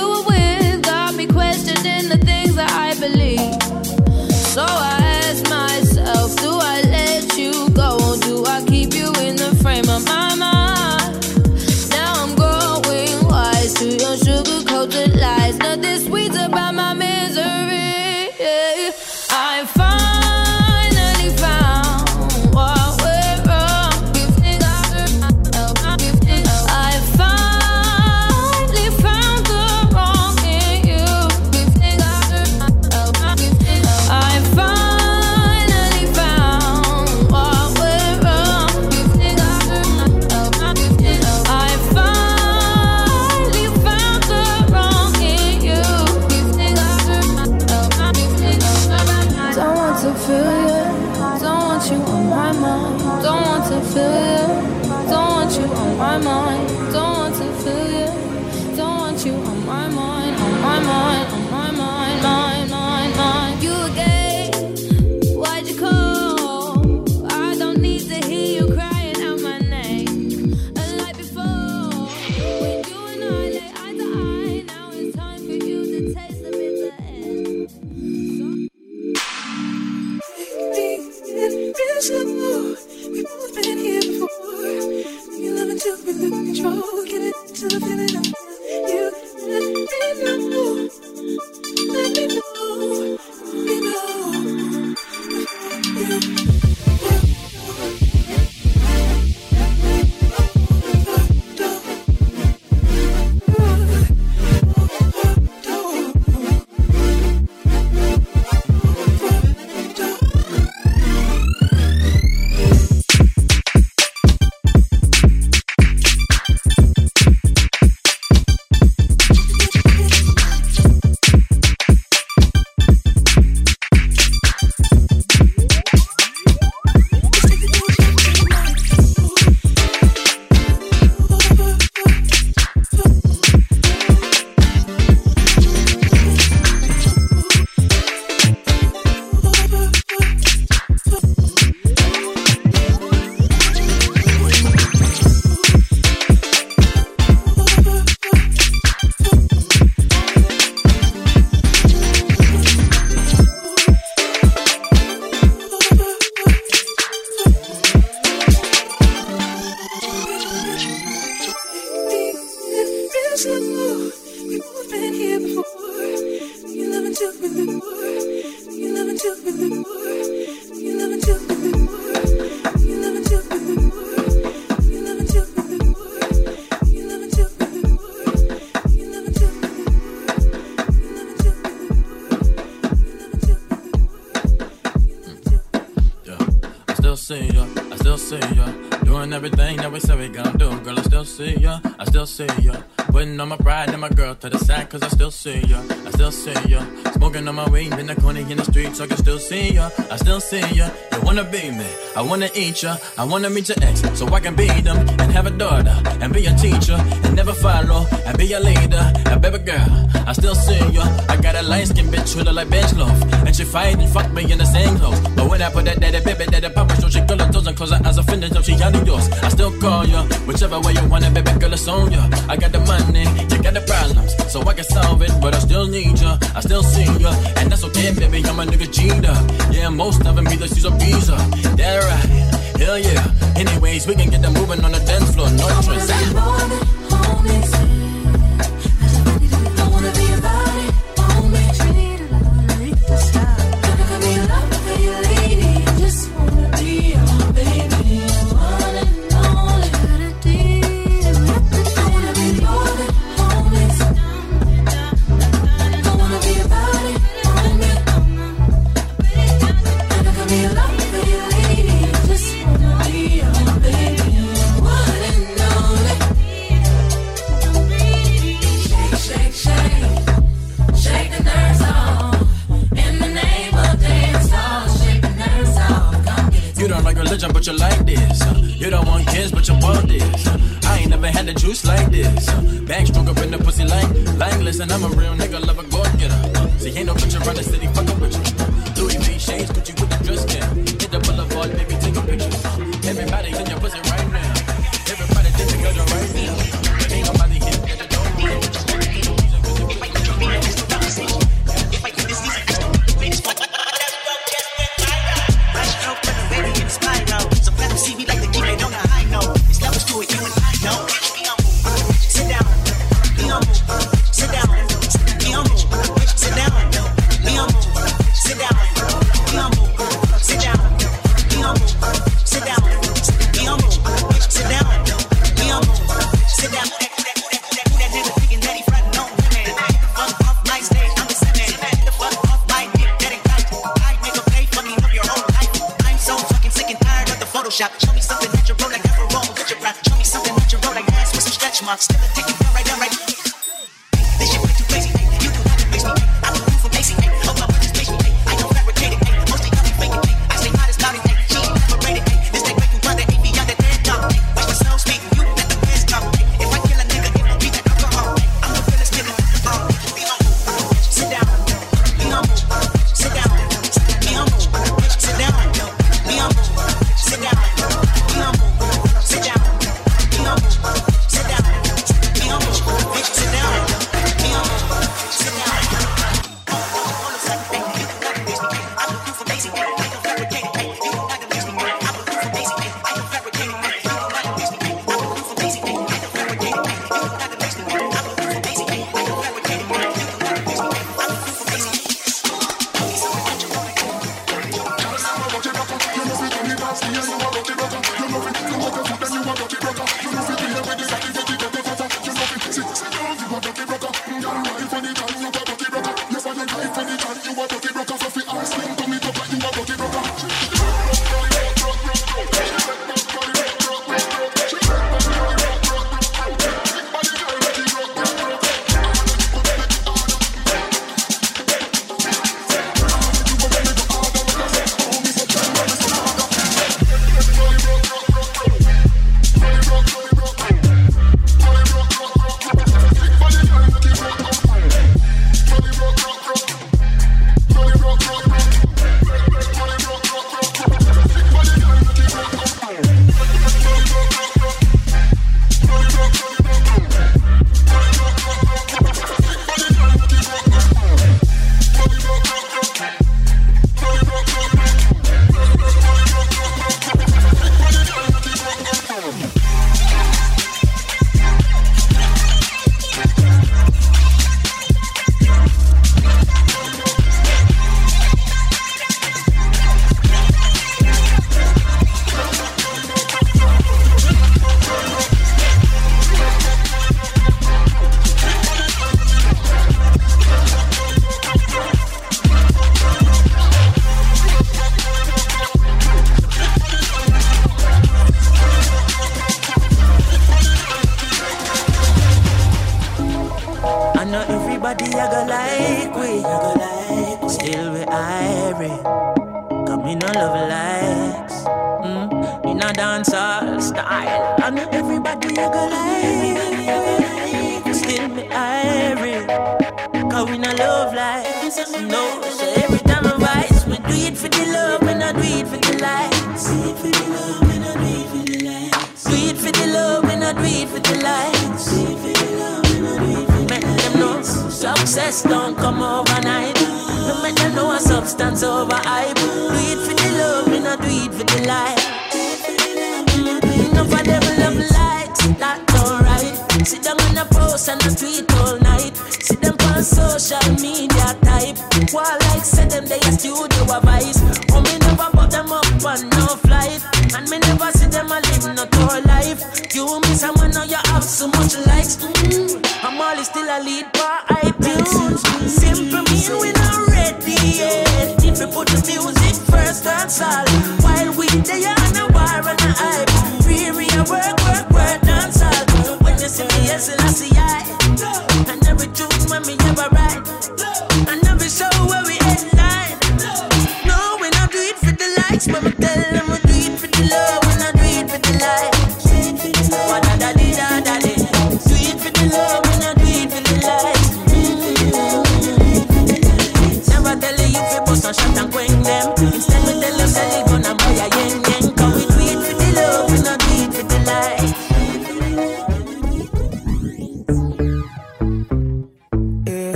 the corner in the street, so I can still see ya, I still see ya. You wanna be me, I wanna eat ya, I wanna meet your ex, so I can beat them and have a daughter and be a teacher and never follow and be a leader. And baby girl, I still see ya. I got a light skin bitch who look like bench loaf, and she finally fucked me in the same house. But when I put that daddy baby, daddy papa, so she girl her toes and close her eyes, her fingers, up, she out of yours. I still call ya, whichever way you wanna, be, baby girl, it's on ya. I got the money, you got the problems, so I can solve it, but I still need ya, I still see ya, and that's okay, baby, I'm a nigga cheater. Yeah, most of them the she's a visa, that right, hell yeah. Anyways, we can get them moving on the dance floor, no trust.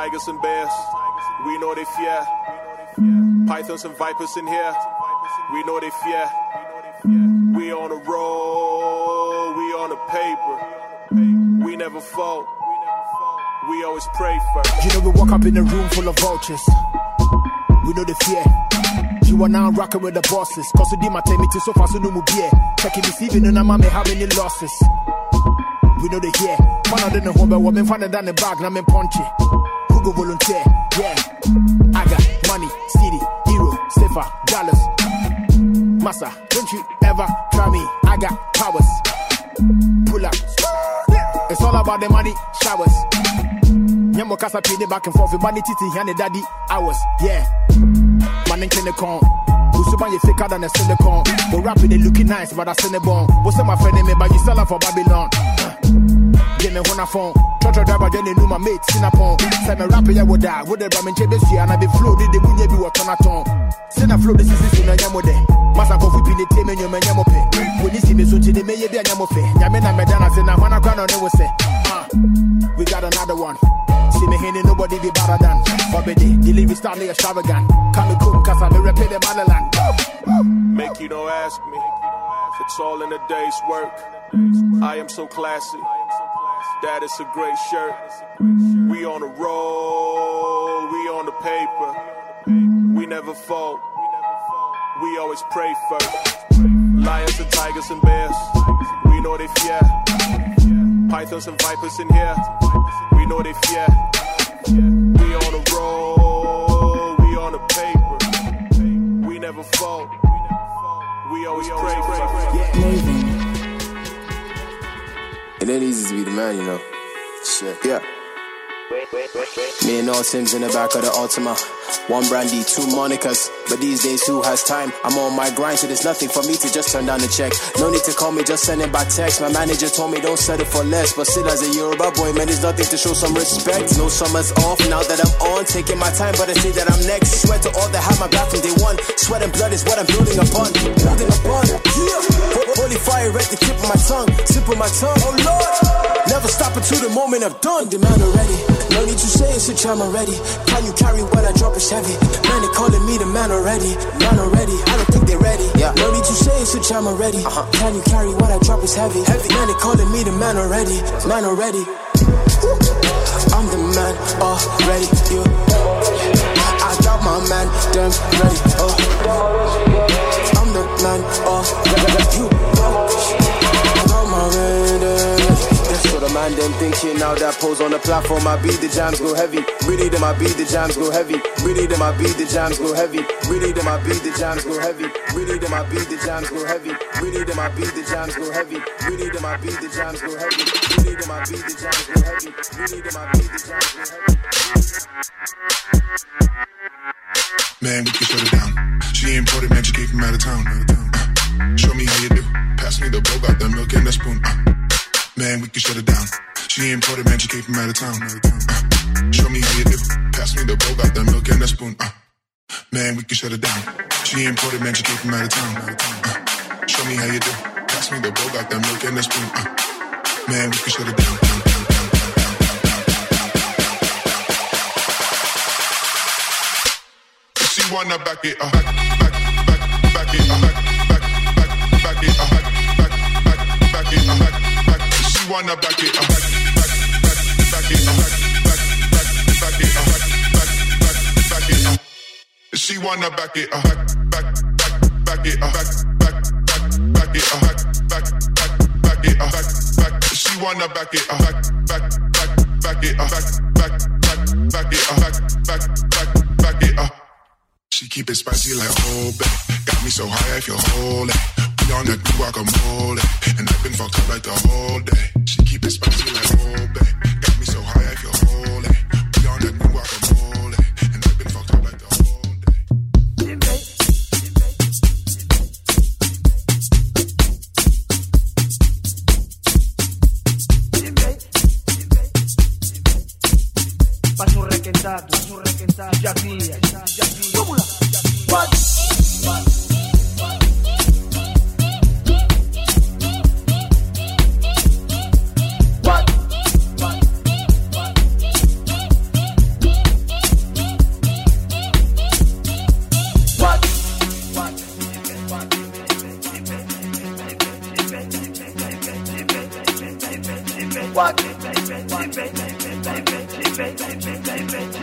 tigers and bears. We know they fear. Pythons and vipers in here. We know they fear. We on a roll. We on a paper. We never fall. We always pray for. You know we walk up in a room full of vultures. We know they fear. You are now rocking with the bosses. Cause you did my time so fast no mu beer. Checking this even and I'm how many losses. We know the here. One of them the but woman, fan than the bag, I'm punching go volunteer? Yeah, I got money, city, hero, safer, dollars. Massa, don't you ever try me. I got powers. Pull up. It's all about the money, showers. Nyamo casa pay the back and forth. Money titi, honey, daddy, hours. Yeah. Man, in the con. Usuban, you thicker than a silicone. But rapping they looking nice, but I send a bone. What's up, my friend, me, but you sell out for Babylon. Then the one I. Church driver, then they knew my mate, Sinapon. Rapper, I would die. Would ramen here and I be floated, they wouldn't be what on a. Send a flow, this is we be the team and your man yamope. When you see me, so today may be a yamope. Yamena Medana, and to crown on it was we got another one. See me here, nobody be better than. Obedi, delivery style extravagant. Come and cook, cause I be repay the motherland. Make you don't ask me. It's all in a day's work. I am so classy. That is a great shirt. We on the roll, we on the paper. We never fall. We always pray first. Lions and tigers and bears. We know they fear. Pythons and vipers in here. We know they fear. We on the roll, we on the paper. We never fall. We always pray first. It ain't easy to be the man, you know. Shit. Yeah. Me and all Sims in the back of the Ultima. One brandy, two Monicas. But these days, who has time? I'm on my grind, so there's nothing for me to just turn down the check. No need to call me, just send it by text. My manager told me don't settle for less. But still, as a Yoruba boy, man, there's nothing to show some respect. No summers off now that I'm on. Taking my time, but I see that I'm next. Swear to all that have my back from day one. Sweat and blood is what I'm building upon. Building upon. Yeah. Ho- Holy fire at the tip of my tongue. Tip of my tongue. Oh Lord. Never stop until the moment I'm done. The man already. No need to say it, switch, I'm already. Can you carry when I drop it's heavy? Man, they calling me the man already. Man already. I don't think they're ready. Yeah. No need to say it, switch, I'm already. Uh-huh. Can you carry when I drop it's heavy? Heavy. Man, they calling me the man already. Man already. I'm the man already. You. I got my man, them ready. Oh. I'm the man already. You. Man them thinking now that pose on the platform, I beat the jams go heavy. Really them I beat the jams go heavy. Really them I beat the jams go heavy. Really them I beat the jams go heavy. Really them I beat the jams go heavy. Really them I beat the jams go heavy. Really them I beat the jams go heavy. Really them I beat the jams go heavy. Really them I beat the jams go heavy. Man, we can shut it down. She imported, man, she came from out of town. Uh, show me how you do. Pass me the bowl, got the milk and the spoon. Uh, man, we can shut it down. She imported, man, she came from out of town. Uh, show me how you do. Pass me the bowl, got the milk and the spoon. Uh, man, we can shut it down. She imported, man, she came from out of town. Uh, show me how you do. Pass me the bowl, got the milk and the spoon. Uh, man, we can shut it down. She wanna back it up, back, back, back, back it up, back, back, back, back it up, wanna back it back, back, back, back it back, back, back, back it back, back, back, back it. She wanna back it back, back, back, back it back, back, back, back it back, back, back, back it back, back. She wanna back it back, back, back, back it back, back, back, back it back, back, back, back it. She keep it spicy like oh babe. Got me so high I feel holy. On that guacamole, and I've been fucked up like the whole day. She keep it spicy like oh babe. Got me so high I feel holy. We on that guacamole, and I've been fucked up like the whole day. Um requentado, um requentado, via, já via. Vamos lá. What?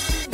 I.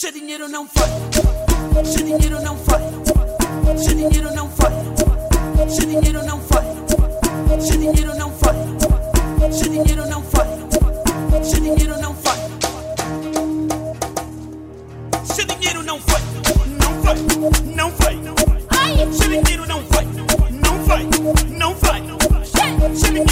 Se dinheiro não faz, se dinheiro não faz, se dinheiro não faz, se dinheiro não faz, se dinheiro não faz, se dinheiro não faz, se dinheiro não falha. Se dinheiro não falha, não falha, não vai. Se dinheiro não falha, não vai, não vai. Se dinheiro